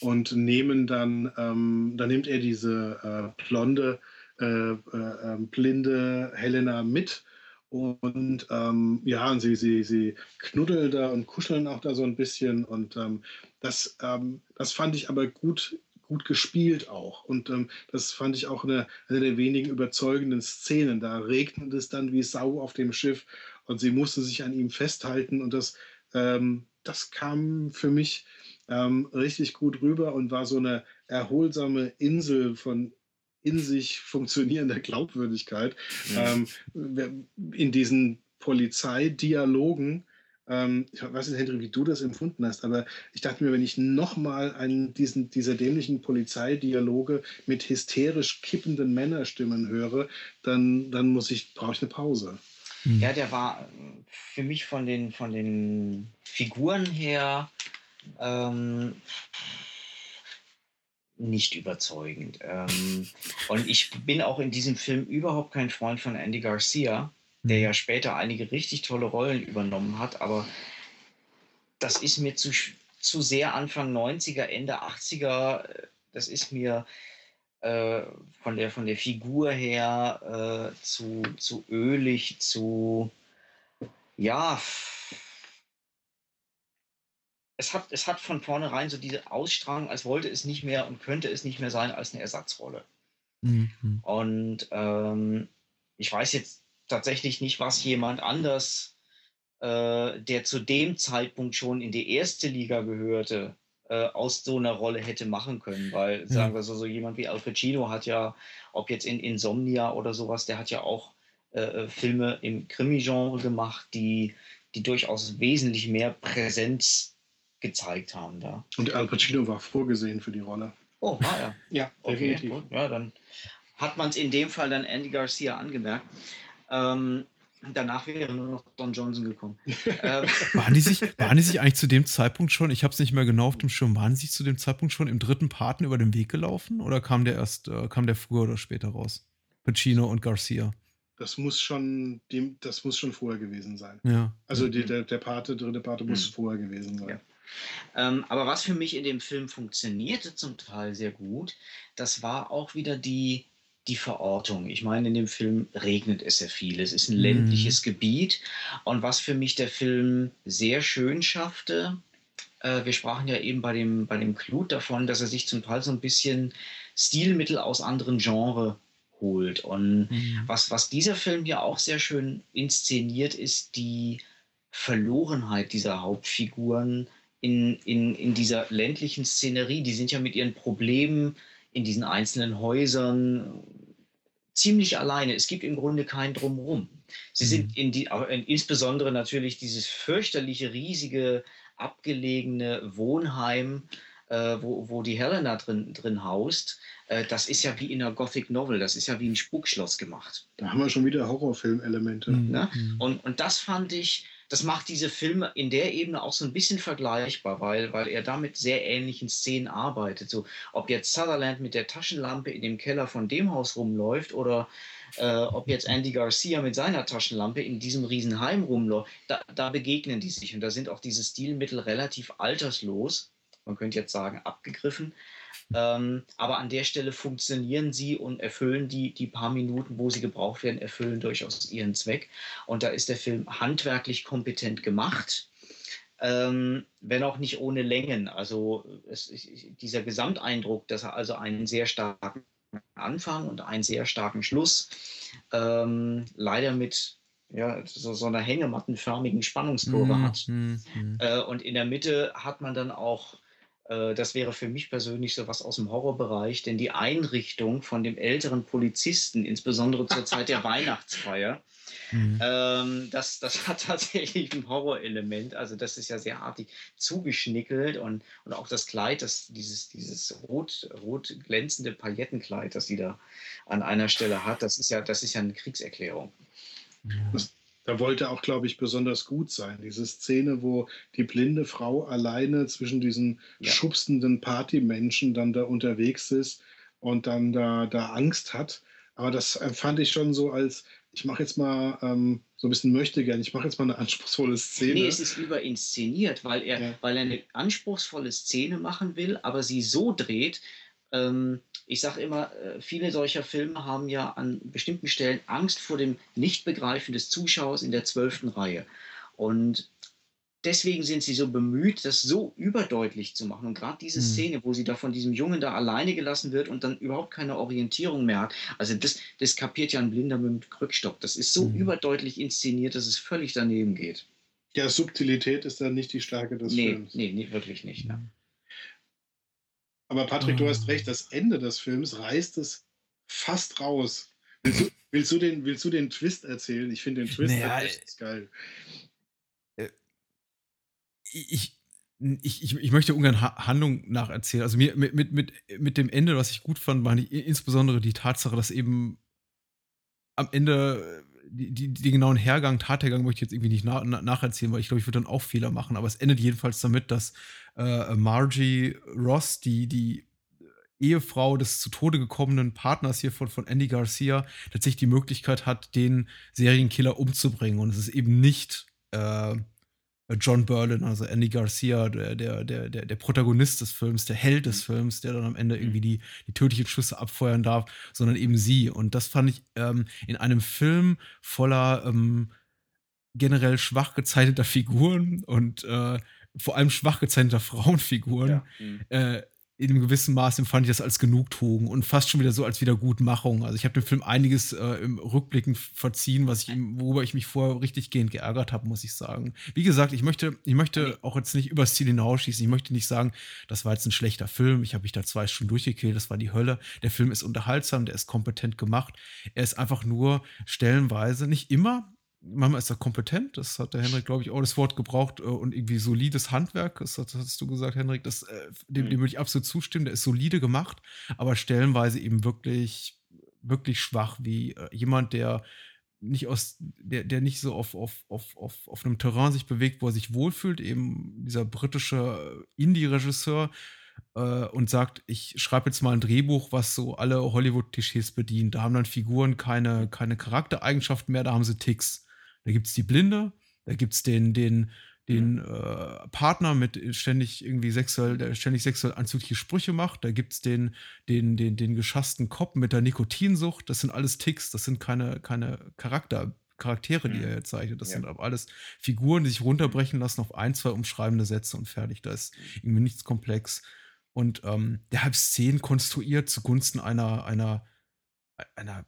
und nehmen dann, ähm, dann nimmt er diese äh, blonde, äh, äh, ähm, blinde Helena mit. Und ähm, ja, und sie, sie, sie knuddeln da und kuscheln auch da so ein bisschen. Und ähm, das, ähm, das fand ich aber gut, gut gespielt auch. Und ähm, das fand ich auch eine, eine der wenigen überzeugenden Szenen. Da regnet es dann wie Sau auf dem Schiff und sie musste sich an ihm festhalten und das, ähm, das kam für mich ähm, richtig gut rüber und war so eine erholsame Insel von in sich funktionierender Glaubwürdigkeit ähm, in diesen Polizeidialogen. Ähm, ich weiß nicht, Hendrik, wie du das empfunden hast, aber ich dachte mir, wenn ich nochmal einen diesen, dieser dämlichen Polizeidialoge mit hysterisch kippenden Männerstimmen höre, dann, dann muss ich, brauche ich eine Pause. Mhm. Ja, der war für mich von den, von den Figuren her ähm, nicht überzeugend. Ähm, und ich bin auch in diesem Film überhaupt kein Freund von Andy Garcia, der mhm. ja später einige richtig tolle Rollen übernommen hat, aber das ist mir zu, zu sehr Anfang 90er, Ende 80er, äh, das ist mir äh, von, der, von der Figur her äh, zu, zu ölig, zu ja, es hat, es hat von vornherein so diese Ausstrahlung, als wollte es nicht mehr und könnte es nicht mehr sein als eine Ersatzrolle. Mhm. Und ähm, ich weiß jetzt tatsächlich nicht, was jemand anders, äh, der zu dem Zeitpunkt schon in die erste Liga gehörte, äh, aus so einer Rolle hätte machen können. Weil, ja. sagen wir so, so jemand wie Al Pacino hat ja, ob jetzt in Insomnia oder sowas, der hat ja auch äh, äh, Filme im Krimi-Genre gemacht, die, die durchaus wesentlich mehr Präsenz gezeigt haben da. Und Al Pacino war vorgesehen für die Rolle. Oh, war er? ja, okay, definitiv. Gut. Ja, dann hat man es in dem Fall dann Andy Garcia angemerkt. Ähm, danach wäre nur noch Don Johnson gekommen. ähm. waren, die sich, waren die sich eigentlich zu dem Zeitpunkt schon, ich habe es nicht mehr genau auf dem Schirm, waren die sich zu dem Zeitpunkt schon im dritten Paten über den Weg gelaufen oder kam der erst, äh, kam der früher oder später raus? Pacino und Garcia. Das muss schon, das muss schon vorher gewesen sein. Ja. Also die, der, der Pate, dritte Pate muss mhm. vorher gewesen sein. Ja. Ähm, aber was für mich in dem Film funktionierte zum Teil sehr gut, das war auch wieder die, die Verortung. Ich meine, in dem Film regnet es sehr viel. Es ist ein ländliches mhm. Gebiet. Und was für mich der Film sehr schön schaffte, äh, wir sprachen ja eben bei dem, bei dem Clut davon, dass er sich zum Teil so ein bisschen Stilmittel aus anderen Genres holt. Und mhm. was, was dieser Film hier auch sehr schön inszeniert, ist die Verlorenheit dieser Hauptfiguren in, in, in dieser ländlichen Szenerie. Die sind ja mit ihren Problemen in diesen einzelnen Häusern ziemlich alleine. Es gibt im Grunde kein Drumherum. Sie mhm. sind in die, insbesondere natürlich dieses fürchterliche, riesige, abgelegene Wohnheim, äh, wo, wo die Helena drin, drin haust. Äh, das ist ja wie in einer Gothic Novel, das ist ja wie ein Spukschloss gemacht. Da haben wir schon wieder Horrorfilm-Elemente. Mhm. Ne? Mhm. Und, und das fand ich das macht diese Filme in der Ebene auch so ein bisschen vergleichbar, weil, weil er damit sehr ähnlichen Szenen arbeitet. So, ob jetzt Sutherland mit der Taschenlampe in dem Keller von dem Haus rumläuft oder äh, ob jetzt Andy Garcia mit seiner Taschenlampe in diesem Riesenheim rumläuft, da, da begegnen die sich und da sind auch diese Stilmittel relativ alterslos. Man könnte jetzt sagen, abgegriffen. Ähm, aber an der Stelle funktionieren sie und erfüllen die, die paar Minuten, wo sie gebraucht werden, erfüllen durchaus ihren Zweck. Und da ist der Film handwerklich kompetent gemacht. Ähm, wenn auch nicht ohne Längen. Also es, dieser Gesamteindruck, dass er also einen sehr starken Anfang und einen sehr starken Schluss, ähm, leider mit ja, so, so einer hängemattenförmigen Spannungskurve mm, hat. Mm, mm. Äh, und in der Mitte hat man dann auch das wäre für mich persönlich so was aus dem Horrorbereich, denn die Einrichtung von dem älteren Polizisten, insbesondere zur Zeit der Weihnachtsfeier, mhm. ähm, das, das hat tatsächlich ein Horrorelement. Also das ist ja sehr artig zugeschnickelt und, und auch das Kleid, das, dieses, dieses rot, rot glänzende Paillettenkleid, das sie da an einer Stelle hat, das ist ja, das ist ja eine Kriegserklärung. Das, da wollte auch, glaube ich, besonders gut sein. Diese Szene, wo die blinde Frau alleine zwischen diesen ja. schubsenden Partymenschen dann da unterwegs ist und dann da, da Angst hat. Aber das empfand ich schon so als, ich mache jetzt mal ähm, so ein bisschen möchte gern, ich mache jetzt mal eine anspruchsvolle Szene. Nee, es ist überinszeniert, weil er, ja. weil er eine anspruchsvolle Szene machen will, aber sie so dreht, ähm, ich sage immer, äh, viele solcher Filme haben ja an bestimmten Stellen Angst vor dem Nichtbegreifen des Zuschauers in der zwölften Reihe. Und deswegen sind sie so bemüht, das so überdeutlich zu machen. Und gerade diese mhm. Szene, wo sie da von diesem Jungen da alleine gelassen wird und dann überhaupt keine Orientierung mehr hat, also das, das kapiert ja ein Blinder mit dem Krückstock. Das ist so mhm. überdeutlich inszeniert, dass es völlig daneben geht. Ja, Subtilität ist dann nicht die Stärke des nee, Films. Nee, nee, wirklich nicht. Ne? Aber Patrick, du hast ah. recht, das Ende des Films reißt es fast raus. Willst du, willst du, den, willst du den Twist erzählen? Ich finde den Twist naja, echt geil. Äh, ich, ich, ich, ich möchte ungern Handlung nacherzählen. Also mir, mit, mit, mit, mit dem Ende, was ich gut fand, war insbesondere die Tatsache, dass eben am Ende die, die, den genauen Hergang, Tathergang möchte ich jetzt irgendwie nicht na, na, nacherzählen, weil ich glaube, ich würde dann auch Fehler machen. Aber es endet jedenfalls damit, dass äh, Margie Ross, die, die Ehefrau des zu Tode gekommenen Partners hier von, von Andy Garcia, tatsächlich die Möglichkeit hat, den Serienkiller umzubringen. Und es ist eben nicht äh, John Berlin, also Andy Garcia, der, der, der, der Protagonist des Films, der Held des Films, der dann am Ende irgendwie die, die tödlichen Schüsse abfeuern darf, sondern eben sie. Und das fand ich ähm, in einem Film voller ähm, generell schwach gezeichneter Figuren und äh, vor allem schwach gezeichnete Frauenfiguren, ja. mhm. äh, in einem gewissen Maß empfand ich das als Genugtuung und fast schon wieder so als Wiedergutmachung. Also ich habe dem Film einiges äh, im Rückblicken verziehen, was ich worüber ich mich vorher richtig gehend geärgert habe, muss ich sagen. Wie gesagt, ich möchte, ich möchte auch jetzt nicht übers Ziel hinausschießen. Ich möchte nicht sagen, das war jetzt ein schlechter Film. Ich habe mich da zwei Stunden durchgekillt, das war die Hölle. Der Film ist unterhaltsam, der ist kompetent gemacht. Er ist einfach nur stellenweise, nicht immer, manchmal ist er kompetent, das hat der Henrik, glaube ich, auch das Wort gebraucht, äh, und irgendwie solides Handwerk, das hast du gesagt, Henrik, das, äh, dem, dem würde ich absolut zustimmen, der ist solide gemacht, aber stellenweise eben wirklich, wirklich schwach, wie äh, jemand, der nicht aus, der, der nicht so auf, auf, auf, auf, auf einem Terrain sich bewegt, wo er sich wohlfühlt, eben dieser britische Indie-Regisseur, und sagt, ich schreibe jetzt mal ein Drehbuch, was so alle Hollywood-Klischees bedient. Da haben dann Figuren keine, keine Charaktereigenschaften mehr, da haben sie Ticks. Da gibt es die Blinde, da gibt es den, den, den äh, Partner mit ständig irgendwie sexuell, der ständig sexuell anzügliche Sprüche macht. Da gibt es den, den, den, den geschassten Kopf mit der Nikotinsucht. Das sind alles Ticks, das sind keine, keine Charakter, Charaktere, die er jetzt zeichnet. Das ja. sind aber alles Figuren, die sich runterbrechen lassen auf ein, zwei umschreibende Sätze und fertig. Da ist irgendwie nichts komplex. Und ähm, der hat Szenen konstruiert zugunsten einer, einer, einer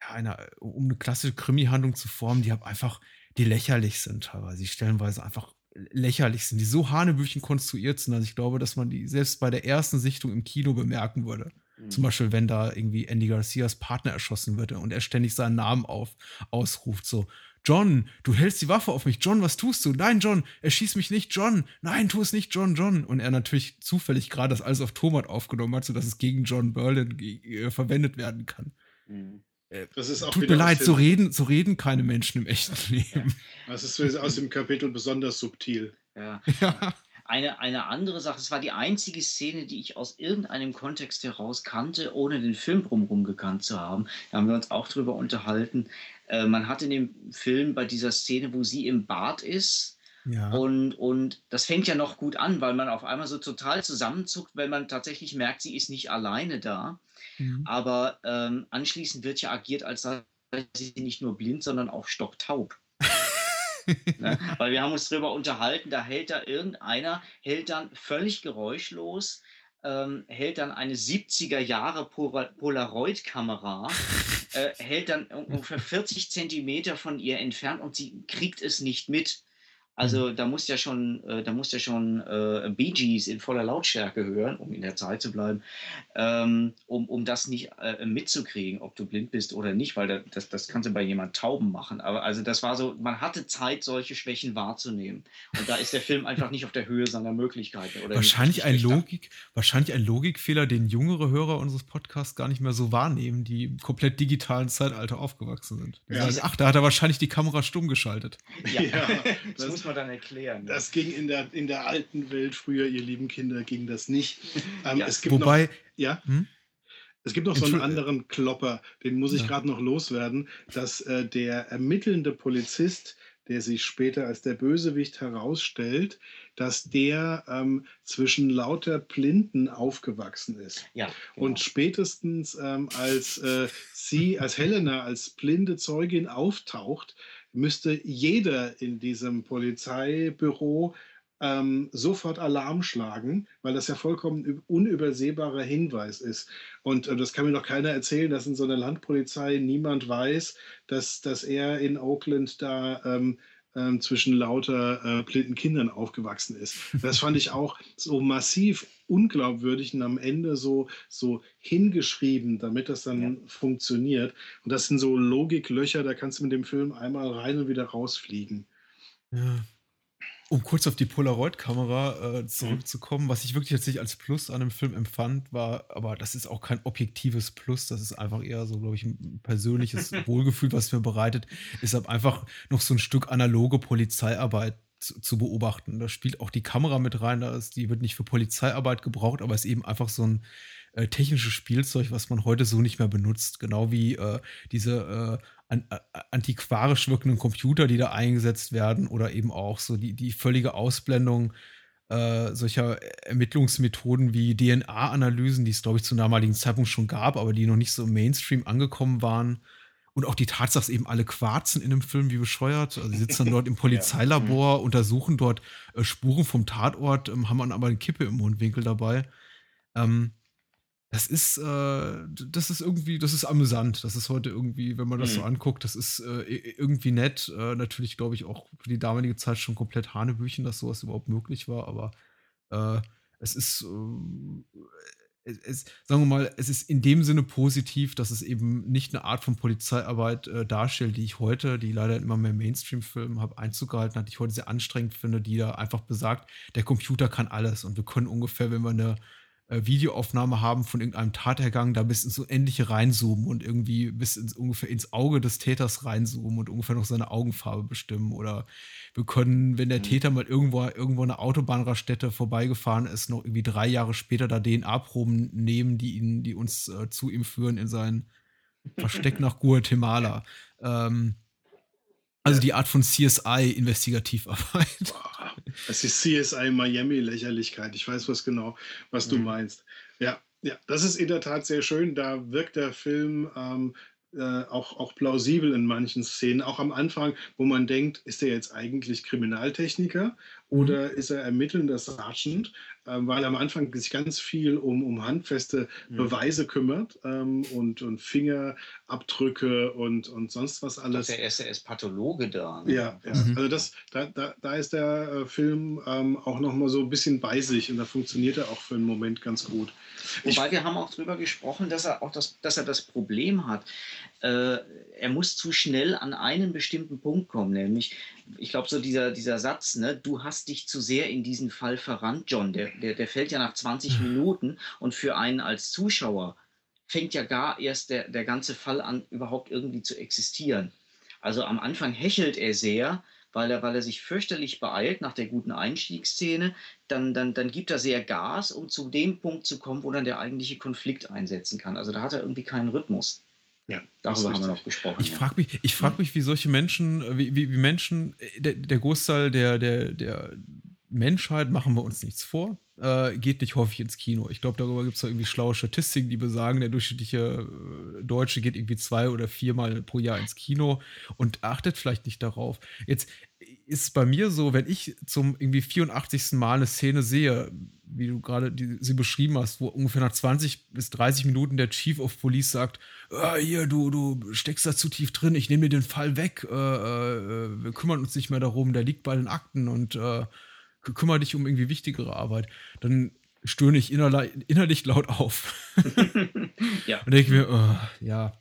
einer, um eine klassische Krimi-Handlung zu formen, die einfach, die lächerlich sind teilweise, die stellenweise einfach lächerlich sind, die so hanebüchen konstruiert sind, dass ich glaube, dass man die selbst bei der ersten Sichtung im Kino bemerken würde. Mhm. Zum Beispiel, wenn da irgendwie Andy Garcias Partner erschossen wird und er ständig seinen Namen auf, ausruft, so, John, du hältst die Waffe auf mich. John, was tust du? Nein, John, er schießt mich nicht. John, nein, tu es nicht, John, John. Und er natürlich zufällig gerade das alles auf Tomat aufgenommen hat, sodass es gegen John Berlin äh, verwendet werden kann. Mhm. Äh, das ist auch Tut mir leid, so reden, so reden keine Menschen im echten Leben. Das ist aus dem Kapitel besonders subtil. Ja. ja. Eine, eine andere Sache, es war die einzige Szene, die ich aus irgendeinem Kontext heraus kannte, ohne den Film drumherum gekannt zu haben. Da haben wir uns auch drüber unterhalten. Äh, man hat in dem Film bei dieser Szene, wo sie im Bad ist, ja. Und, und das fängt ja noch gut an, weil man auf einmal so total zusammenzuckt, wenn man tatsächlich merkt, sie ist nicht alleine da. Mhm. Aber ähm, anschließend wird ja agiert, als sei sie nicht nur blind, sondern auch stocktaub. ne? Weil wir haben uns darüber unterhalten, da hält da irgendeiner, hält dann völlig geräuschlos, ähm, hält dann eine 70er Jahre Polaroid-Kamera, äh, hält dann ungefähr 40 Zentimeter von ihr entfernt und sie kriegt es nicht mit. Also mhm. da muss ja schon, äh, da muss ja schon äh, Bee Gees in voller Lautstärke hören, um in der Zeit zu bleiben, ähm, um, um das nicht äh, mitzukriegen, ob du blind bist oder nicht, weil das, das kannst du bei jemand Tauben machen. Aber also das war so, man hatte Zeit, solche Schwächen wahrzunehmen. Und da ist der Film einfach nicht auf der Höhe seiner Möglichkeiten. wahrscheinlich ein Logik, wahrscheinlich ein Logikfehler, den jüngere Hörer unseres Podcasts gar nicht mehr so wahrnehmen, die im komplett digitalen Zeitalter aufgewachsen sind. Ja. Sagen, ach, da hat er wahrscheinlich die Kamera stumm geschaltet. Ja, ja das, man dann erklären. Ne? Das ging in der, in der alten Welt früher, ihr lieben Kinder, ging das nicht. Ähm, ja. es gibt Wobei, noch, ja. Hm? Es gibt noch so einen anderen Klopper, den muss ich ja. gerade noch loswerden, dass äh, der ermittelnde Polizist, der sich später als der Bösewicht herausstellt, dass der ähm, zwischen lauter Blinden aufgewachsen ist. Ja, genau. Und spätestens ähm, als äh, sie, als Helena, als blinde Zeugin auftaucht, müsste jeder in diesem Polizeibüro ähm, sofort Alarm schlagen, weil das ja vollkommen unübersehbarer Hinweis ist. Und äh, das kann mir noch keiner erzählen, dass in so einer Landpolizei niemand weiß, dass, dass er in Oakland da ähm, ähm, zwischen lauter äh, blinden Kindern aufgewachsen ist. Das fand ich auch so massiv unglaubwürdig und am Ende so, so hingeschrieben, damit das dann ja. funktioniert. Und das sind so Logiklöcher, da kannst du mit dem Film einmal rein und wieder rausfliegen. Ja um kurz auf die Polaroid-Kamera äh, zurückzukommen, was ich wirklich jetzt nicht als Plus an dem Film empfand, war, aber das ist auch kein objektives Plus, das ist einfach eher so, glaube ich, ein persönliches Wohlgefühl, was mir bereitet, ist einfach noch so ein Stück analoge Polizeiarbeit zu, zu, beobachten. Da spielt auch die Kamera mit rein, da ist, die wird nicht für Polizeiarbeit gebraucht, aber ist eben einfach so ein äh, technisches Spielzeug, was man heute so nicht mehr benutzt. Genau wie äh, diese äh, an, antiquarisch wirkenden Computer, die da eingesetzt werden, oder eben auch so die, die völlige Ausblendung äh, solcher Ermittlungsmethoden wie DNA-Analysen, die es, glaube ich, zum damaligen Zeitpunkt schon gab, aber die noch nicht so im Mainstream angekommen waren. Und auch die Tatsache, dass eben alle quarzen in dem Film wie bescheuert. Also sie sitzen dann dort im Polizeilabor, ja. untersuchen dort äh, Spuren vom Tatort, ähm, haben dann aber eine Kippe im Mundwinkel dabei. Ähm, das ist, äh, das ist irgendwie, das ist amüsant. Das ist heute irgendwie, wenn man das mhm. so anguckt, das ist äh, irgendwie nett. Äh, natürlich, glaube ich, auch für die damalige Zeit schon komplett Hanebüchen, dass sowas überhaupt möglich war, aber äh, es ist, äh, es, es, sagen wir mal, es ist in dem Sinne positiv, dass es eben nicht eine Art von Polizeiarbeit äh, darstellt, die ich heute, die leider immer mehr Mainstream-Filmen habe, Einzug gehalten hat, die ich heute sehr anstrengend finde, die da einfach besagt, der Computer kann alles und wir können ungefähr, wenn wir eine äh, Videoaufnahme haben von irgendeinem Tatergang, da bis ins Unendliche reinzoomen und irgendwie bis ins, ungefähr ins Auge des Täters reinzoomen und ungefähr noch seine Augenfarbe bestimmen. Oder wir können, wenn der mhm. Täter mal irgendwo, irgendwo eine Autobahnraststätte vorbeigefahren ist, noch irgendwie drei Jahre später da DNA-Proben nehmen, die ihn, die uns äh, zu ihm führen in sein Versteck nach Guatemala. Ähm, also die Art von CSI-Investigativarbeit. Das ist CSI Miami-Lächerlichkeit. Ich weiß was genau, was du mhm. meinst. Ja, ja, das ist in der Tat sehr schön. Da wirkt der Film ähm, äh, auch, auch plausibel in manchen Szenen. Auch am Anfang, wo man denkt, ist er jetzt eigentlich Kriminaltechniker oder mhm. ist er ermittelnder Sergeant? Ähm, weil er am Anfang sich ganz viel um, um handfeste mhm. Beweise kümmert ähm, und, und Fingerabdrücke und, und sonst was alles. Der erste ist Pathologe da. Ne? Ja, ja. Mhm. also das, da, da, da ist der äh, Film ähm, auch nochmal so ein bisschen bei sich und da funktioniert er auch für einen Moment ganz gut. Wobei ich, wir haben auch darüber gesprochen, dass er auch das, dass er das Problem hat, äh, er muss zu schnell an einen bestimmten Punkt kommen, nämlich, ich glaube, so dieser, dieser Satz, ne, du hast dich zu sehr in diesen Fall verrannt, John, der, der, der fällt ja nach 20 mhm. Minuten und für einen als Zuschauer fängt ja gar erst der, der ganze Fall an, überhaupt irgendwie zu existieren. Also am Anfang hechelt er sehr, weil er, weil er sich fürchterlich beeilt nach der guten Einstiegsszene. Dann, dann, dann gibt er sehr Gas, um zu dem Punkt zu kommen, wo dann der eigentliche Konflikt einsetzen kann. Also da hat er irgendwie keinen Rhythmus. Ja, darüber haben wir noch gesprochen. Ich frage mich, ich frag mich, wie solche Menschen, wie, wie, wie Menschen, der, der Großteil der, der, der Menschheit, machen wir uns nichts vor, äh, geht nicht häufig ins Kino. Ich glaube, darüber gibt es irgendwie schlaue Statistiken, die besagen, der durchschnittliche äh, Deutsche geht irgendwie zwei oder viermal pro Jahr ins Kino und achtet vielleicht nicht darauf. Jetzt ist es bei mir so, wenn ich zum irgendwie 84. Mal eine Szene sehe, wie du gerade sie beschrieben hast, wo ungefähr nach 20 bis 30 Minuten der Chief of Police sagt, ah, hier, du, du steckst da zu tief drin, ich nehme dir den Fall weg, äh, äh, wir kümmern uns nicht mehr darum, der liegt bei den Akten und äh, kümmere dich um irgendwie wichtigere Arbeit, dann stöhne ich innerlich, laut auf. ja. Und denke mir, oh, ja,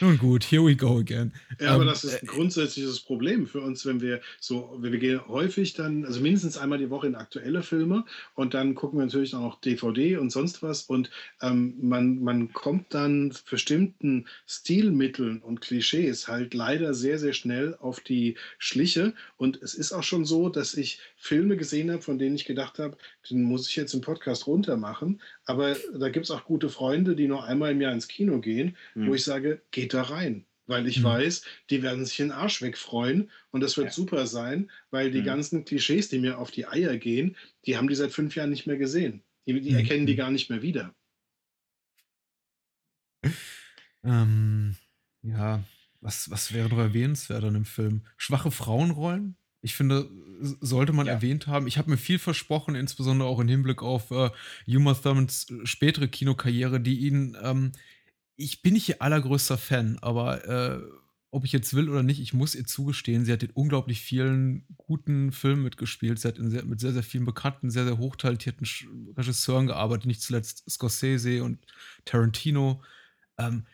nun gut, here we go again. Ja, aber ähm, das ist ein grundsätzliches Problem für uns, wenn wir so, wir gehen häufig dann, also mindestens einmal die Woche in aktuelle Filme und dann gucken wir natürlich auch noch DVD und sonst was und ähm, man, man kommt dann bestimmten Stilmitteln und Klischees halt leider sehr, sehr schnell auf die Schliche und es ist auch schon so, dass ich Filme gesehen habe, von denen ich gedacht habe, den muss ich jetzt im Podcast runter machen, aber da gibt es auch gute Freunde, die nur einmal im Jahr ins Kino gehen, mhm. wo ich sage, geht da rein. Weil ich mhm. weiß, die werden sich den Arsch wegfreuen und das wird ja. super sein, weil die mhm. ganzen Klischees, die mir auf die Eier gehen, die haben die seit fünf Jahren nicht mehr gesehen. Die, die erkennen die mhm. gar nicht mehr wieder. Ähm, ja, was, was wäre noch erwähnenswert an dem Film? Schwache Frauenrollen? Ich finde, sollte man ja. erwähnt haben. Ich habe mir viel versprochen, insbesondere auch im Hinblick auf äh, Uma Thurmans spätere Kinokarriere, die ihn, ähm, ich bin nicht ihr allergrößter Fan, aber äh, ob ich jetzt will oder nicht, ich muss ihr zugestehen, sie hat in unglaublich vielen guten Filmen mitgespielt. Sie hat sehr, mit sehr, sehr vielen bekannten, sehr, sehr hochtalentierten Regisseuren gearbeitet, nicht zuletzt Scorsese und Tarantino. Ähm,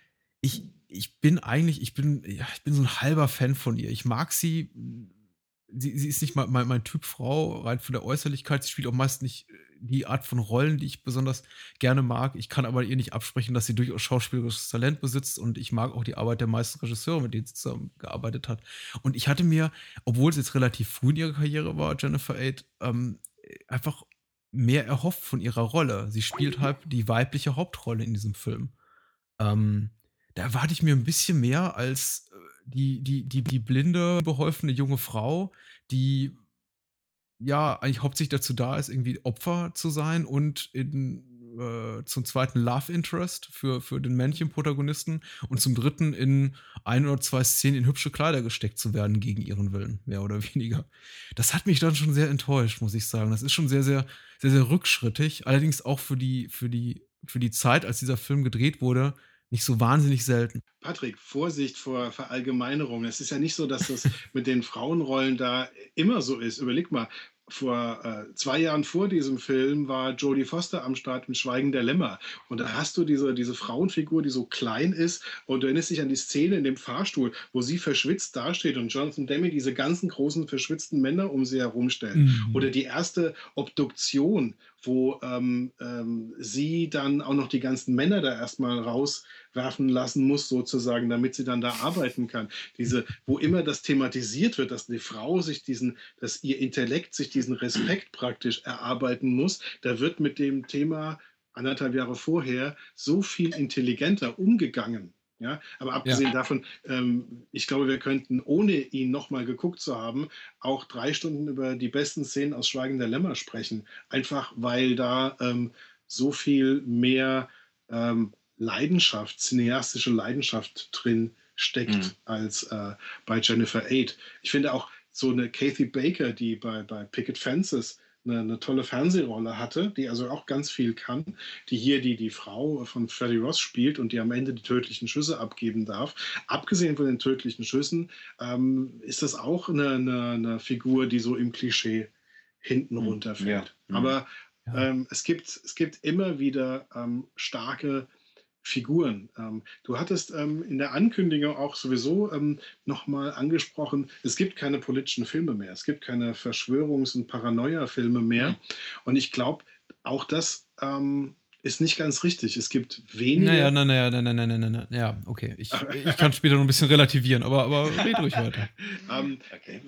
ich, ich bin eigentlich, ich bin, ja, ich bin so ein halber Fan von ihr. Ich mag sie sie, sie ist nicht mal mein, mein, Typ Frau, rein von der Äußerlichkeit. Sie spielt auch meist nicht äh, die Art von Rollen, die ich besonders gerne mag. Ich kann aber ihr nicht absprechen, dass sie durchaus schauspielerisches Talent besitzt und ich mag auch die Arbeit der meisten Regisseure, mit denen sie zusammengearbeitet hat. Und ich hatte mir, obwohl es jetzt relativ früh in ihrer Karriere war, Jennifer Aid, ähm, einfach mehr erhofft von ihrer Rolle. Sie spielt halt die weibliche Hauptrolle in diesem Film. Ähm, da erwarte ich mir ein bisschen mehr als äh, die, die, die, die blinde, beholfene junge Frau, die ja eigentlich hauptsächlich dazu da ist, irgendwie Opfer zu sein und in äh, zum zweiten Love Interest für, für den Männchen-Protagonisten und zum dritten in ein oder zwei Szenen in hübsche Kleider gesteckt zu werden gegen ihren Willen, mehr oder weniger. Das hat mich dann schon sehr enttäuscht, muss ich sagen. Das ist schon sehr, sehr, sehr, sehr rückschrittig. Allerdings auch für die, für die, für die Zeit, als dieser Film gedreht wurde, nicht so wahnsinnig selten. Patrick, Vorsicht vor Verallgemeinerung. Es ist ja nicht so, dass das mit den Frauenrollen da immer so ist. Überleg mal, vor äh, zwei Jahren vor diesem Film war Jodie Foster am Start im Schweigen der Lämmer. Und da hast du diese, diese Frauenfigur, die so klein ist. Und du erinnerst dich an die Szene in dem Fahrstuhl, wo sie verschwitzt dasteht und Jonathan Demme diese ganzen großen verschwitzten Männer um sie herumstellt. Mhm. Oder die erste Obduktion, wo ähm, ähm, sie dann auch noch die ganzen Männer da erstmal rauswerfen lassen muss, sozusagen, damit sie dann da arbeiten kann. Diese, wo immer das thematisiert wird, dass die Frau sich diesen, dass ihr Intellekt sich diesen Respekt praktisch erarbeiten muss, da wird mit dem Thema anderthalb Jahre vorher so viel intelligenter umgegangen. Ja, aber abgesehen ja. davon, ähm, ich glaube, wir könnten, ohne ihn nochmal geguckt zu haben, auch drei Stunden über die besten Szenen aus Schweigen der Lämmer sprechen. Einfach weil da ähm, so viel mehr ähm, Leidenschaft, cineastische Leidenschaft drin steckt mhm. als äh, bei Jennifer Aid. Ich finde auch so eine Kathy Baker, die bei, bei Picket Fences eine, eine, tolle Fernsehrolle hatte, die also auch ganz viel kann, die hier die, die Frau von Freddie Ross spielt und die am Ende die tödlichen Schüsse abgeben darf. Abgesehen von den tödlichen Schüssen ähm, ist das auch eine, eine, eine, Figur, die so im Klischee hinten hm, runterfällt. Ja. Aber. Ähm, es, gibt, es gibt immer wieder ähm, starke Figuren. Ähm, du hattest ähm, in der Ankündigung auch sowieso ähm, nochmal angesprochen, es gibt keine politischen Filme mehr, es gibt keine Verschwörungs- und Paranoia-Filme mehr. Und ich glaube, auch das ähm, ist nicht ganz richtig. Es gibt wenige. Naja, nein, naja, nein, nein, nein, nein, nein. Ja, okay. Ich, ich kann später noch ein bisschen relativieren, aber, aber red ruhig weiter. um, ähm, okay.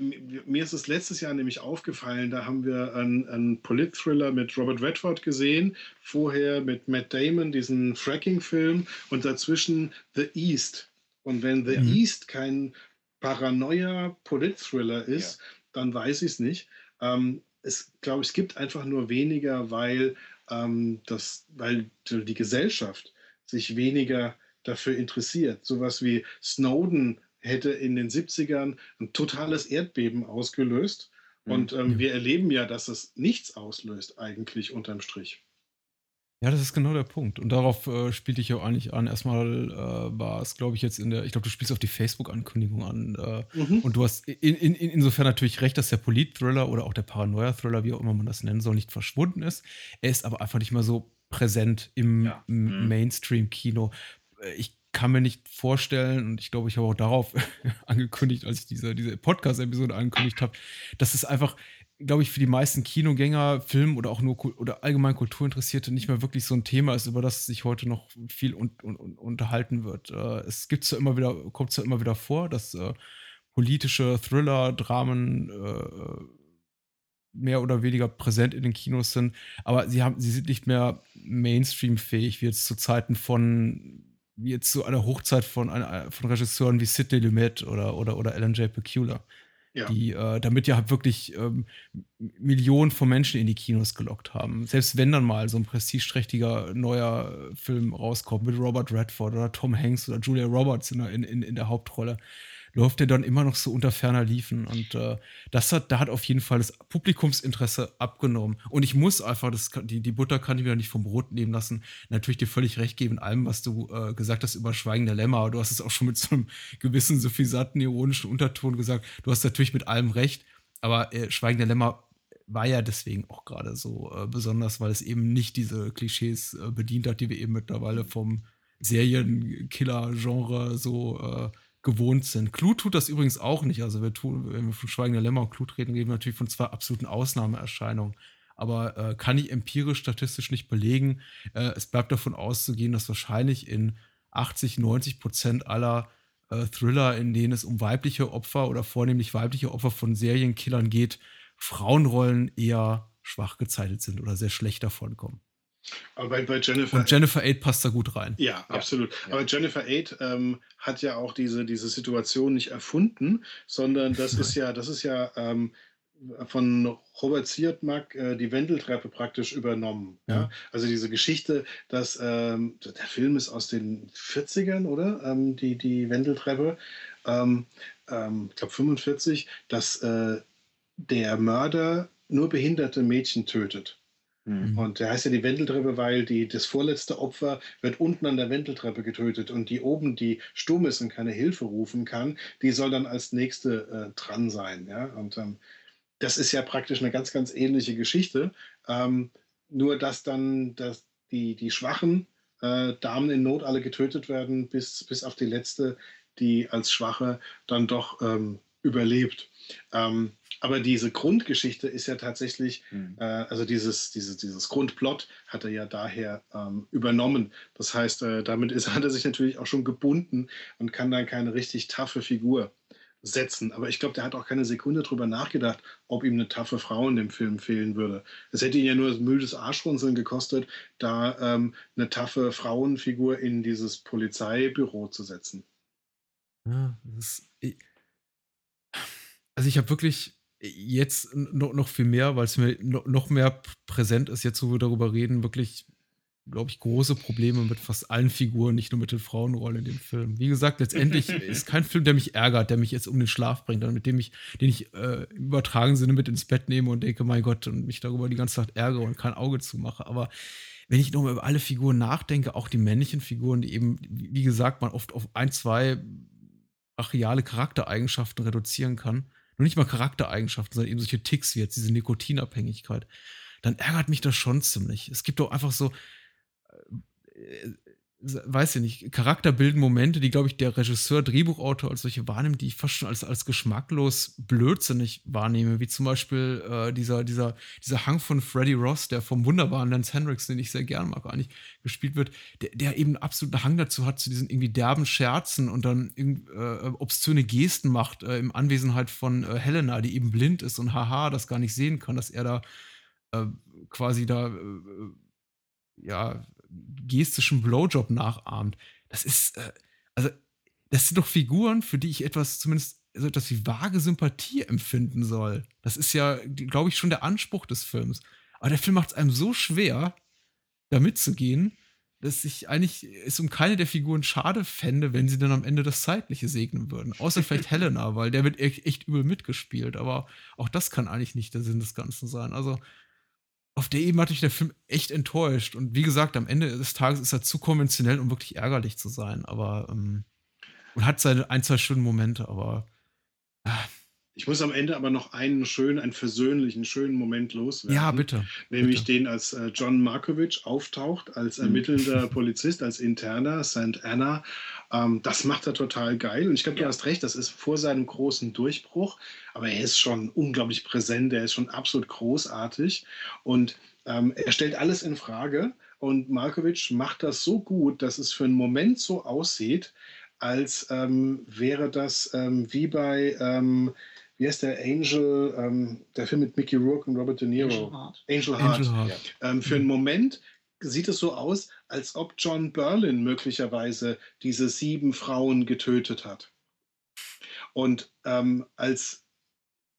Mir ist es letztes Jahr nämlich aufgefallen, da haben wir einen, einen Polit-Thriller mit Robert Redford gesehen, vorher mit Matt Damon diesen Fracking-Film und dazwischen The East. Und wenn The mhm. East kein Paranoia-Polit-Thriller ist, ja. dann weiß ich es nicht. Um, es glaube es gibt einfach nur weniger, weil ähm, dass, weil die Gesellschaft sich weniger dafür interessiert. Sowas wie Snowden hätte in den 70ern ein totales Erdbeben ausgelöst. Mhm. Und ähm, wir erleben ja, dass es nichts auslöst, eigentlich unterm Strich. Ja, das ist genau der Punkt. Und darauf äh, spielte ich ja eigentlich an. Erstmal äh, war es, glaube ich, jetzt in der, ich glaube, du spielst auf die Facebook-Ankündigung an. Äh, mhm. Und du hast in, in, insofern natürlich recht, dass der Polit-Thriller oder auch der Paranoia-Thriller, wie auch immer man das nennen soll, nicht verschwunden ist. Er ist aber einfach nicht mehr so präsent im, ja. mhm. Mainstream-Kino. Äh, ich kann mir nicht vorstellen, und ich glaube, ich habe auch darauf angekündigt, als ich diese, diese Podcast-Episode angekündigt habe, dass es einfach glaube ich, für die meisten Kinogänger, Film oder auch nur oder allgemein Kulturinteressierte nicht mehr wirklich so ein Thema ist, über das sich heute noch viel un, un, un, unterhalten wird. Äh, es gibt zwar immer wieder, kommt zwar immer wieder vor, dass äh, politische Thriller, Dramen äh, mehr oder weniger präsent in den Kinos sind, aber sie haben, sie sind nicht mehr Mainstream-fähig, wie jetzt zu Zeiten von wie jetzt zu einer Hochzeit von, von Regisseuren wie Sidney Lumet oder, oder, oder Alan J. Peculiar ja. die äh, damit ja wirklich ähm, Millionen von Menschen in die Kinos gelockt haben. Selbst wenn dann mal so ein prestigeträchtiger neuer Film rauskommt mit Robert Redford oder Tom Hanks oder Julia Roberts in in, in der Hauptrolle, läuft er dann immer noch so unter ferner Liefen. Und äh, das hat, da hat auf jeden Fall das Publikumsinteresse abgenommen. Und ich muss einfach, das, die, die Butter kann ich wieder nicht vom Brot nehmen lassen, natürlich dir völlig recht geben in allem, was du äh, gesagt hast über Schweigen der Lämmer. Du hast es auch schon mit so einem gewissen suffisanten, ironischen Unterton gesagt. Du hast natürlich mit allem recht. Aber äh, Schweigen der Lämmer war ja deswegen auch gerade so äh, besonders, weil es eben nicht diese Klischees äh, bedient hat, die wir eben mittlerweile vom Serienkiller-Genre so äh, gewohnt sind. Clue tut das übrigens auch nicht. Also wir tun, wenn wir von Schweigen der Lämmer und Clue reden, reden wir natürlich von zwei absoluten Ausnahmeerscheinungen. Aber äh, kann ich empirisch statistisch nicht belegen. Äh, es bleibt davon auszugehen, dass wahrscheinlich in 80, 90 Prozent aller äh, Thriller, in denen es um weibliche Opfer oder vornehmlich weibliche Opfer von Serienkillern geht, Frauenrollen eher schwach gezeichnet sind oder sehr schlecht davon kommen. Aber bei, bei Jennifer. Und Jennifer Aid passt da gut rein. Ja, absolut. Ja. Aber Jennifer Aid ähm, hat ja auch diese, diese Situation nicht erfunden, sondern das ist ja, das ist ja ähm, von Robert Siodmak äh, die Wendeltreppe praktisch übernommen. Ja. ja. Also diese Geschichte, dass ähm, der Film ist aus den 40ern, oder? Ähm, die, die Wendeltreppe. Ähm, ähm ich glaube 45, dass äh, der Mörder nur behinderte Mädchen tötet. Mhm. Und der heißt ja die Wendeltreppe, weil die, das vorletzte Opfer wird unten an der Wendeltreppe getötet und die oben, die stumm ist und keine Hilfe rufen kann, die soll dann als nächste äh, dran sein. Ja? Und ähm, das ist ja praktisch eine ganz, ganz ähnliche Geschichte. Ähm, nur, dass dann dass die, die schwachen äh, Damen in Not alle getötet werden, bis, bis auf die letzte, die als Schwache dann doch ähm, überlebt. Ähm, aber diese Grundgeschichte ist ja tatsächlich, mhm. äh, also dieses, dieses, dieses Grundplot hat er ja daher ähm, übernommen. Das heißt, äh, damit ist, hat er sich natürlich auch schon gebunden und kann dann keine richtig taffe Figur setzen. Aber ich glaube, der hat auch keine Sekunde drüber nachgedacht, ob ihm eine taffe Frau in dem Film fehlen würde. Es hätte ihn ja nur müdes Arschrunzeln gekostet, da ähm, eine taffe Frauenfigur in dieses Polizeibüro zu setzen. Ja, das ist, also ich habe wirklich jetzt noch, viel mehr, weil es mir noch mehr präsent ist, jetzt wo wir darüber reden, wirklich, glaube ich, große Probleme mit fast allen Figuren, nicht nur mit den Frauenrollen in dem Film. Wie gesagt, letztendlich ist kein Film, der mich ärgert, der mich jetzt um den Schlaf bringt, mit dem ich, den ich äh, im übertragenen Sinne mit ins Bett nehme und denke, mein Gott, und mich darüber die ganze Zeit ärgere und kein Auge zumache. Aber wenn ich nochmal über alle Figuren nachdenke, auch die männlichen Figuren, die eben, wie gesagt, man oft auf ein, zwei brachiale Charaktereigenschaften reduzieren kann, nur nicht mal Charaktereigenschaften, sondern eben solche Ticks wie jetzt diese Nikotinabhängigkeit, dann ärgert mich das schon ziemlich. Es gibt doch einfach so, äh, weiß ich nicht, charakterbildende Momente, die, glaube ich, der Regisseur, Drehbuchautor als solche wahrnimmt, die ich fast schon als, als geschmacklos blödsinnig wahrnehme, wie zum Beispiel äh, dieser, dieser, dieser Hang von Freddie Ross, der vom wunderbaren Lance Hendricks, den ich sehr gern mag, eigentlich gespielt wird, der, der eben absoluten Hang dazu hat, zu diesen irgendwie derben Scherzen und dann äh, obszöne Gesten macht äh, im Anwesenheit von äh, Helena, die eben blind ist und haha, das gar nicht sehen kann, dass er da äh, quasi da äh, ja gestischen Blowjob nachahmt. Das ist, äh, also, das sind doch Figuren, für die ich etwas, zumindest so etwas wie vage Sympathie empfinden soll. Das ist ja, glaube ich, schon der Anspruch des Films. Aber der Film macht es einem so schwer, da mitzugehen, dass ich eigentlich es um keine der Figuren schade fände, wenn sie dann am Ende das Zeitliche segnen würden. Außer vielleicht Helena, weil der wird echt übel mitgespielt. Aber auch das kann eigentlich nicht der Sinn des Ganzen sein. Also, auf der Ebene hat mich der Film echt enttäuscht. Und wie gesagt, am Ende des Tages ist er zu konventionell, um wirklich ärgerlich zu sein. Aber ähm, und hat seine ein, zwei schönen Momente, aber. Äh, ich muss am Ende aber noch einen schönen, einen versöhnlichen, schönen Moment loswerden. Ja, bitte. Nämlich bitte. den, als äh, John Markovic auftaucht, als ermittelnder mhm. Polizist, als Interner, St. Anna. Ähm, das macht er total geil. Und ich glaube, ja. du hast recht, das ist vor seinem großen Durchbruch. Aber er ist schon unglaublich präsent, er ist schon absolut großartig. Und ähm, er stellt alles in Frage. Und Markovic macht das so gut, dass es für einen Moment so aussieht, als ähm, wäre das ähm, wie bei ähm, wie heißt der Angel, ähm, der Film mit Mickey Rourke und Robert De Niro? Angel Heart. Angel Heart. Angel Heart. Ja. Ähm, für einen Moment sieht es so aus, als ob John Berlin möglicherweise diese sieben Frauen getötet hat. Und ähm, als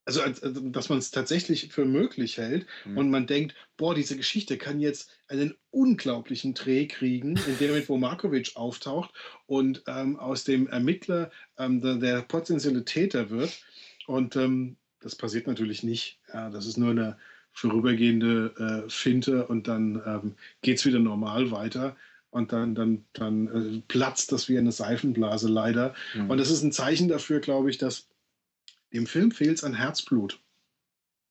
also, also, dass man es tatsächlich für möglich hält mhm. und man denkt, boah, diese Geschichte kann jetzt einen unglaublichen Dreh kriegen, in dem Moment, wo Markovic auftaucht und ähm, aus dem Ermittler ähm, der, der potenzielle Täter wird. Und ähm, das passiert natürlich nicht. Ja, das ist nur eine vorübergehende äh, Finte und dann ähm, geht es wieder normal weiter und dann, dann, dann äh, platzt das wie eine Seifenblase leider. Mhm. Und das ist ein Zeichen dafür, glaube ich, dass dem Film fehlt es an Herzblut.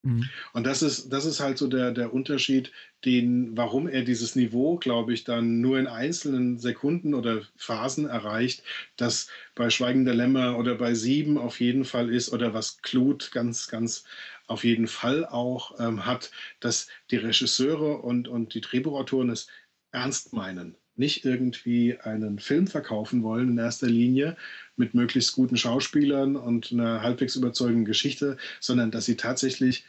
Mhm. Und das ist, das ist halt so der, der Unterschied, den, warum er dieses Niveau, glaube ich, dann nur in einzelnen Sekunden oder Phasen erreicht, das bei Schweigender Lämmer oder bei Sieben auf jeden Fall ist oder was Klut ganz, ganz auf jeden Fall auch ähm, hat, dass die Regisseure und, und die Drehbuchautoren es ernst meinen nicht irgendwie einen Film verkaufen wollen in erster Linie mit möglichst guten Schauspielern und einer halbwegs überzeugenden Geschichte, sondern dass sie tatsächlich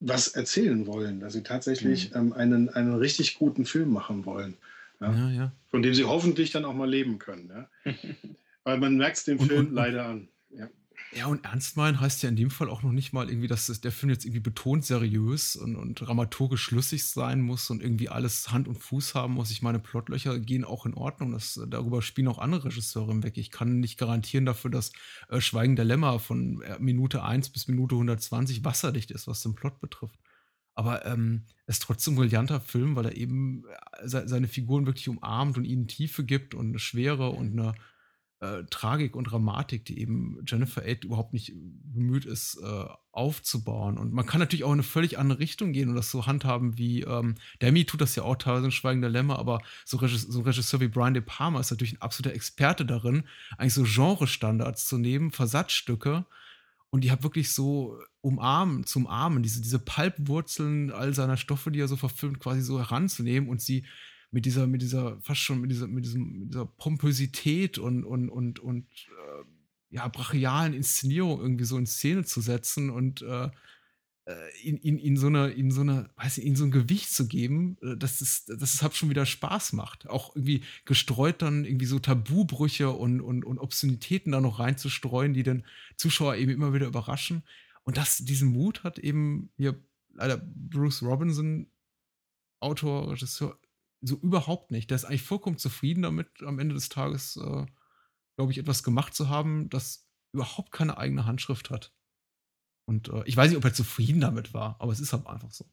was erzählen wollen, dass sie tatsächlich mhm. ähm, einen, einen richtig guten Film machen wollen. Ja? Ja, ja. Von dem sie hoffentlich dann auch mal leben können. Weil man merkt es dem Film und, leider an. Ja, und ernst meinen heißt ja in dem Fall auch noch nicht mal irgendwie, dass das, der Film jetzt irgendwie betont seriös und, und dramaturgisch schlüssig sein muss und irgendwie alles Hand und Fuß haben muss. Ich meine, Plotlöcher gehen auch in Ordnung. Das, darüber spielen auch andere Regisseure hinweg. Ich kann nicht garantieren dafür, dass äh, Schweigen der Lämmer von äh, Minute 1 bis Minute 120 wasserdicht ist, was den Plot betrifft. Aber ähm, es ist trotzdem ein brillanter Film, weil er eben äh, seine Figuren wirklich umarmt und ihnen Tiefe gibt und eine Schwere und eine äh, Tragik und Dramatik, die eben Jennifer Aid überhaupt nicht bemüht ist, äh, aufzubauen. Und man kann natürlich auch in eine völlig andere Richtung gehen und das so handhaben wie, ähm, Demi tut das ja auch teilweise in Schweigen der Lämmer, aber so, Regis so ein Regisseur wie Brian De Palma ist natürlich ein absoluter Experte darin, eigentlich so Genre-Standards zu nehmen, Versatzstücke und die hat wirklich so umarmen, zum Armen, diese, diese Palpwurzeln all seiner Stoffe, die er so verfilmt, quasi so heranzunehmen und sie mit dieser, mit dieser, fast schon mit dieser, mit diesem, mit dieser Pompösität und, und, und, und äh, ja, brachialen Inszenierung irgendwie so in Szene zu setzen und äh, ihn, ihn, ihn so eine, ihn so eine, weiß ich, ihn so ein Gewicht zu geben, äh, dass es, dass es halt schon wieder Spaß macht. Auch irgendwie gestreut dann irgendwie so Tabubrüche und, und, und Obszönitäten da noch reinzustreuen, die den Zuschauer eben immer wieder überraschen. Und das, diesen Mut hat eben hier leider Bruce Robinson, Autor, Regisseur, so überhaupt nicht. Der ist eigentlich vollkommen zufrieden damit, am Ende des Tages, äh, glaube ich, etwas gemacht zu haben, das überhaupt keine eigene Handschrift hat. Und äh, ich weiß nicht, ob er zufrieden damit war, aber es ist halt einfach so.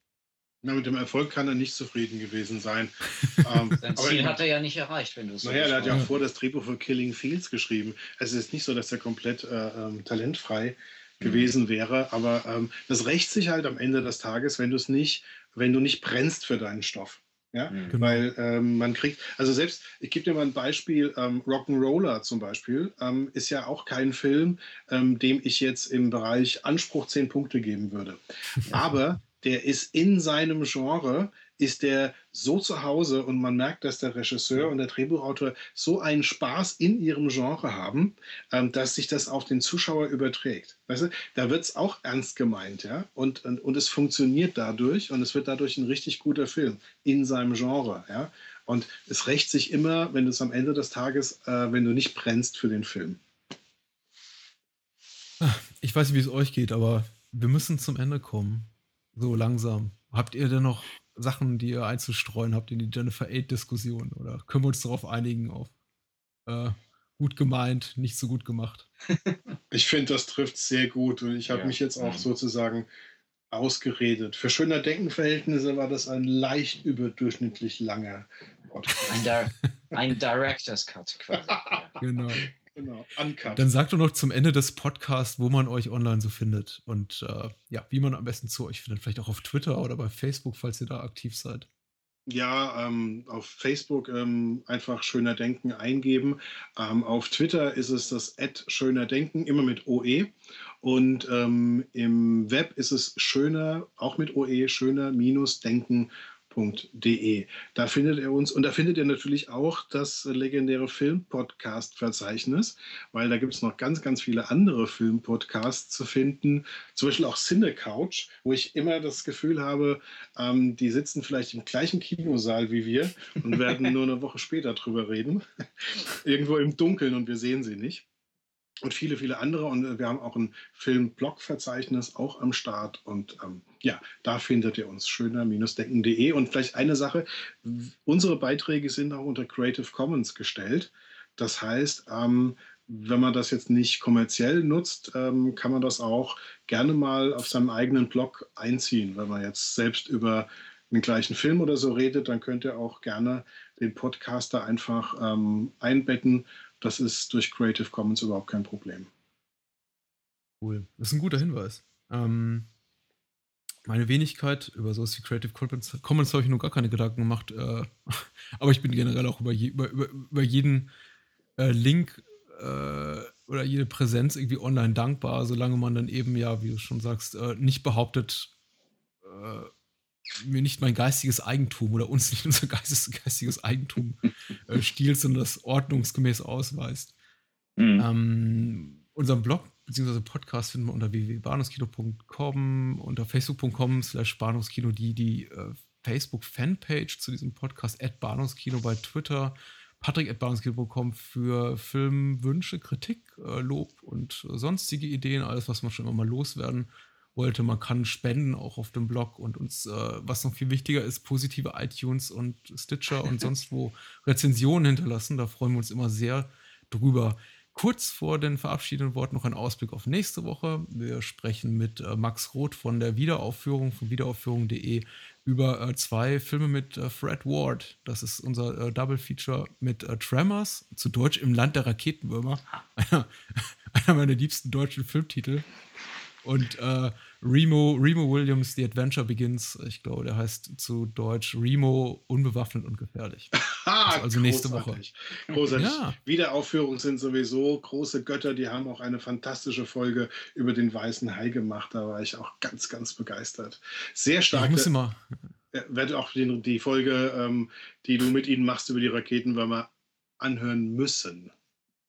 Na, mit dem Erfolg kann er nicht zufrieden gewesen sein. ähm, Sein Ziel hat er ja nicht erreicht, wenn du es so Naja, er hat ja auch vor das Drehbuch für Killing Fields geschrieben. Es ist nicht so, dass er komplett äh, ähm, talentfrei mhm. gewesen wäre, aber ähm, das rächt sich halt am Ende des Tages, wenn du es nicht, wenn du nicht brennst für deinen Stoff. Ja, mhm. genau. weil ähm, man kriegt, also selbst, ich gebe dir mal ein Beispiel, ähm, Rock'n'Roller zum Beispiel, ähm, ist ja auch kein Film, ähm, dem ich jetzt im Bereich Anspruch 10 Punkte geben würde. Aber der ist in seinem Genre ist der so zu Hause und man merkt, dass der Regisseur und der Drehbuchautor so einen Spaß in ihrem Genre haben, ähm, dass sich das auf den Zuschauer überträgt. Weißt du, da wird es auch ernst gemeint, ja, und, und, und es funktioniert dadurch und es wird dadurch ein richtig guter Film in seinem Genre, ja. Und es rächt sich immer, wenn du es am Ende des Tages, äh, wenn du nicht brennst für den Film. Ich weiß nicht, wie es euch geht, aber wir müssen zum Ende kommen. So langsam. Habt ihr denn noch Sachen, die ihr einzustreuen habt in die Jennifer Aid-Diskussion? Oder können wir uns darauf einigen, auf äh, gut gemeint, nicht so gut gemacht? Ich finde, das trifft sehr gut und ich habe ja. mich jetzt auch sozusagen ausgeredet. Für schöner Denkenverhältnisse war das ein leicht überdurchschnittlich langer Podcast. Ein, Di ein Director's Cut quasi. genau. Genau, uncut. Dann sagt doch noch zum Ende des Podcasts, wo man euch online so findet und äh, ja, wie man am besten zu euch findet. Vielleicht auch auf Twitter oder bei Facebook, falls ihr da aktiv seid. Ja, ähm, auf Facebook ähm, einfach Schöner Denken eingeben. Ähm, auf Twitter ist es das Ad Schöner Denken, immer mit OE. Und ähm, im Web ist es schöner, auch mit OE, schöner-denken.com. Da findet ihr uns und da findet ihr natürlich auch das legendäre Filmpodcast-Verzeichnis, weil da gibt es noch ganz, ganz viele andere Filmpodcasts zu finden. Zum Beispiel auch Cinecouch, wo ich immer das Gefühl habe, ähm, die sitzen vielleicht im gleichen Kinosaal wie wir und werden nur eine Woche später drüber reden. Irgendwo im Dunkeln und wir sehen sie nicht und viele, viele andere. Und wir haben auch ein Film-Blog-Verzeichnis auch am Start. Und ähm, ja, da findet ihr uns schöner-denken.de. Und vielleicht eine Sache, unsere Beiträge sind auch unter Creative Commons gestellt. Das heißt, ähm, wenn man das jetzt nicht kommerziell nutzt, ähm, kann man das auch gerne mal auf seinem eigenen Blog einziehen. Wenn man jetzt selbst über den gleichen Film oder so redet, dann könnt ihr auch gerne den Podcaster einfach ähm, einbetten das ist durch Creative Commons überhaupt kein Problem. Cool. Das ist ein guter Hinweis. Ähm, meine Wenigkeit, über sowas wie Creative Commons, habe ich noch gar keine Gedanken gemacht. Äh, aber ich bin generell auch über, je, über, über, über jeden äh, Link äh, oder jede Präsenz irgendwie online dankbar, solange man dann eben, ja, wie du schon sagst, äh, nicht behauptet, äh, mir nicht mein geistiges Eigentum oder uns nicht unser geistes, geistiges Eigentum äh, stiehlt, sondern das ordnungsgemäß ausweist. Mhm. Ähm, unseren Blog bzw. Podcast finden wir unter www.bahnhofskino.com, unter facebook.com slash bahnhofskino, die, die äh, Facebook-Fanpage zu diesem Podcast, at Bahnhofskino bei Twitter, patrick.barnskill.com für Filmwünsche, Kritik, äh, Lob und sonstige Ideen, alles, was man schon immer mal loswerden wollte. Man kann spenden auch auf dem Blog und uns, äh, was noch viel wichtiger ist, positive iTunes und Stitcher und sonst wo Rezensionen hinterlassen. Da freuen wir uns immer sehr drüber. Kurz vor den verabschiedenden Worten noch ein Ausblick auf nächste Woche. Wir sprechen mit äh, Max Roth von der Wiederaufführung von wiederaufführung.de über äh, zwei Filme mit äh, Fred Ward. Das ist unser äh, Double Feature mit äh, Tremors, zu Deutsch im Land der Raketenwürmer. Einer, einer meiner liebsten deutschen Filmtitel. Und äh, Remo, Remo Williams, The Adventure Begins. Ich glaube, der heißt zu Deutsch Remo unbewaffnet und gefährlich. also, also nächste Woche. Großartig. Ja. Wiederaufführungen sind sowieso große Götter. Die haben auch eine fantastische Folge über den Weißen Hai gemacht. Da war ich auch ganz, ganz begeistert. Sehr stark. Ich muss immer. werde auch die, die Folge, ähm, die du mit ihnen machst über die Raketenwürmer, anhören müssen.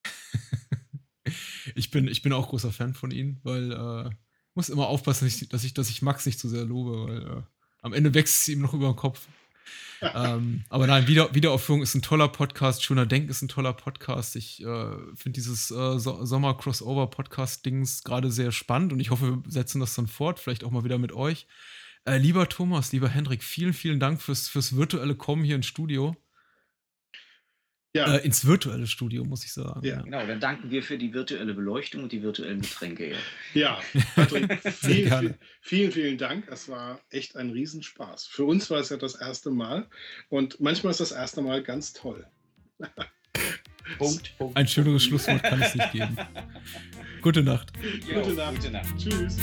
ich, bin, ich bin auch großer Fan von ihnen, weil äh, muss immer aufpassen, dass ich, dass ich, dass ich Max nicht zu sehr lobe, weil äh, am Ende wächst es ihm noch über den Kopf. ähm, aber nein, Wieder, Wiederaufführung ist ein toller Podcast. Schöner Denk ist ein toller Podcast. Ich äh, finde dieses äh, so Sommer-Crossover-Podcast-Dings gerade sehr spannend und ich hoffe, wir setzen das dann fort. Vielleicht auch mal wieder mit euch. Äh, lieber Thomas, lieber Hendrik, vielen, vielen Dank fürs, fürs virtuelle Kommen hier ins Studio. Ja. Äh, ins virtuelle Studio, muss ich sagen. Ja. Genau, dann danken wir für die virtuelle Beleuchtung und die virtuellen Getränke. Ja, Patrick, vielen, vielen, vielen Dank. Es war echt ein Riesenspaß. Für uns war es ja das erste Mal und manchmal ist das erste Mal ganz toll. Punkt, Punkt. Ein schöneres Schlusswort kann es nicht geben. Gute Nacht. Jo, gute Nacht. Gute Nacht. Tschüss.